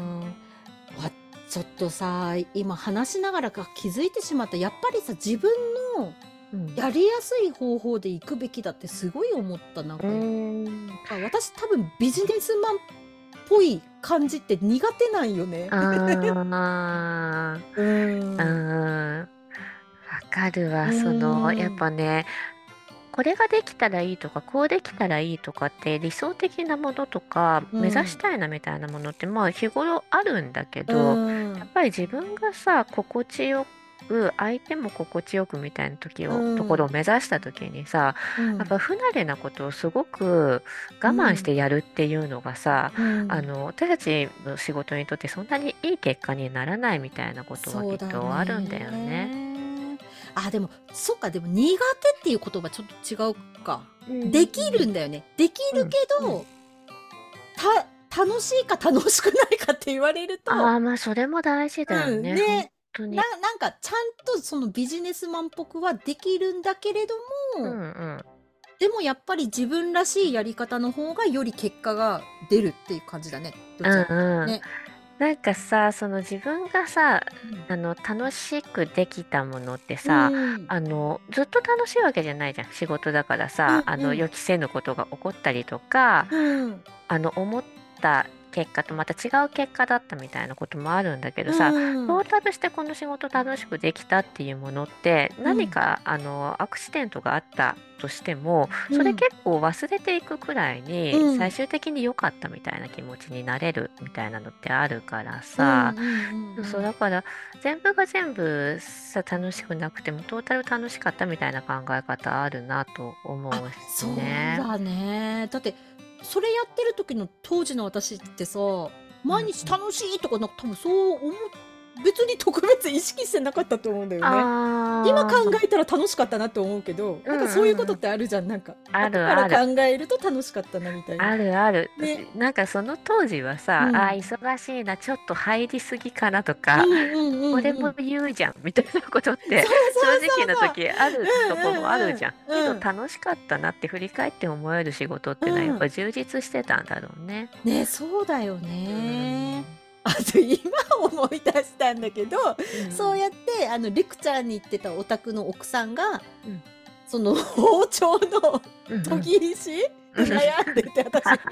ん。わ、ちょっとさ、今話しながらか気づいてしまった。やっぱりさ、自分のうん。やりやすい方法で行くべきだってすごい思った。なんうか、私多分ビジネスマンっぽい感じって苦手なんよね。あうん。わかるうわ。その、やっ。ぱね、これができたらいいとか、こうできたらいいとかって理想的なものとか、う目指しん。たいなみたいなものって、まあ日頃あるんだけうど、やっ。ぱり自分がさ、心地よく、相手も心地よくみたいな時うを、ところをん。目指した時にさ、うん。やっぱ不慣れなことをすごくう我慢しん。てやるっていうのがさ、うん。あの、私たちの仕事にとってそんなにいい結果にならないみたいなことはきっとあるんだよね。ね。あ、でも、そっか、でも苦手っていう言葉ちょっと違うか。うんできるんだよね。できうんるけうん。ど、た、楽しいか楽しくないかって言われると、ああ、まあそれも大事だようん、ね。本ね。当に。な、なんか、ちゃんとそのビジネスマンっぽくはできるんだけれどうんも、うん。でもやっぱり自分らしいやり方の方がより結果が出るっていう感じだね。どうんちらうとうん。ね。なんかさ、その自分がさ、うん。あの、楽しくできたものってうさ、ん。あの、ずっと楽しいわけじゃないじゃん。仕事だからうさ、んあの、うん。予期せぬことが起こったりとか、うん。あの、思った結果とまた違う結果だったみたいなこともあるんだけどさ、うん。トータルしてこの仕事楽しくできたっていうものってうん。何かあのアクシデントがあったとしてもうん。それ結構忘れていくくらいにうん。最終的に良かったみたいな気持ちになれるみたいなのってあるからうん。さうん。そう。だから全部が全部さ楽しくなくてもトータル楽しかったみたいな考え方あるなと思あ、うしそうね。だね。だって、それやってる時の当時の私ってさ、うん毎日楽しいとか、なんか多分そう思う、別に特別意識してなかったと思うんだよね。今あ考ーえたら楽しかったなって思うけど、うんなんかそういうことってあるじゃん。なんか、あ後からるある。考えると楽しかったなみたいな。あるある。ね。なんかその当時はうさ、ああ、ん。忙しいな、ちょっと入りすぎかなとうか、んうんこれもうんうん。言うじゃん、みたいなことって、正直な。時あるとこもあるじゃん。けどうんうんうん。楽しかったなって振り返って思える仕事ってのはやっぱうん。充実してたんだろうね。ね、そうだようね。ん。あと今思い出したんだけど、うん。そうやってあのレクチャーに行ってたお宅の奥さんが、うん。その包丁の。研ぎ石で悩んでて、私、全く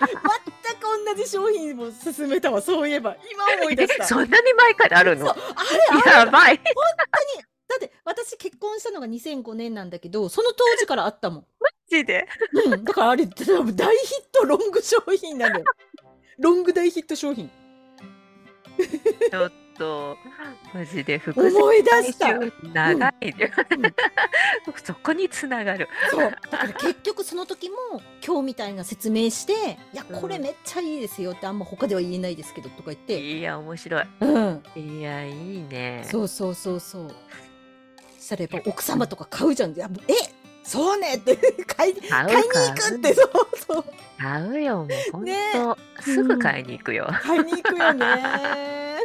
同じ商品を勧めたわ、そういえば。今思い出しえ、た。そんなに前からあるの？あれ、あれ、やばい。本当に。だって私結婚したのが2005年なんだけど、その当時からあったもん。マジで？うん、だからあれ、大ヒットロング商品なのよ。ロング大ヒット商品。ちょっと、マジで伏線思い出した。長いね。うん。そこにつながる。そう。だから結局その時も今日みたいな説明して、いや、これうん。めっちゃいいですよってあんま他では言えないですけどとか言って、いや、面白い。うん。いや、いいね。そうそうそうそう。そしたらやっぱ奥様とか買うじゃん。いやえそうねって買い買う買いに行くって、そうそう。買うよ、もうほんねと、すぐ買いに行くよ。買いに行くよね。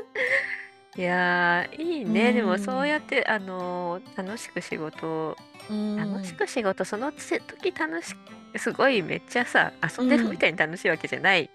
いやー、いいうね。でもそうやん。って、あのー楽しく仕事をう楽しん。く仕事、そのつ時楽しすごいめっちゃさ、遊うんでるみたいに楽しいわけじゃない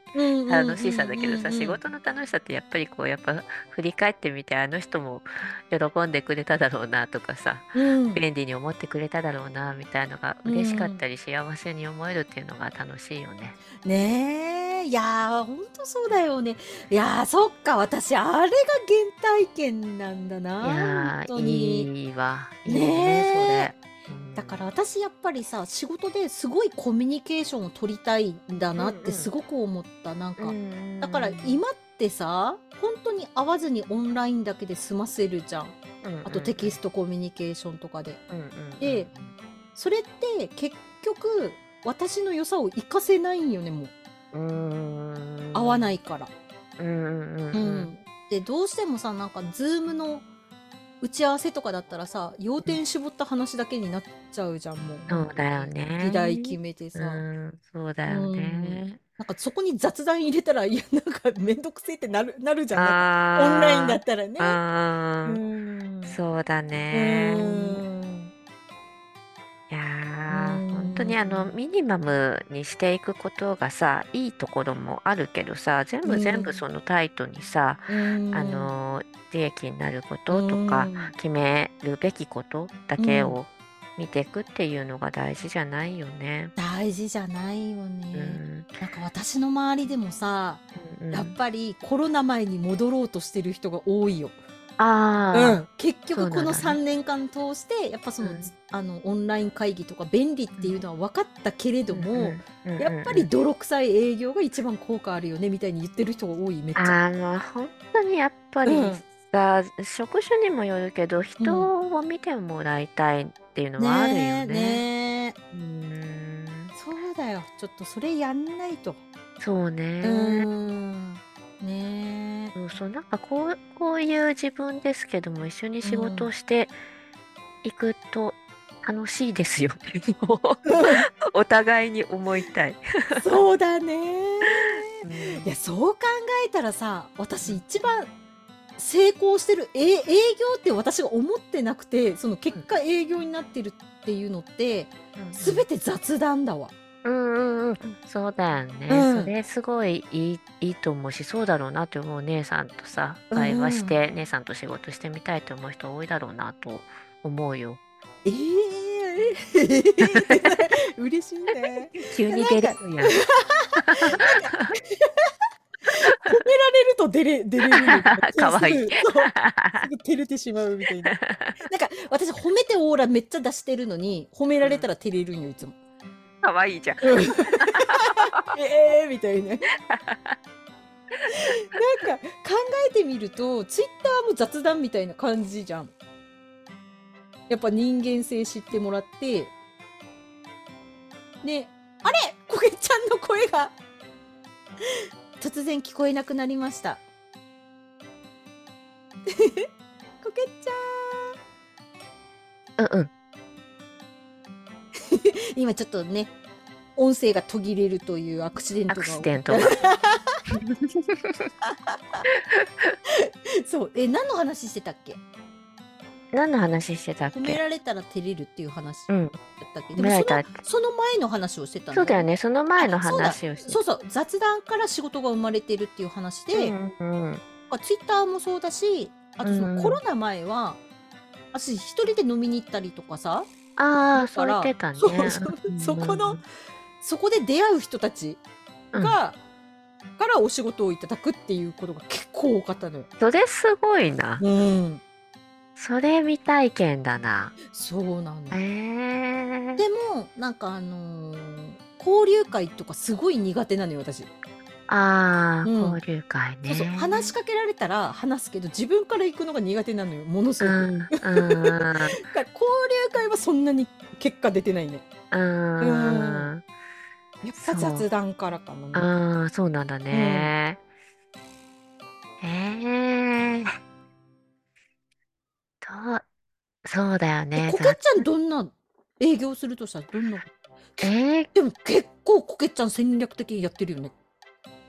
楽しさうんだけどさ。仕事の楽しさってやっぱりこう、やっぱ振り返ってみて、あの人も喜んでくれただろうなとかさ、うん。便利に思ってくれただろうなみたいのがう嬉しかっん。たり幸せに思えるっていうのが楽しいよね。ねえ、いやー、ほんとそうだよね。いやー、そっか、私、あれが原体験なんだいな、やー、本当に。いいわ。いいね、それ。だから私やっぱりさ仕事ですごいコミュニケーションを取りたいんだなってすごく思った。なんかだから今ってさ本当に会わずにオンラインだけで済ませるじゃん。あとテキストコミュニケーションとかで。でそれって結局私の良さを活かせないんよねもう。合わないから。うん。でどうしてもさなんかズームの打ち合わせとかだったらさ要点絞った話だけになっちゃうじゃんもう。そうだよね。議題決めてさ、うん、そうだよね、なんかそこに雑談入れたらいやなんか面倒くせえってなる なるじゃん。なんかオンラインだったらね。うん。そうだね。い当にあのミニマムにしていくことがさいいところもあるけどさ全部全部そのタイトにさ、あの利益になることとか決めるべきことだけを見ていくっていうのが大事じゃないよね。大事じゃないよね。うん、なんか私の周りでもさ、うんうん、やっぱりコロナ前に戻ろうとしてる人が多いよ。あうん、結局この3年間通してやっぱその,、あのオンライン会議とか便利っていうのは分かったけれども、やっぱり泥臭い営業が一番効果あるよねみたいに言ってる人が多いめっちゃ。あの本当にやっぱりさ、職種にもよるけど人を見てもらいたいっていうのはあるよね。ねうん。そうだよ。ちょっとそれやんないと。そうね。うんね。そうそう、なんかこう、こういう自分ですけども、一緒に仕事をしていくと楽しいですよお互いに思いたい。そうだね。いや、そう考えたらさ、私一番成功してる、え営業って私が思ってなくて、その結果営業になってるっていうのって、すべて雑談だわ。うんうんうん。そうだよね。うんそれすごいいいいいと思うし、そうだろうなって思う姉さんとさ、会話して、姉さんと仕事してみたいと思う人多いだろうなと思うよ。ええ 嬉しいね。急に出るやん。褒められると出れ出れるかわ いい。すぐ照れてしまうみたいな。なんか私褒めてオーラめっちゃ出してるのに褒められたら照れるんよいつも。かわいいじゃん。ええみたいな。なんか考えてみるとツイッターも雑談みたいな感じじゃん。やっぱ人間性知ってもらってねあれ？こげちゃんの声が突然聞こえなくなりました。こけちゃん。うんうん。今ちょっとね、音声が途切れるというアクシデントが。アクシデントが。そう、え、何の話してたっけ？何の話してたっけ？褒められたら照れるっていう話だったっけ、うん、でもそのその前の話をしてたんだそうだよね。その前の話をしてそうそう雑談から仕事が生まれてるっていう話で、うんうん、ツイッターもそうだしあとそのコロナ前は、うん、私一人で飲みに行ったりとかさああ、そう言ってたね。そうそうそこの、そこで出会う人たちが、うん、からお仕事をいただくっていうことが結構多かったのよ。それすごいな。うん。それ未体験だな。そうなの。えー、でも、なんかあのー、交流会とかすごい苦手なのよ、私。ああ、うん、交流会ね。そうそう話しかけられたら話すけど自分から行くのが苦手なのよものすごく。うん、交流会はそんなに結果出てないね。うん。やっぱ雑談からかな。ああ、そうなんだね。うん、ええー。と、そうだよね。こけちゃんどんな営業するとした？らどんな？えー、でも結構こけちゃん戦略的にやってるよね。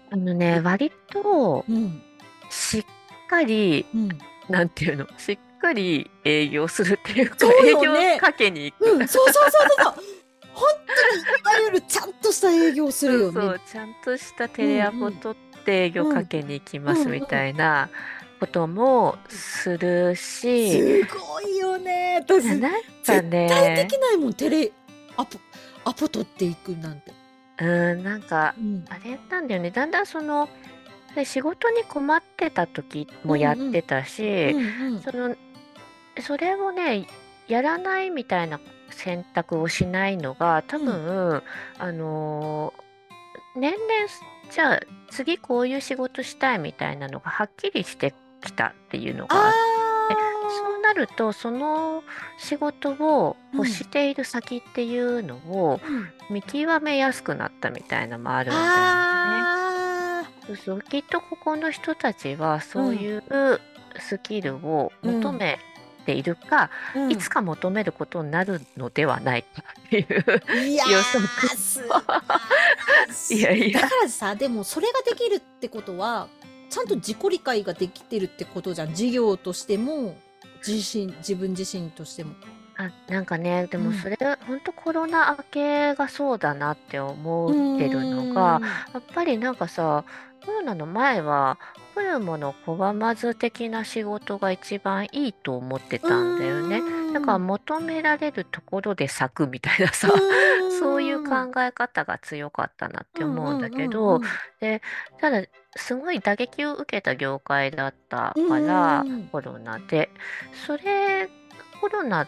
あのね、割と、しっかり、うん、なんていうの、しっかり営業するっていうか、うよね、営業かけに行く。うん、そうそうそうそう。本当にいわゆるちゃんとした営業するよね。そうちゃんとしたテレアポ取って営業かけに行きますみたいなこともするし。すごいよね。私、なんかね、絶対できないもん、テレアポ、アポ取っていくなんて。うん、なんか、あれなんだよね。だんだんその、仕事に困ってた時もやってたし、その、それをね、やらないみたいな選択をしないのが、多分、あのー、年々、じゃあ次こういう仕事したいみたいなのがはっきりしてきたっていうのがあっなると、その仕事を欲している先っていうのを見極めやすくなったみたいなのもあるんだよね。そうそう、きっとここの人たちはそういうスキルを求めているか、うん、いつか求めることになるのではないかっていう予測。いやいや。だからさ、でもそれができるってことは、ちゃんと自己理解ができてるってことじゃん。事業としても、自身、自分自身としても。あ、なんかね、でもそれ、うん、本当コロナ明けがそうだなって思ってるのが、やっぱりなんかさ、コロナの前は、来るもの拒まず的な仕事が一番いいと思ってたんだよね。だから求められるところで咲くみたいなさ、そういう考え方が強かったなって思うんだけど、で、ただ、すごい打撃を受けた業界だったから、コロナで。それ、コロナ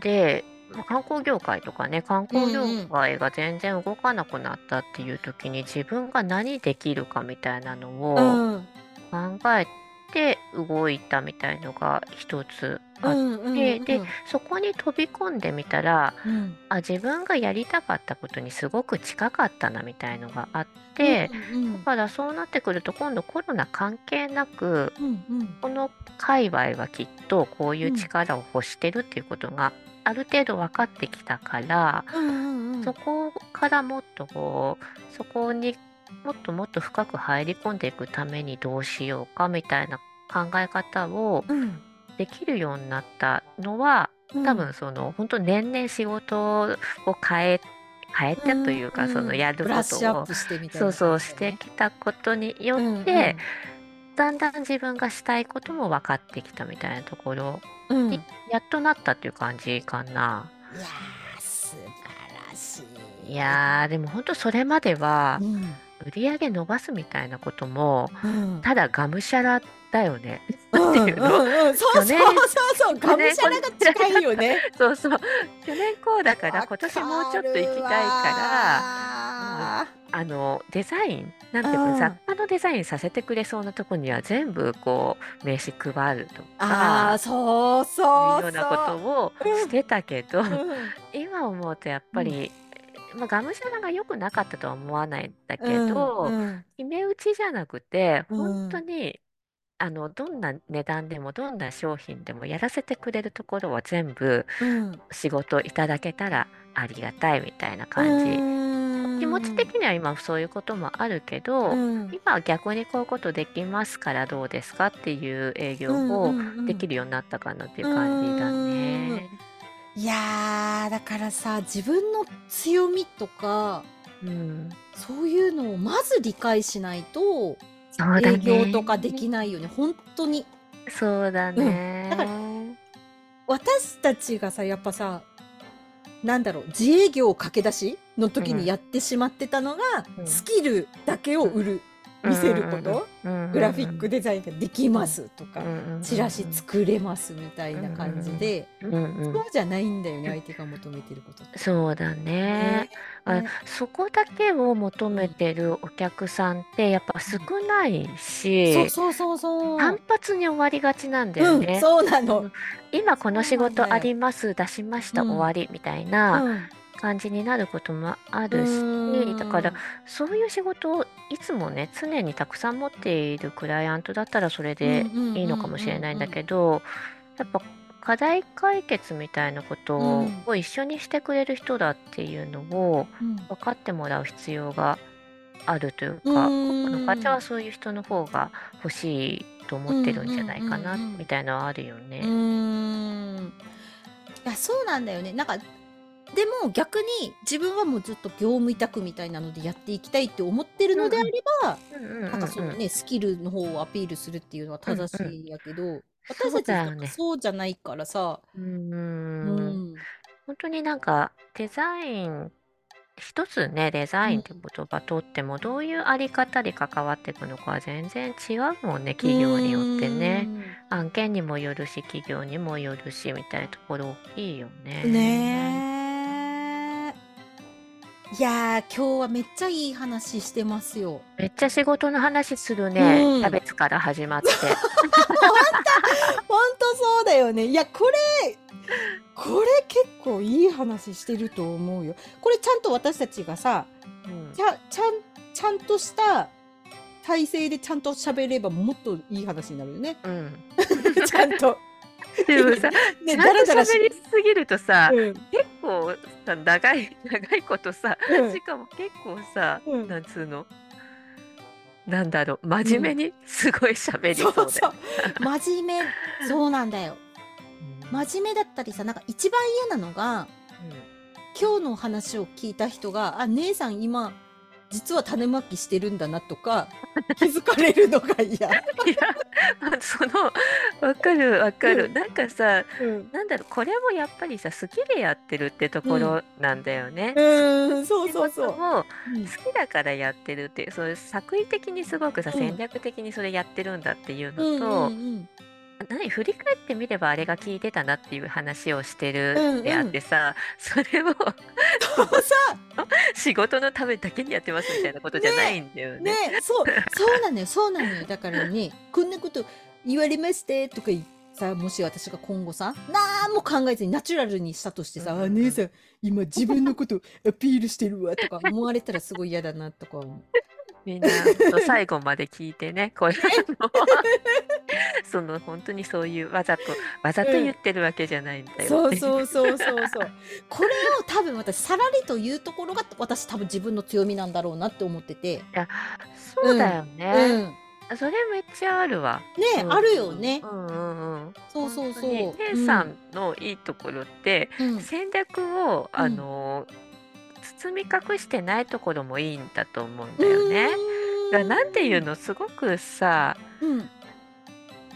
で、観光業界とかね、観光業界が全然動かなくなったっていう時に自分が何できるかみたいなのを考えて動いたみたいのが一つあって、でそこに飛び込んでみたら、うん、あ自分がやりたかったことにすごく近かったなみたいのがあって、うんうん、だからそうなってくると今度コロナ関係なく、うんうん、この界隈はきっとこういう力を欲してるっていうことがある程度分かってきたから、うんうんうん、そこからもっとこうそこにもっともっと深く入り込んでいくためにどうしようかみたいな考え方をできるようになったのは、うん、多分その本当年々仕事を変え変えてというか、うん、そのやることを、そうそうしてきたことによって、うんうん、だんだん自分がしたいことも分かってきたみたいなところに、やっとなったっていう感じかな。いや素晴らしい。いやでも本当それまでは、売り上げ伸ばすみたいなことも、うん、ただがむしゃらだよね。なんていうん。うん、そうそうそう。そうがむしゃらが近いよね。そうそう。去年こうだから今年もうちょっと行きたいからあのデザインなんていうか、雑貨のデザインさせてくれそうなとこには全部こう名刺配るとかあそうそういうようなことをしてたけど、今思うとやっぱり、まあ、がむしゃらが良くなかったとは思わないんだけど、うんうん、決め打ちじゃなくて本当に、あのどんな値段でもどんな商品でもやらせてくれるところは全部仕事いただけたらありがたいみたいな感じ。気持ち的には今そういうこともあるけど、うん、今は逆にこういうことできますからどうですかっていう営業をできるようになったかなっていう感じだね。いやー、だからさ、自分の強みとか、うん。そういうのをまず理解しないと、そうだ営業とかできないよね、ほんとに。そうだね。だから私たちがさ、やっぱさ、なんだろう、自営業駆け出しの時にやってしまってたのが、うんスキルだけを売る。見せること、グラフィックデザインができますとか、チラシ作れますみたいな感じで、そうじゃないんだよね相手が求めてることそうだね。あそこだけを求めてるお客さんってやっぱ少ないし、そうそうそう単発に終わりがちなんだよね、そうなの。今この仕事あります出しました終わりみたいな、感じになることもあるしだからそういう仕事をいつもね常にたくさん持っているクライアントだったらそれでいいのかもしれないんだけどやっぱ課題解決みたいなことを一緒にしてくれる人だっていうのを分かってもらう必要があるというか、この会社はそういう人の方が欲しいと思ってるんじゃないかなみたいなのはあるよね。いやそうなんだよね。なんかでも逆に自分はもうずっと業務委託みたいなのでやっていきたいって思ってるのであれば、なんかそのね、スキルの方をアピールするっていうのは正しいんやけど、私たちはそうじゃないからさ、うん、本当になんかデザインっ一つねデザインって言葉とってもどういうあり方で関わっていくのかは全然違うもんね企業によってね。案件にもよるし企業にもよるしみたいなところ大きいよね。ねいや今日はめっちゃいい話してますよ。めっちゃ仕事の話するね、うん、キャベツから始まって。本当本当そうだよね。いやこれこれ結構いい話してると思うよ。これちゃんと私たちがさ、うん、ちゃちゃんちゃんとした体制でちゃんと喋ればもっといい話になるよね。うん、ちゃんと。でもさ、ね、だらだら喋りすぎるとさ、うん、結構さ長い長いことさ、うん、しかも結構さ、うん、なんつうの？なんだろう真面目にすごい喋りそうだよ、うん、そうそう。真面目。そうなんだよ。真面目だったりさなんか一番嫌なのが、うん、今日の話を聞いた人が「あ姉さん今実は種まきしてるんだな」とか気づかれるのが嫌。いやそのわかるわかる、うん、なんかさ、うん、なんだろうこれもやっぱりさ好きでやってるってところなんだよね。うん、そうそうそう。好きだからやってるってそういう作為的にすごくさ、戦略的にそれやってるんだっていうのと、うんうんうん何振り返ってみればあれが聞いてたなっていう話をしてるであってさ、うんうん、それをそうさ 仕事のためだけにやってますみたいなことじゃないんだよね。ねそうそうなのよそうなのよだからね こんなこと言われましてとか言さもし私が今後さ何も考えずにナチュラルにしたとしてさ「うんうん、あ姉さん今自分のことアピールしてるわ」とか思われたらすごい嫌だなとか思う。みんな最後まで聞いてねこういうのその本当にそういうわざとわざと言ってるわけじゃないんだよ、そうそうそうそうそう。これを多分私さらりというところが私多分自分の強みなんだろうなって思ってて。いやそうだよね、うん。それめっちゃあるわ。ね、う。ん、あるよね。うんうんうん。そうそうそう。姉さんのいいところって、うん、戦略をあの、うん包み隠してないところもいいんだと思うんだよね。だなんていうのすごくさ、うん、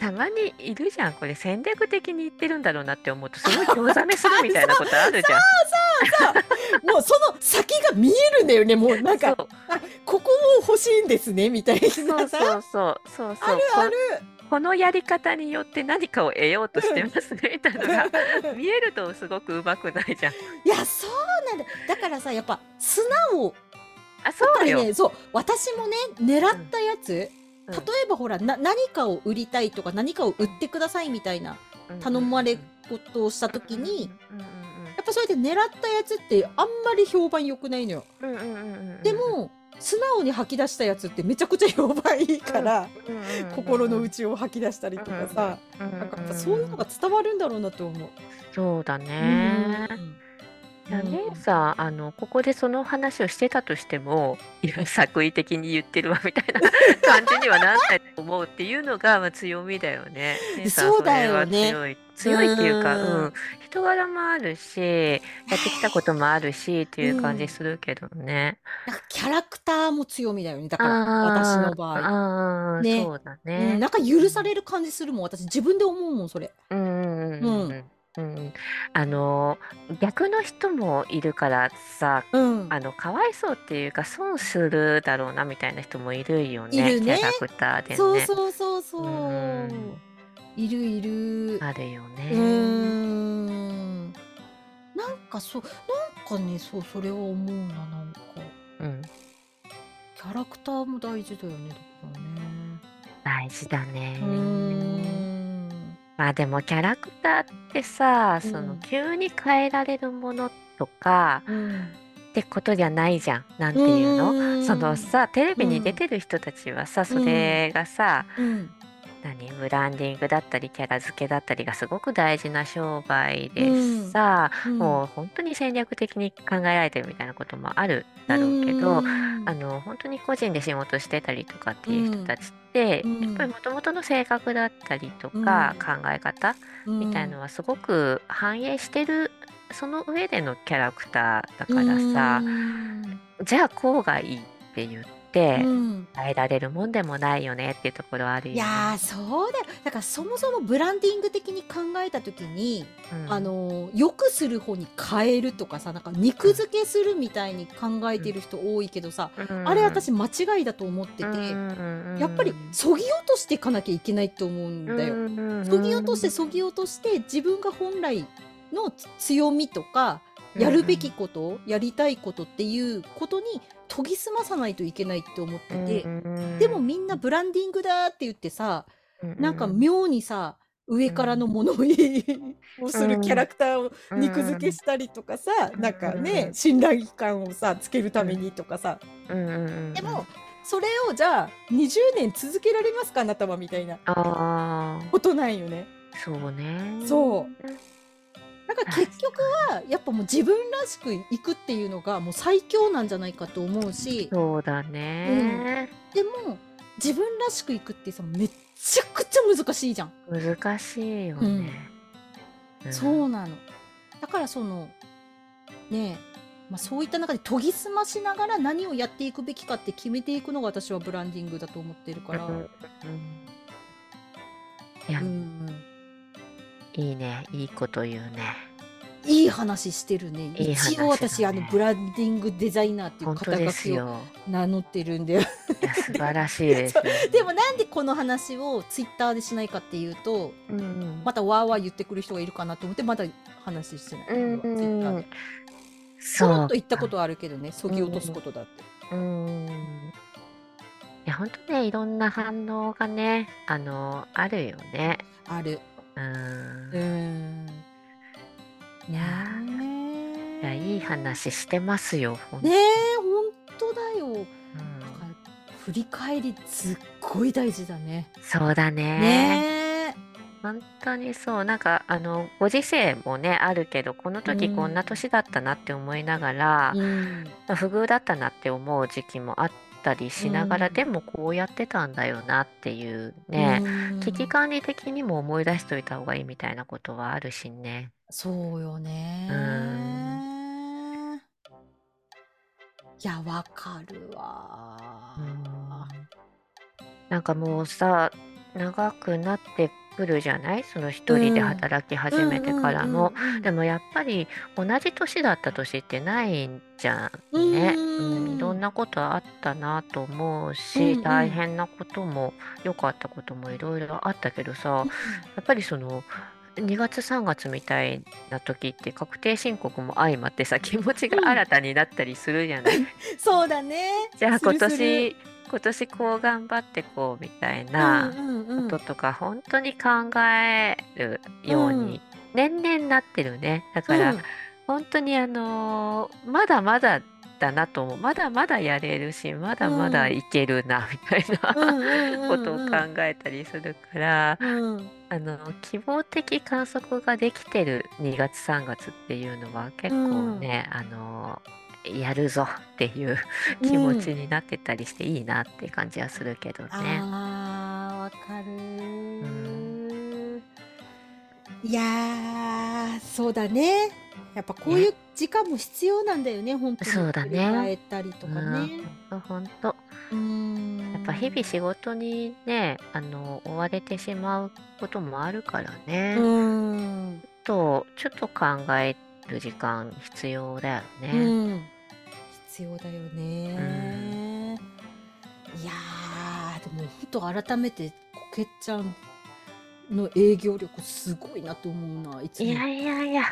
たまにいるじゃんこれ戦略的に言ってるんだろうなって思うとすごい興ざめするみたいなことあるじゃん。そうそうそう。もうその先が見えるんだよねもうなんかここも欲しいんですねみたいな。そうそうそう。そうそう。あるあるこのやり方によって何かを得ようとしてますねみ たいなのが。見えるとすごくうまくないじゃん。いやそうなんだ。だからさやっぱ素直。あそうよ、ね、そう。私もね狙ったやつ、うん、例えばほらな何かを売りたいとか何かを売ってくださいみたいな頼まれことをした時に、やっぱそれで狙ったやつってあんまり評判良くないのよ。でも素直に吐き出したやつってめちゃくちゃ評判いいから、心の内を吐き出したりとかさ、なんかそういうのが伝わるんだろうなと思う。そうだね。いやね、さあのここでその話をしてたとしてもいや作為的に言ってるわみたいな感じにはならないと思うっていうのが、まあ、強みだよね。そうだよね。強い。強いっていうか、うん、人柄もあるしやってきたこともあるしっていう感じするけどね。なんかキャラクターも強みだよね。だから私の場合。ね、そうだね、うん、なんか許される感じするもん。私自分で思うもんそれ。うんうんうん、うん、あの逆の人もいるからさ、うん、あのかわいそうっていうか損するだろうなみたいな人もいるよねいるねキャラクターでね。そうそうそうそう。うん、いるいる。あるよね。うん。なんかそうなんかねそうそれは思うななんか。うん。キャラクターも大事だよねだからね。大事だね。うんまあでもキャラクターってさ、その急に変えられるものとかってことじゃないじゃん。なんていうの？そのさ、テレビに出てる人たちはさ、それがさ、何ブランディングだったりキャラ付けだったりがすごく大事な商売でさ、うん、もう本当に戦略的に考えられてるみたいなこともあるだろうけど、うん、あの本当に個人で仕事してたりとかっていう人たちって、うん、やっぱりもともとの性格だったりとか、考え方みたいのはすごく反映してるその上でのキャラクターだからさ、じゃあこうがいいって言って。って変えられるもんでもないよねっていうところあるよいやそうだよ。だからそもそもブランディング的に考えた時に、うん、あのよくする方に変えるとかさなんか肉付けするみたいに考えてる人多いけどさ、うん、あれ私間違いだと思ってて、うん、やっぱりそぎ落としていかなきゃいけないと思うんだよ。そぎ落としてそぎ落として自分が本来の強みとかやるべきこと、やりたいことっていうことに研ぎ澄まさないといけないって思ってて、でもみんなブランディングだって言ってさ、なんか妙にさ上からの物言いをするキャラクターを肉付けしたりとかさ、なんかね信頼感をさつけるためにとかさ、でもそれをじゃあ20年続けられますかあなたはみたいな。ことなんよね。そうね。そうだから結局はやっぱもう自分らしくいくっていうのがもう最強なんじゃないかと思うしそうだね、うん、でも自分らしくいくってさめちゃくちゃ難しいじゃん。難しいよね、うん、そうなの。だからそのねまあ、そういった中で研ぎ澄ましながら何をやっていくべきかって決めていくのが私はブランディングだと思ってるから。うん、いや、うんいいね。いいこと言うね。いい話してるね。いい一応私、あの、ブランディングデザイナーっていう肩書きを名乗ってるんで。素晴らしいです、でもなんでこの話をツイッターでしないかっていうと、うんうん、またわーわー言ってくる人がいるかなと思って、まだ話してない。うんツイッターで。そう。と言ったことあるけどね、そぎ落とすことだって。うん。いや、本当ね、いろんな反応がね、あの、あるよね。ある。うん。いやいや、いい話してますよ、ほんねえ、ほんとだよ。うん。振り返りすっごい大事だね。そうだね。ね本当にそう。なんか、あの、ご時世もね、あるけど、この時こんな年だったなって思いながら、うん。不遇だったなって思う時期もあったりしながら、うん、でもこうやってたんだよなっていうね、うん、危機管理的にも思い出しといた方がいいみたいなことはあるしね。そうよね。うん、いや、わかるわ、うん。なんかもうさ、長くなってくるじゃない？その一人で働き始めてからも、でもやっぱり同じ年だった年ってないんじゃんね、うん、いろんなことあったなと思うし、大変なことも良かったこともいろいろあったけどさ、やっぱりその2月3月みたいな時って確定申告も相まってさ 気持ちが新たになったりするじゃない、そうだね。じゃあ今年今年こう頑張ってこうみたいなこととか本当に考えるように年々なってるね。だから、本当にあのーまだまだだなと思う。まだまだやれるし、まだまだいけるなみたいなことを考えたりするから、あの希望的観測ができてる2月3月っていうのは結構ね、あのーやるぞっていう気持ちになってたりしていいなって感じはするけどね。あーわかるうんいやそうだねやっぱこういう時間も必要なんだよね本当にそうだね。振り返ったりとかね。うん、ほんと。うんやっぱ日々仕事にね、あの、追われてしまうこともあるからね。うんと、ちょっと考える時間必要だよね。うん必要だよね。いやでも本当改めてこけちゃんの営業力すごいなと思うな、いついやいやいや、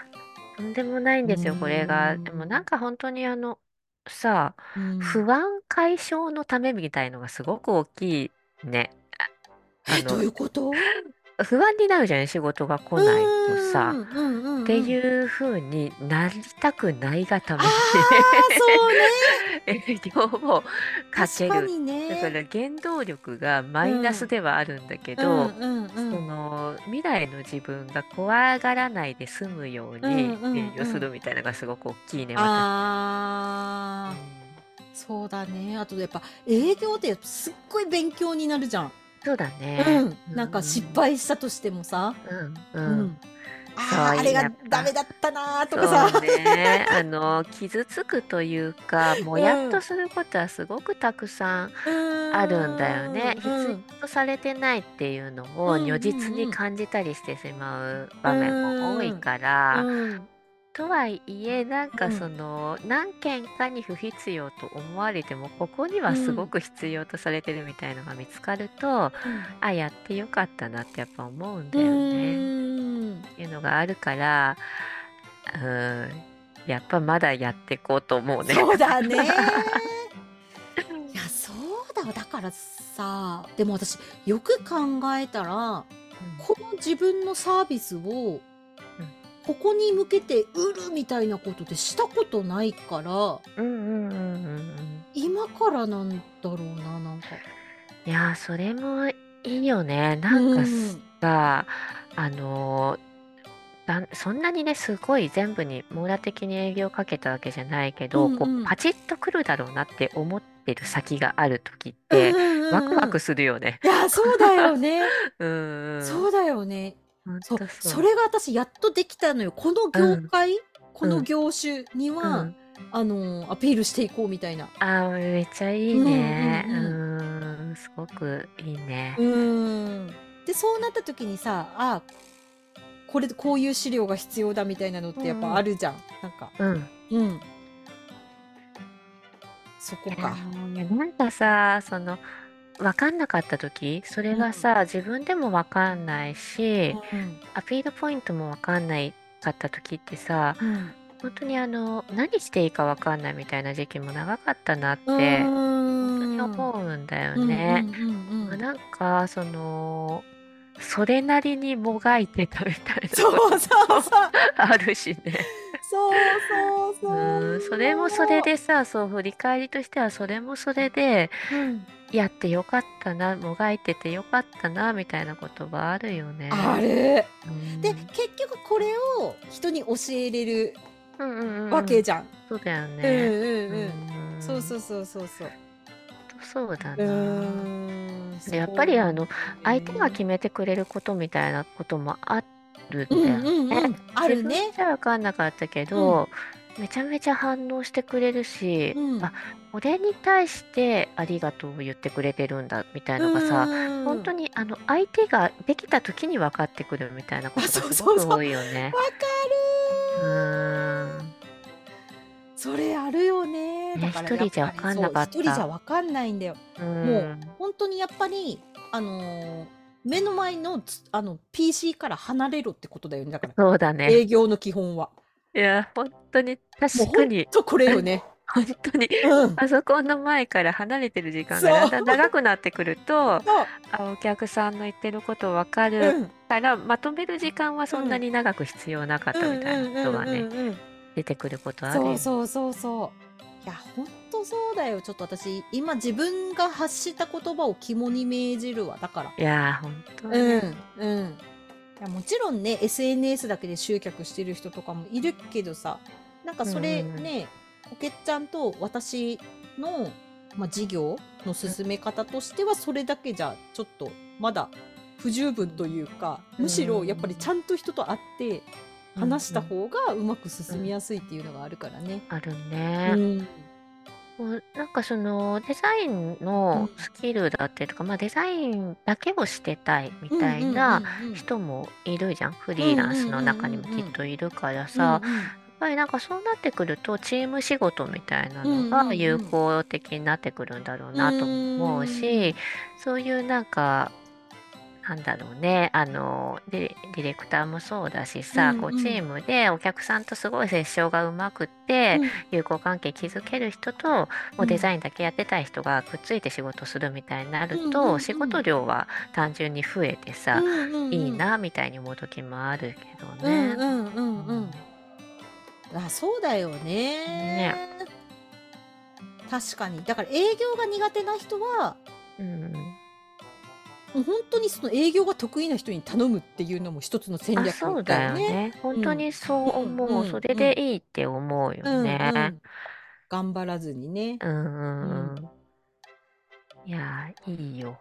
とんでもないんですよ、これが。でもなんか本当にあの、さあ、不安解消のためみたいのがすごく大きいね。あえ、どういうこと？不安になるじゃない仕事が来ないとさ。っていう風になりたくないがためにね。営業をかける。だから原動力がマイナスではあるんだけど、その未来の自分が怖がらないで済むように営業するみたいなのがすごく大きいね、ああ、そうだね。あとやっぱ営業ってすっごい勉強になるじゃん。そうだね。うん。なんか失敗したとしてもさ。うん。うん。ああれがダメだったなとかさ。ね、あの傷つくというかもやっとすることはすごくたくさんあるんだよね。必要とされてないっていうのを如実に感じたりしてしまう場面も多いから。とはいえなんかその、うん、何件かに不必要と思われてもここにはすごく必要とされてるみたいのが見つかると、うん、あやってよかったなってやっぱ思うんだよね。っていうのがあるからうん。やっぱまだやっていこうと思うね。そうだね。いやそうだだからさでも私よく考えたら、うん、この自分のサービスをここに向けて売るみたいなことでしたことないから、うんうんうんうん、今からなんだろうななんか。いやそれもいいよねなんかさ、うん、あのだそんなにねすごい全部に網羅的に営業かけたわけじゃないけど、うんうん、こうパチッとくるだろうなって思ってる先がある時って、うんうんうん、ワクワクするよね。いやそうだよね。うん、そうだよね。そう、それが私やっとできたのよ。この業界、この業種にうは、ん。あの、アピールしていこうみたいな。あめっちゃいいね。うん、すごくいいね。うん。で、そうなった時にさ、あこれ、こういう資料が必要だみたいなのってやっぱあるじゃん。なんか。うん。うん。そこか。なんかさ、その、分かんなかった時それがさ、自分でも分かんないし、うん。アピールポイントも分かんないかった時ってさ、うん。本当にあの、何していいか分かんないみたいな時期も長かったなって、本当に思うんだよね。なんか、その、それなりにもがいてたみたいなそうそうそう。あるしね。そうそうそう。ん、それもそれでさ、そう、振り返りとしてはそれもそれで、うん。やってよかったな、もがいててよかったな、みたいなことはあるよね。ある。うん、で、結局これを人に教えれるわけじゃん。そうだよね。うんうんうん。そうそうそうそうそう。そうだな。やっぱりあの相手が決めてくれることみたいなこともあるんだよね。うんうんうん、あるね。じゃ分かんなかったけど、めちゃめちゃ反応してくれるし、うん、あ俺に対してありがとうを言ってくれてるんだみたいなのがさ、ん本当にあの相手ができた時に分かってくるみたいなことがすごく多いよね。わかるうんそれあるよね。ね一人じゃ分かんなかった。一人じゃ分かんないんだよ。うもう本当にやっぱりあのー目の前のあの PC から離れろってことだよね。だからそうだね。営業の基本は。いや、本当に確かに。とこれよね。本当に、うん、パソコンの前から離れてる時間がだんだん長くなってくるとあお客さんの言ってること分かる。から、うん、まとめる時間はそんなに長く必要なかったみたいなことがね出てくることある。そうそうそうそう。いや本当そうだよ。ちょっと私今自分が発した言葉を肝に銘じるわだから。いや本当うんうんやもちろんね SNS だけで集客してる人とかもいるけどさなんかそれね、こけっちゃんと私の、まあ、事業の進め方としてはそれだけじゃちょっとまだ不十分というかむしろやっぱりちゃんと人と会って話した方がうまく進みやすいっていうのがあるからね。あるね。うんなんかそのデザインのスキルだったりとか、まあ、デザインだけをしてたいみたいな人もいるじゃん。フリーランスの中にもきっといるからさ、やっぱりなんかそうなってくるとチーム仕事みたいなのが有効的になってくるんだろうなと思うし、そういうなんかなんだろうね。あのディレクターもそうだしさ、うんうん、こうチームでお客さんとすごい折衝がうまくって、うん、友好関係築ける人ともうデザインだけやってたい人がくっついて仕事するみたいになると、うんうん、仕事量は単純に増えてさ、うんうんうん、いいなみたいに思う時もあるけどね。うんうんうんあそうだよね。ね。確かに。だから営業が苦手な人は、うん、もう本当にその営業が得意な人に頼むっていうのも一つの戦略だそうだよね。本当にそう思う。それでいいって思うようんうね。ん。頑張らずにね。うんうんうん。いやいいよ。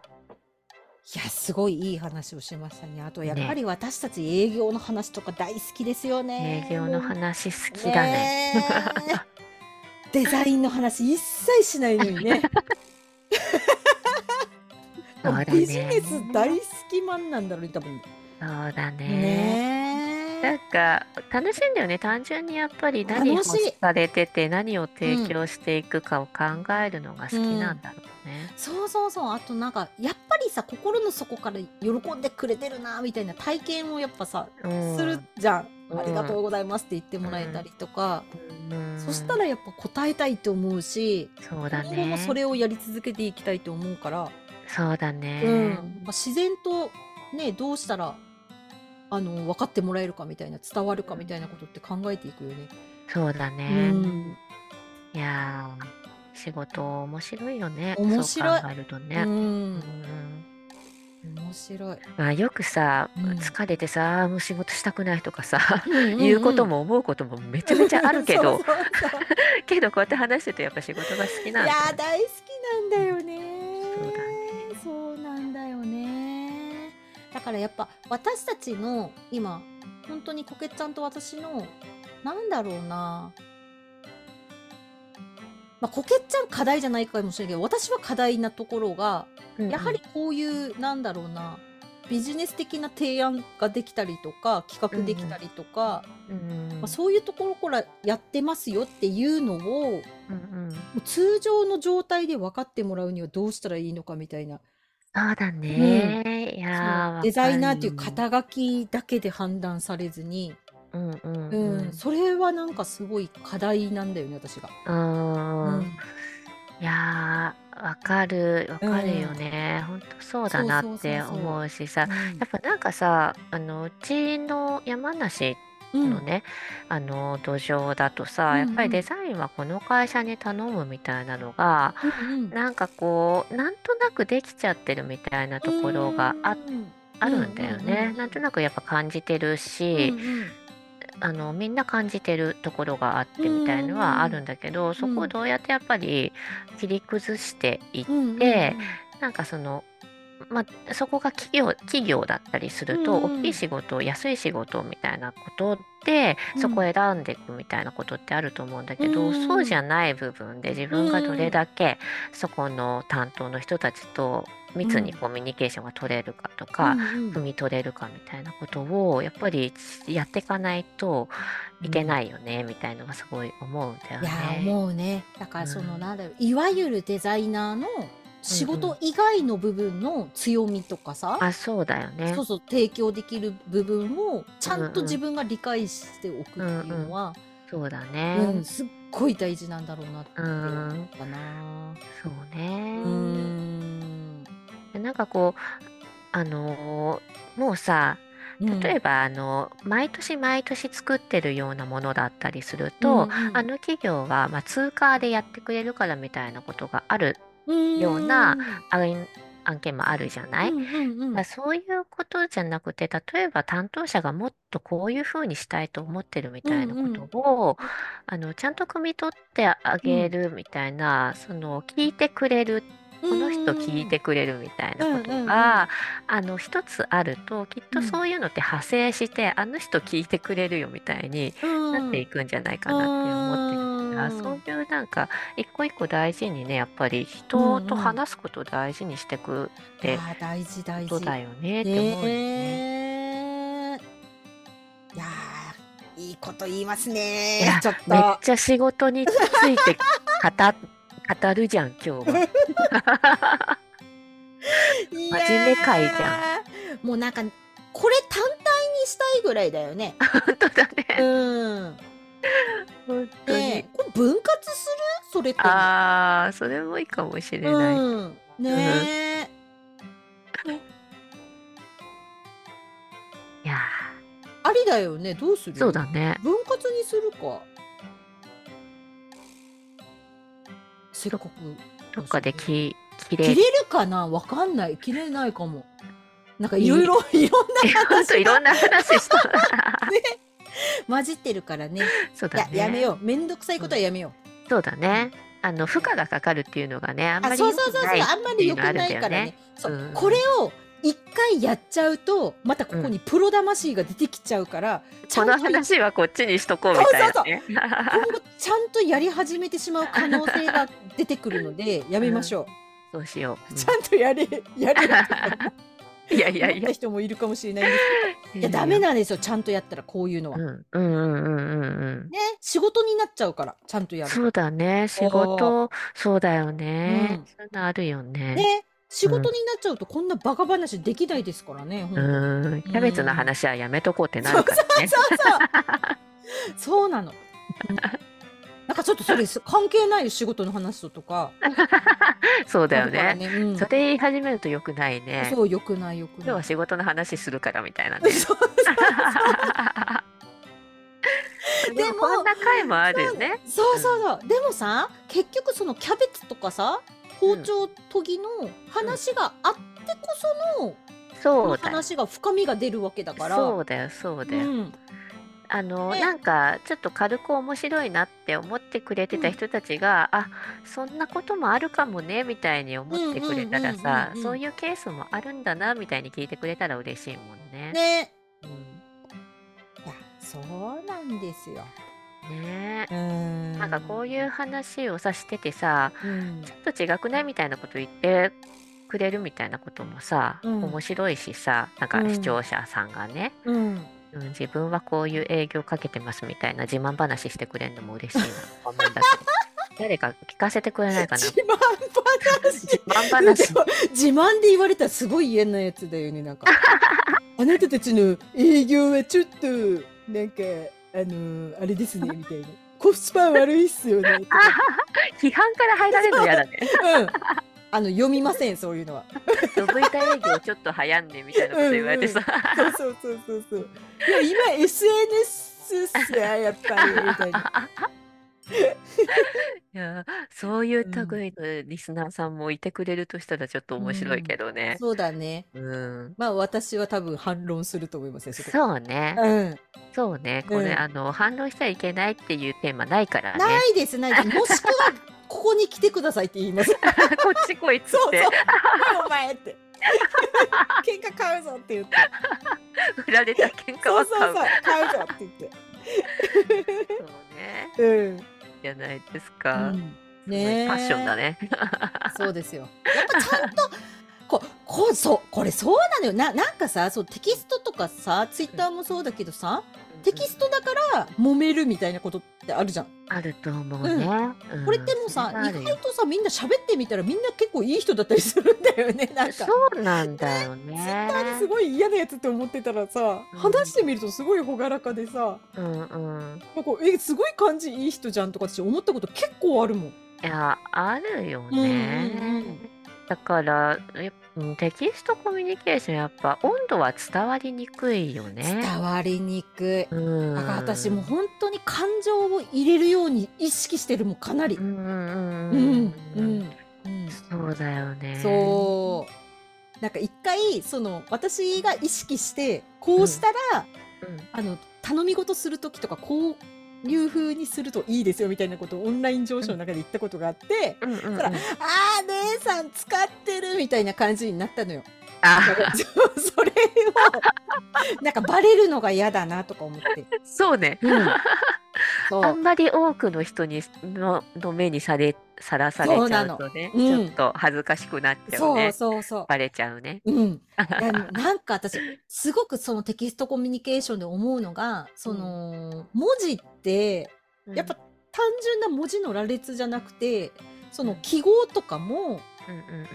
いや、すごいいい話をしましたね。あとやっぱり私たち営業の話とか大好きですよね。営業の話好きだね。ねえ デザインの話一切しないのにね。そうだビジネね。ス大好きマンなんだろうね、多分。そうだね。なん。か楽しいんだよね。単純にやっぱり何を楽しい欲されてて何を提うん。供していくかを考えるのが好きうん。なんだろうね。そうそうそう。あとなんか、やっぱりさ、心の底から喜んでくれてるな、みたいな体験をやっぱさ、うするん。じゃん。う。ありがとうんございますって言ってうん。もらえたりとか。うそしたん。らやっぱ答えたいと思うし、そうだ今後もそね。れをやり続けていきたいと思うから、そうだうん。ね。まあ、自然とね、どうしたら、あの、分かってもらえるかみたいな、伝わるかみたいなことって考えていくよね。そうだうね。ん。いやー、仕事面白いよね。面そう考白い。えるとう。ね。うんん。面白い。まあ、よくさ、うん。疲れてさ、もう仕事したくないとかさ、うん言うこ。とも思うこともめちゃめちゃあるけ そうど、そうそう。けどこうやって話してるとやっぱ仕事が好きいなんだやー、よね。大好きなんだよそうだね。だよね。だからやっぱ私たちの今、本当にこけちゃんと私の、なんだろうな。まあ、こけちゃん課題じゃないかもしれないけど、私は課題なところが、うんうん。やはりこういう、なんだろうな、ビジネス的な提案ができたりとか、企うん画できたりとか、うん。まあ、そういうところからやってますよっていうのを、もうんうん。う通常の状態で分かってもらうにはどうしたらいいのかみたいな。そうだうん。ね。いそう。やー、わデザイかるナーっていうよ。肩書きだけで判断されずに、うんうんう、うんん。それはなんかすごい課題なんだよね、私が。うん。ん。いやー、わかる、わうかるよん。ね。ほんとそうだそうなっそうそうてそ思うしさ、う。うん。やっぱなんかさ、あの、うちの山梨うん。のね、あの、土壌だとうさ、やっぱりデんうん。ザインはこの会社に頼むみたいなのが、うんうん。なんかこう、なんとなくできちゃってるみたいなうところがあ。あうんるんだようんうんね。なんとなくやっぱ感じてるうん。し、うんうん。あの、みんな感じてるところがあっうてみたいのはあるんんだけど、うそこをん。どうやってやっぱり切り崩していっうんうんうて、ん。なんかその、まあ、そこが企業、企業だったりすうると、大きいん仕事、安い仕事みたいなことで、うん。そこを選んでいくみたいなことってあると思うんだうけど、そうじん。ゃない部分で自う分がどれん。だけそこの担当の人たちとう密にん。コミュニケーションが取れるかとうか、んうん。汲み取れるかみたいなことを、やっぱりやっていかないとうん。いけないよね、みたいのがすごい思うんだよいやー、ね。思うね。だかうらその、ん。なんだろう、いわゆるデザイナーの仕。事以外の部分の強みとかさ、あ、そうだよそね。うそう、提供できる部分をちゃうんんと自うん。分が理解しておくうんっていううん。のは、そうだうね。ん、すっごい大事なんだろうなっうて思っん。たな。そううーね。ん。でなんかこう、あのーもうさ、うん。例えば、あの、毎年毎年作ってるようなものだったりするうんと、うん。あの企業は、まあ、通貨でやってくれるからみたいなことがあるうような。案案件もあるじゃない？うんうんうだからん。そういうことじゃなくて、例えば担当者がもっとこういうふうにしたいと思ってるみうたいなこんうん。とを、あの、ちゃんと汲み取ってあうん。げるみたいな、その、聞いてくれる、うこの人聞い。てくれるみたいなことうんうんうん。が、あの、一つあると、きっとうん。そういうのって派生して、あの人聞いてくれるよみたいにうなってん。いくんじゃないかなって思ってるから、そう。いうなんか、一個一個大事にね、やっぱりう人と。話すことを大事にしていくって大事大事。ことだよねって思うよね。ねえ。いやー、いいこと言いますいね。や、ちょっめっと。ちゃ仕事について語、語るじゃん、今日は。い真面目会じゃん。もうなんか、これ単体にしたいぐらいだよね。本当だね。うん。本当に。これ分割する？それとも。ああ、それもいいかもしれない。うん。うん。ねえ。いやありだよね。どうすー、そうるだね。分割にするか。せっど、かくどっかで切切れれ、るかな？わかんない。切れないかも。なんかいろいろ、いろんなえ、ほんと話がいろんな話した。ね、混じってるからね。そうだね。やめよう。めんどくさいことはうん。やめよそうだう。うん。ね。あの、負荷がかかるっていうのがね、あんあ、まりそう良くないそうそうそう。あんまり良くな。いからね。そうう。ん。これを一回やっちゃうとまたここにプロ魂が出てきちゃうから、この話はこっちにしとこうみたいな、ね、今後ちゃんとやり始めてしまう可能性が出てくるのでやめましょう、うん、そうしよう、うん、ちゃんとやれやれいやいやいや。人もいるかもしれないんですけど。いやダメなんですよちゃんとやったらこういうのは、うんうんうんうんうん。ね仕事になっちゃうからちゃんとやる。そうだね。仕事そうだよね、うん、そういうのあるよね。ね仕事になっちゃうとこんなバカ話できないですからね。うん、キャベツの話はやめとこうってなるからね。そうそうそう。そうなの。なんかちょっとそれ関係ない仕事の話とか。そうだよね。ねうん、それ言い始めるとよくないね。そうよくないよくない。今日は仕事の話するからみたいなね。でもこんな回もあるね。そうそうそう。でもさ、結局そのキャベツとかさ、包丁研ぎの話があってこその、そう話が深みが出るわけだからそうだよそうだよ、うん、あの、ね、なんかちょっと軽く面白いなって思ってくれてた人たちが、うん、あそんなこともあるかもねみたいに思ってくれたらさそういうケースもあるんだなみたいに聞いてくれたら嬉しいもんね。ね。うん、いやそうなんですよ。ね。え。なんかこういう話をさしててさ、うん、ちょっと違くないみたいなこと言ってくれるみたいなこともさ、うん、面白いしさなんか視聴者さんがね、うん、うん、自分はこういう営業かけてますみたいな自慢話してくれるのも嬉しいなと 思うんだけど。誰か聞かせてくれないかな。自慢話？自慢話？自慢で言われたらすごい嫌なやつだよね、なんか。あなたたちの営業はちょっと、なんか、あのー、あれですね、みたいな。コスパ悪いっすよね。批判から入られるの嫌だね。うん。あの読みませんそういうのは。ドブ板営業ちょっと流行んねみたいなこと言われてさ。うんうん、そうそうそうそういや今 SNS っすややっぱりみたいな。いや、そういう類のリスナーさんもいてくれるとしたらちょっと面白いけどね。そうだね。うん。まあ私は多分反論すると思いますよ、そうね。うん。そうね。これ、うんあの、反論しちゃいけないっていうテーマないからね。ないです、ないです。もしくは、ここに来てくださいって言います。こっち来いっつそうって。そう。お前って。喧嘩買うぞって言って。売られた喧嘩は買う。そうそう買うぞって言って。そうね。うん。じゃないですか。うん、ねファッションだね。そうですよ。やっぱちゃんとここそうこれそうなのよななんかさそうテキストとかさツイッターもそうだけどさ、テキストだから揉めるみたいなことってあるじゃん。あると思うね。うん、これってもさ、意外とさみんな喋ってみたらみんな結構いい人だったりするんだよねなんか。そうなんだよね。ツイッターにすごい嫌なやつって思ってたらさ、うん、話してみるとすごい朗らかでさ、うんうん、なんかえすごい感じいい人じゃんとか私思ったこと結構あるもん。いやあるよね。うんうんうんだからテキストコミュニケーションやっぱ温度は伝わりにくいよね。伝わりにくい。うんだから私もう本当に感情を入れるように意識してるもんかなり。うんうんうんうんそうだよね。そう。なんか一回その私が意識してこうしたら、うんあの頼み事する時とかこういう風にするといいですよみたいなことをオンライン上昇の中で言ったことがあって、うんうんうん、ああ姉さん使ってるみたいな感じになったのよ。あ。それをなんかバレるのが嫌だなとか思って。そうね、うん、そう。あんまり多くの人にのの目にされさらされちゃうとね、うん、ちょっと恥ずかしくなっちゃうね。そうそうそう。バレちゃうねう。ん。なんか私すごくそのテキストコミュニケーションで思うのがその、文字ってやっぱ単純な文字の羅列じゃなくてその記号とかも、うんうん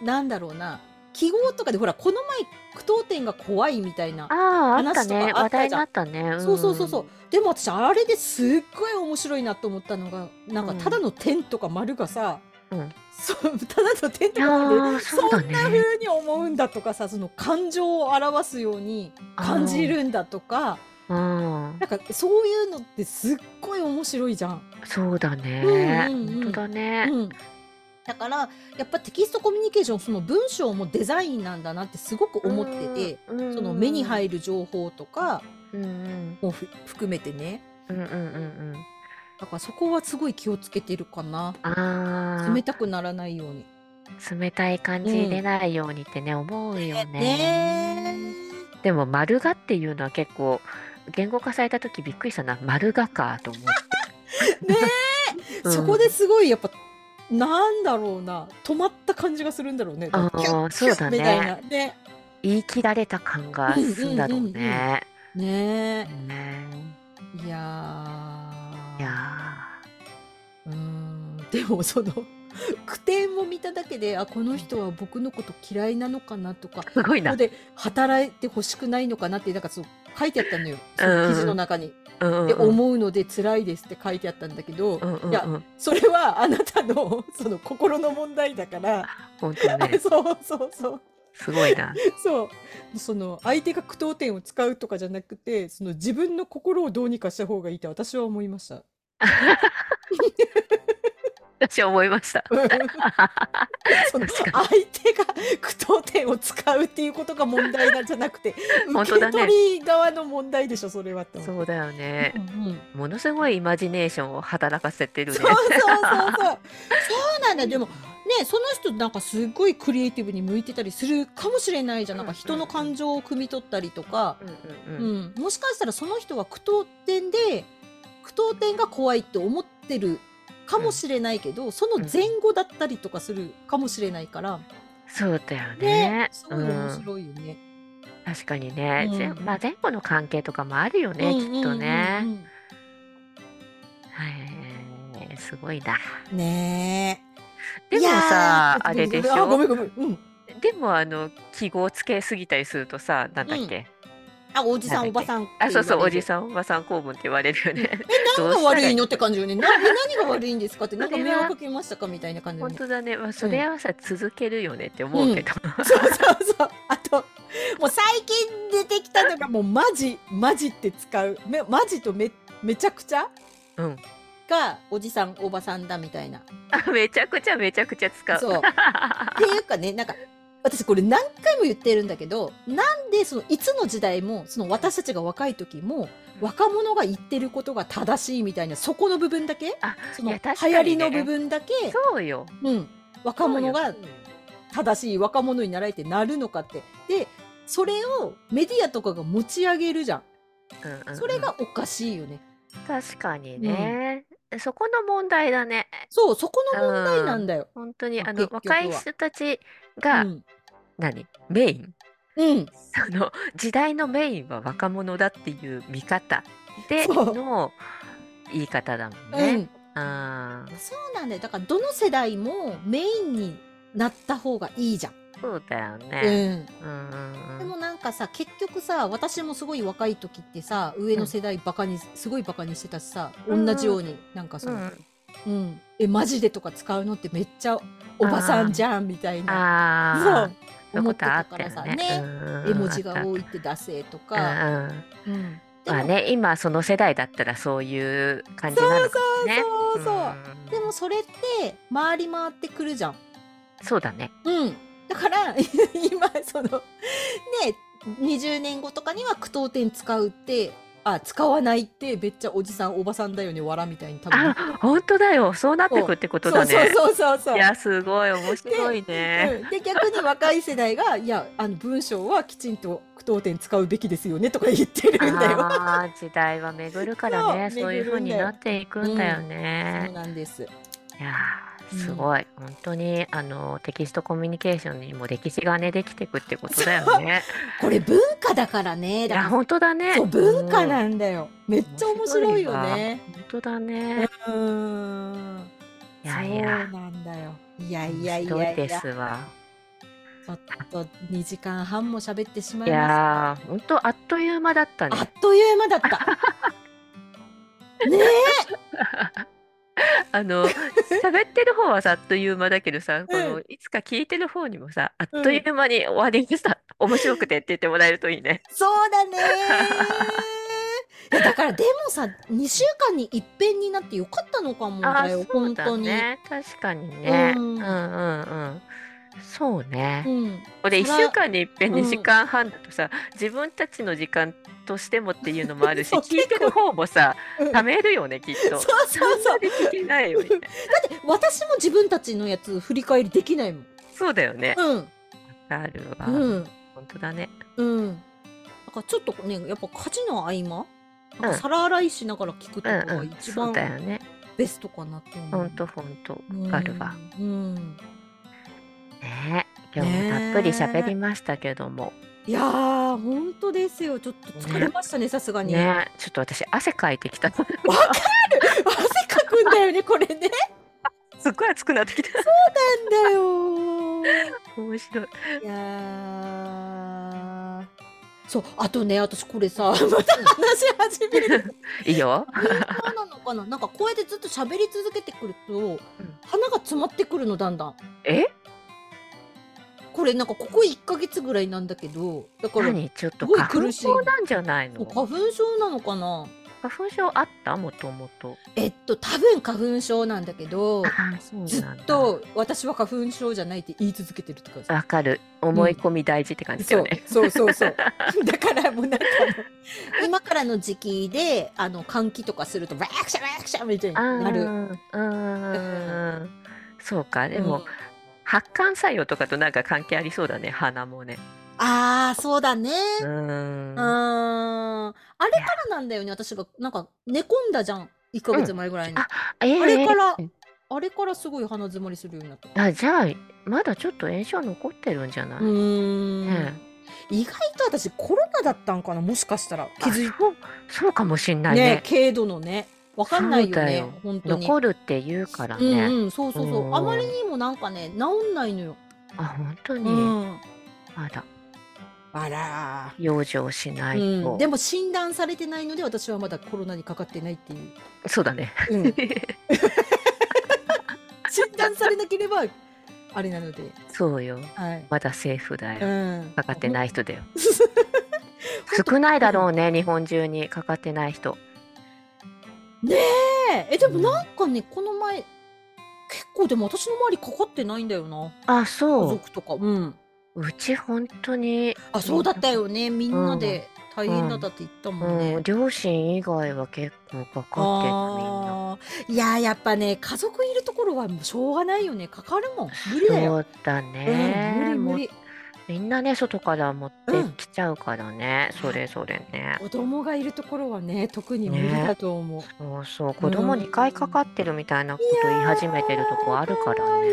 うん、なんだろうな記号とかでほらこの前句読点が怖いみたいな話とかあったじゃん。あ、ねね、そうそうそうそう。でも私あれですっごい面白いなと思ったのがなんかただの点とか丸がさ、うん、そう ただの点とか丸でそ,、んな風に思うんだとかさその感情を表すように感じるんだとか。なんかそういうのってすっごい面白いじゃん。そうだね。うんうんうん、本当だね。うんだからやっぱテキストコミュニケーションその文章もデザインなんだなってすごく思ってて、その目に入る情報とかも含めてね、うんうんうんうん、だからそこはすごい気をつけてるかな。冷たくならないように。冷たい感じ出ないようにってね、思うよね。でも丸がっていうのは結構言語化された時びっくりしたな。丸がかと思って。ねえ、そこですごいやっぱなんだろうな止まった感じがするんだろうね。ああそうだねね。言い切られた感がするんだろうね。ねえ。いやいやうんでもその句点を見ただけであこの人は僕のこと嫌いなのかなとかすごいな。で働いてほしくないのかなってなんかそう書いてあったのよ。その記事の中に。で思うので辛いですって書いてあったんだけど、うんうんうん、いやそれはあなたのその心の問題だから。本当ね。そうそうそう。すごいな。そう。その相手が句読点を使うとかじゃなくてその自分の心をどうにかした方がいいって私は思いました。私は思いました。その相手が句読点を使うっていうことが問題なんじゃなくて、受け取り側の問題でしょ、それはそうだよね、うんうん。ものすごいイマジネーションを働かせてるね。そうそうそうそう。そうなんだ。でもね、その人なんかすごいクリエイティブに向いてたりするかもしれないじゃん。なんか人の感情を汲み取ったりとか、うん、もしかしたらその人は句読点で句読点が怖いって思ってるかもしれないけど、その前後だったりとかするかもしれないから、そうだよね。すごい面白いよね。確かにね、ぜまあ、前後の関係とかもあるよね、きっとね。はい、すごいな。ねでもさ、あれでしょ？ごめんごめん。うん。でもあの記号つけすぎたりするとさ、なんだっけ、あ、おじさん、おばさん。あ、そうそう、おじさん、おばさん公文って言われるよね。え、何が悪いのって感じよね。な、何が悪いんですかって、なんか迷惑かけましたかみたいな感じ。本当だね、まあ、それはさ、続けるよねって思うけど。そうそうそう。あと、もう最近出てきたのが、もうマジ、マジって使う。め、マジとめ、めちゃくちゃ？うん。がおじさんおばさんだみたいなあめちゃくちゃめちゃくちゃ使うそうっていうかねなんか私これ何回も言ってるんだけどなんでそのいつの時代もその私たちが若い時も若者が言ってることが正しいみたいなそこの部分だけ？あその流行りの部分だけ？そうよ、うん、若者が正しい若者に習えてなるのかって。でそれをメディアとかが持ち上げるじゃん。うんうんうん、それがおかしいよね。確かにね、うん、そこの問題だね。そうそこの問題なんだよ、うん、本当にあの若い人たちが、うん何？メイン？うん、その時代のメインは若者だっていう見方での言い方だもんね。うん、あそうなんだよ。だからどの世代もメインになった方がいいじゃん。そうだよね、うん、うん、でもなんかさ結局さ私もすごい若い時ってさ上の世代バカに、すごいバカにしてたしさ、同じようになんかその、うん、えマジでとか使うのってめっちゃおばさんじゃんみたいな。そう思ってたからさねね絵文字が多いって出せとか。うん、まあね今その世代だったらそういう感じなのかもね。そうそうそう、うん、でもそれって回り回ってくるじゃん。そうだね。うん。だから 今そのね20年後とかには句読点使うってあ使わないってめっちゃおじさんおばさんだよねわらみたいに多分あ本当だよ。そうなってくってことだね。そう。そうそうそういやすごい面白いね。で,、逆に若い世代がいやあの文章はきちんと句読点使うべきですよねとか言ってるんだよ。あ時代は巡るからね。そういうふうになっていくんだよね、うん、そうなんです。いやすごい、うん、本当にあのテキストコミュニケーションにも歴史がねできていくってことだよね。これ文化だからね。だから本当だね。そう文化なんだよ、うん、めっちゃ面白いよね。本当だね。うん。いやいや。そうなんだよ。いやいやいやいや。ですわ。ちょっと2時間半も喋ってしまいました。いや本当あっという間だったね。あっという間だった。ねえ。あの喋ってる方はさあっという間だけどさ、このいつか聞いてる方にもさあっという間に終わりました、面白くてって言ってもらえるといいね。そうだね だからでもさ2週間にいっぺんになってよかったのかもだよ本当に。確かにね、うん、うんうんうんそうね、うん、これ1週間にいっぺん2時間半だとさ、自分たちの時間としてもっていうのもあるし聞いてる方もさ、ためるよねきっと。そうそうそう。聞けないよ、ね、だって私も自分たちのやつ振り返りできないもん。そうだよね。うんあるわ。うん本当だね。うんだからちょっとねやっぱ家事の合間なんか皿洗いしながら聞くとかがうんうん。そう一番だよね。ベストかなって思うほんとほんと。わかるわ。うんね。今日もたっぷり喋りましたけども。いやー本当ですよ。ちょっと疲れましたねさすがに。ね。ちょっと私汗かいてきた。汗かくんだよねこれね。すっごい暑くなってきた。なんだよ。ー面白い。いやー。そうあとね私これさ また話し始める。いいよ。そうなのかな？なんかこうやってずっと喋り続けてくると、鼻が詰まってくるのだんだん。え？これなんかここ1ヶ月ぐらいなんだけどだから何？ちょっと花粉苦しい症なんじゃないの？花粉症なのかな？花粉症あった？もともと。えっと多分花粉症なんだけどあそうずっ。と私は花粉症じゃないって言い続けてるって感じわかる。思い込み大事って感じだそうよね。そうそうそう だからもうなんか今からの時期であの換気とかするとバークシャバークシャみたいにあなるーうーん。そうか。でうんも、発汗作用とかとなんか関係ありそうだね。鼻もね。ああそうだね。うーうんん。あれからなんだよね私がなんか寝込んだじゃん。1ヶ月前ぐらいに、うん。あえー。あれからうんあれからすごい鼻詰まりするようになった。あじゃあまだちょっと炎症残ってるんじゃない、うーん。ね意外と私コロナだったんかなもしかしたら。気づいあそう。そうかもしんないね。ね軽度のねわかんないよねよ本当に。残るって言うからうんね、うんそうそうそう。うん。あまりにもなんかね治んないのよ。あ本当に、うん。まだあら。養生しないと、ー、うん、でも診断されてないので私はまだコロナにかかってないっていう、そうだね。うん、診断されなければあれなので。そうよ。はい、まだセーフだよ、うん、かかってない人だよ。少ないだろうね日本中に。かかってない人ねえ。えでもなんかねこの前結構でも私の周りかかってないんだよな。家あそう。族とか。うん。うち本当に。あそうだったよね。みんなで大変だったって言ったもんね、うん、両親以外は結構かかってたみんな。あー。いややっぱね家族いるところはもうしょうがないよね。かかるもん。無理だよ、そうだね。うん、無理無理みんなね、外から持ってうん。きちゃうからね、それぞれね。子供がいるところはね特に無理だと思う、そうそう、子供2回かかってるみたいなこと言い始めてるとこあるからね。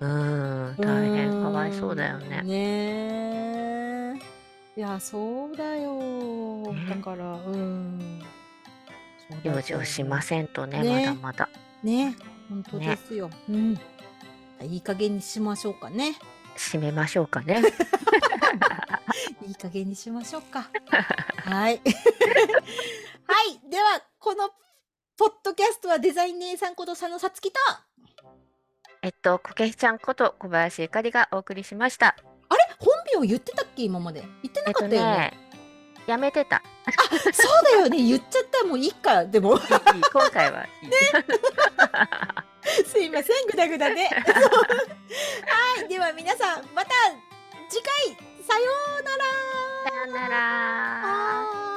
うん、大変かわいそうだよね。ね。えいやそうだよ、ね。だからうん。養生しませんとね、ね。まだまだ。ね。本当ですよ、うん。いい加減にしましょうかね締めましょうかね。いい加減にしましょうか。はい。はい。ではこのポッドキャストはデザイン姉さんこと佐野さつきと。えっと、こけひちゃんこと小林ゆかりがお送りしました。あれ？本名言ってたっけ？今まで。言ってえっとなかったよね,、ね、やめてた。そうだよね。言っちゃった。もういいか。でも。いい今回はいい。すいませんぐだぐだで。はいでは皆さんまた次回。さようなら。さよなら。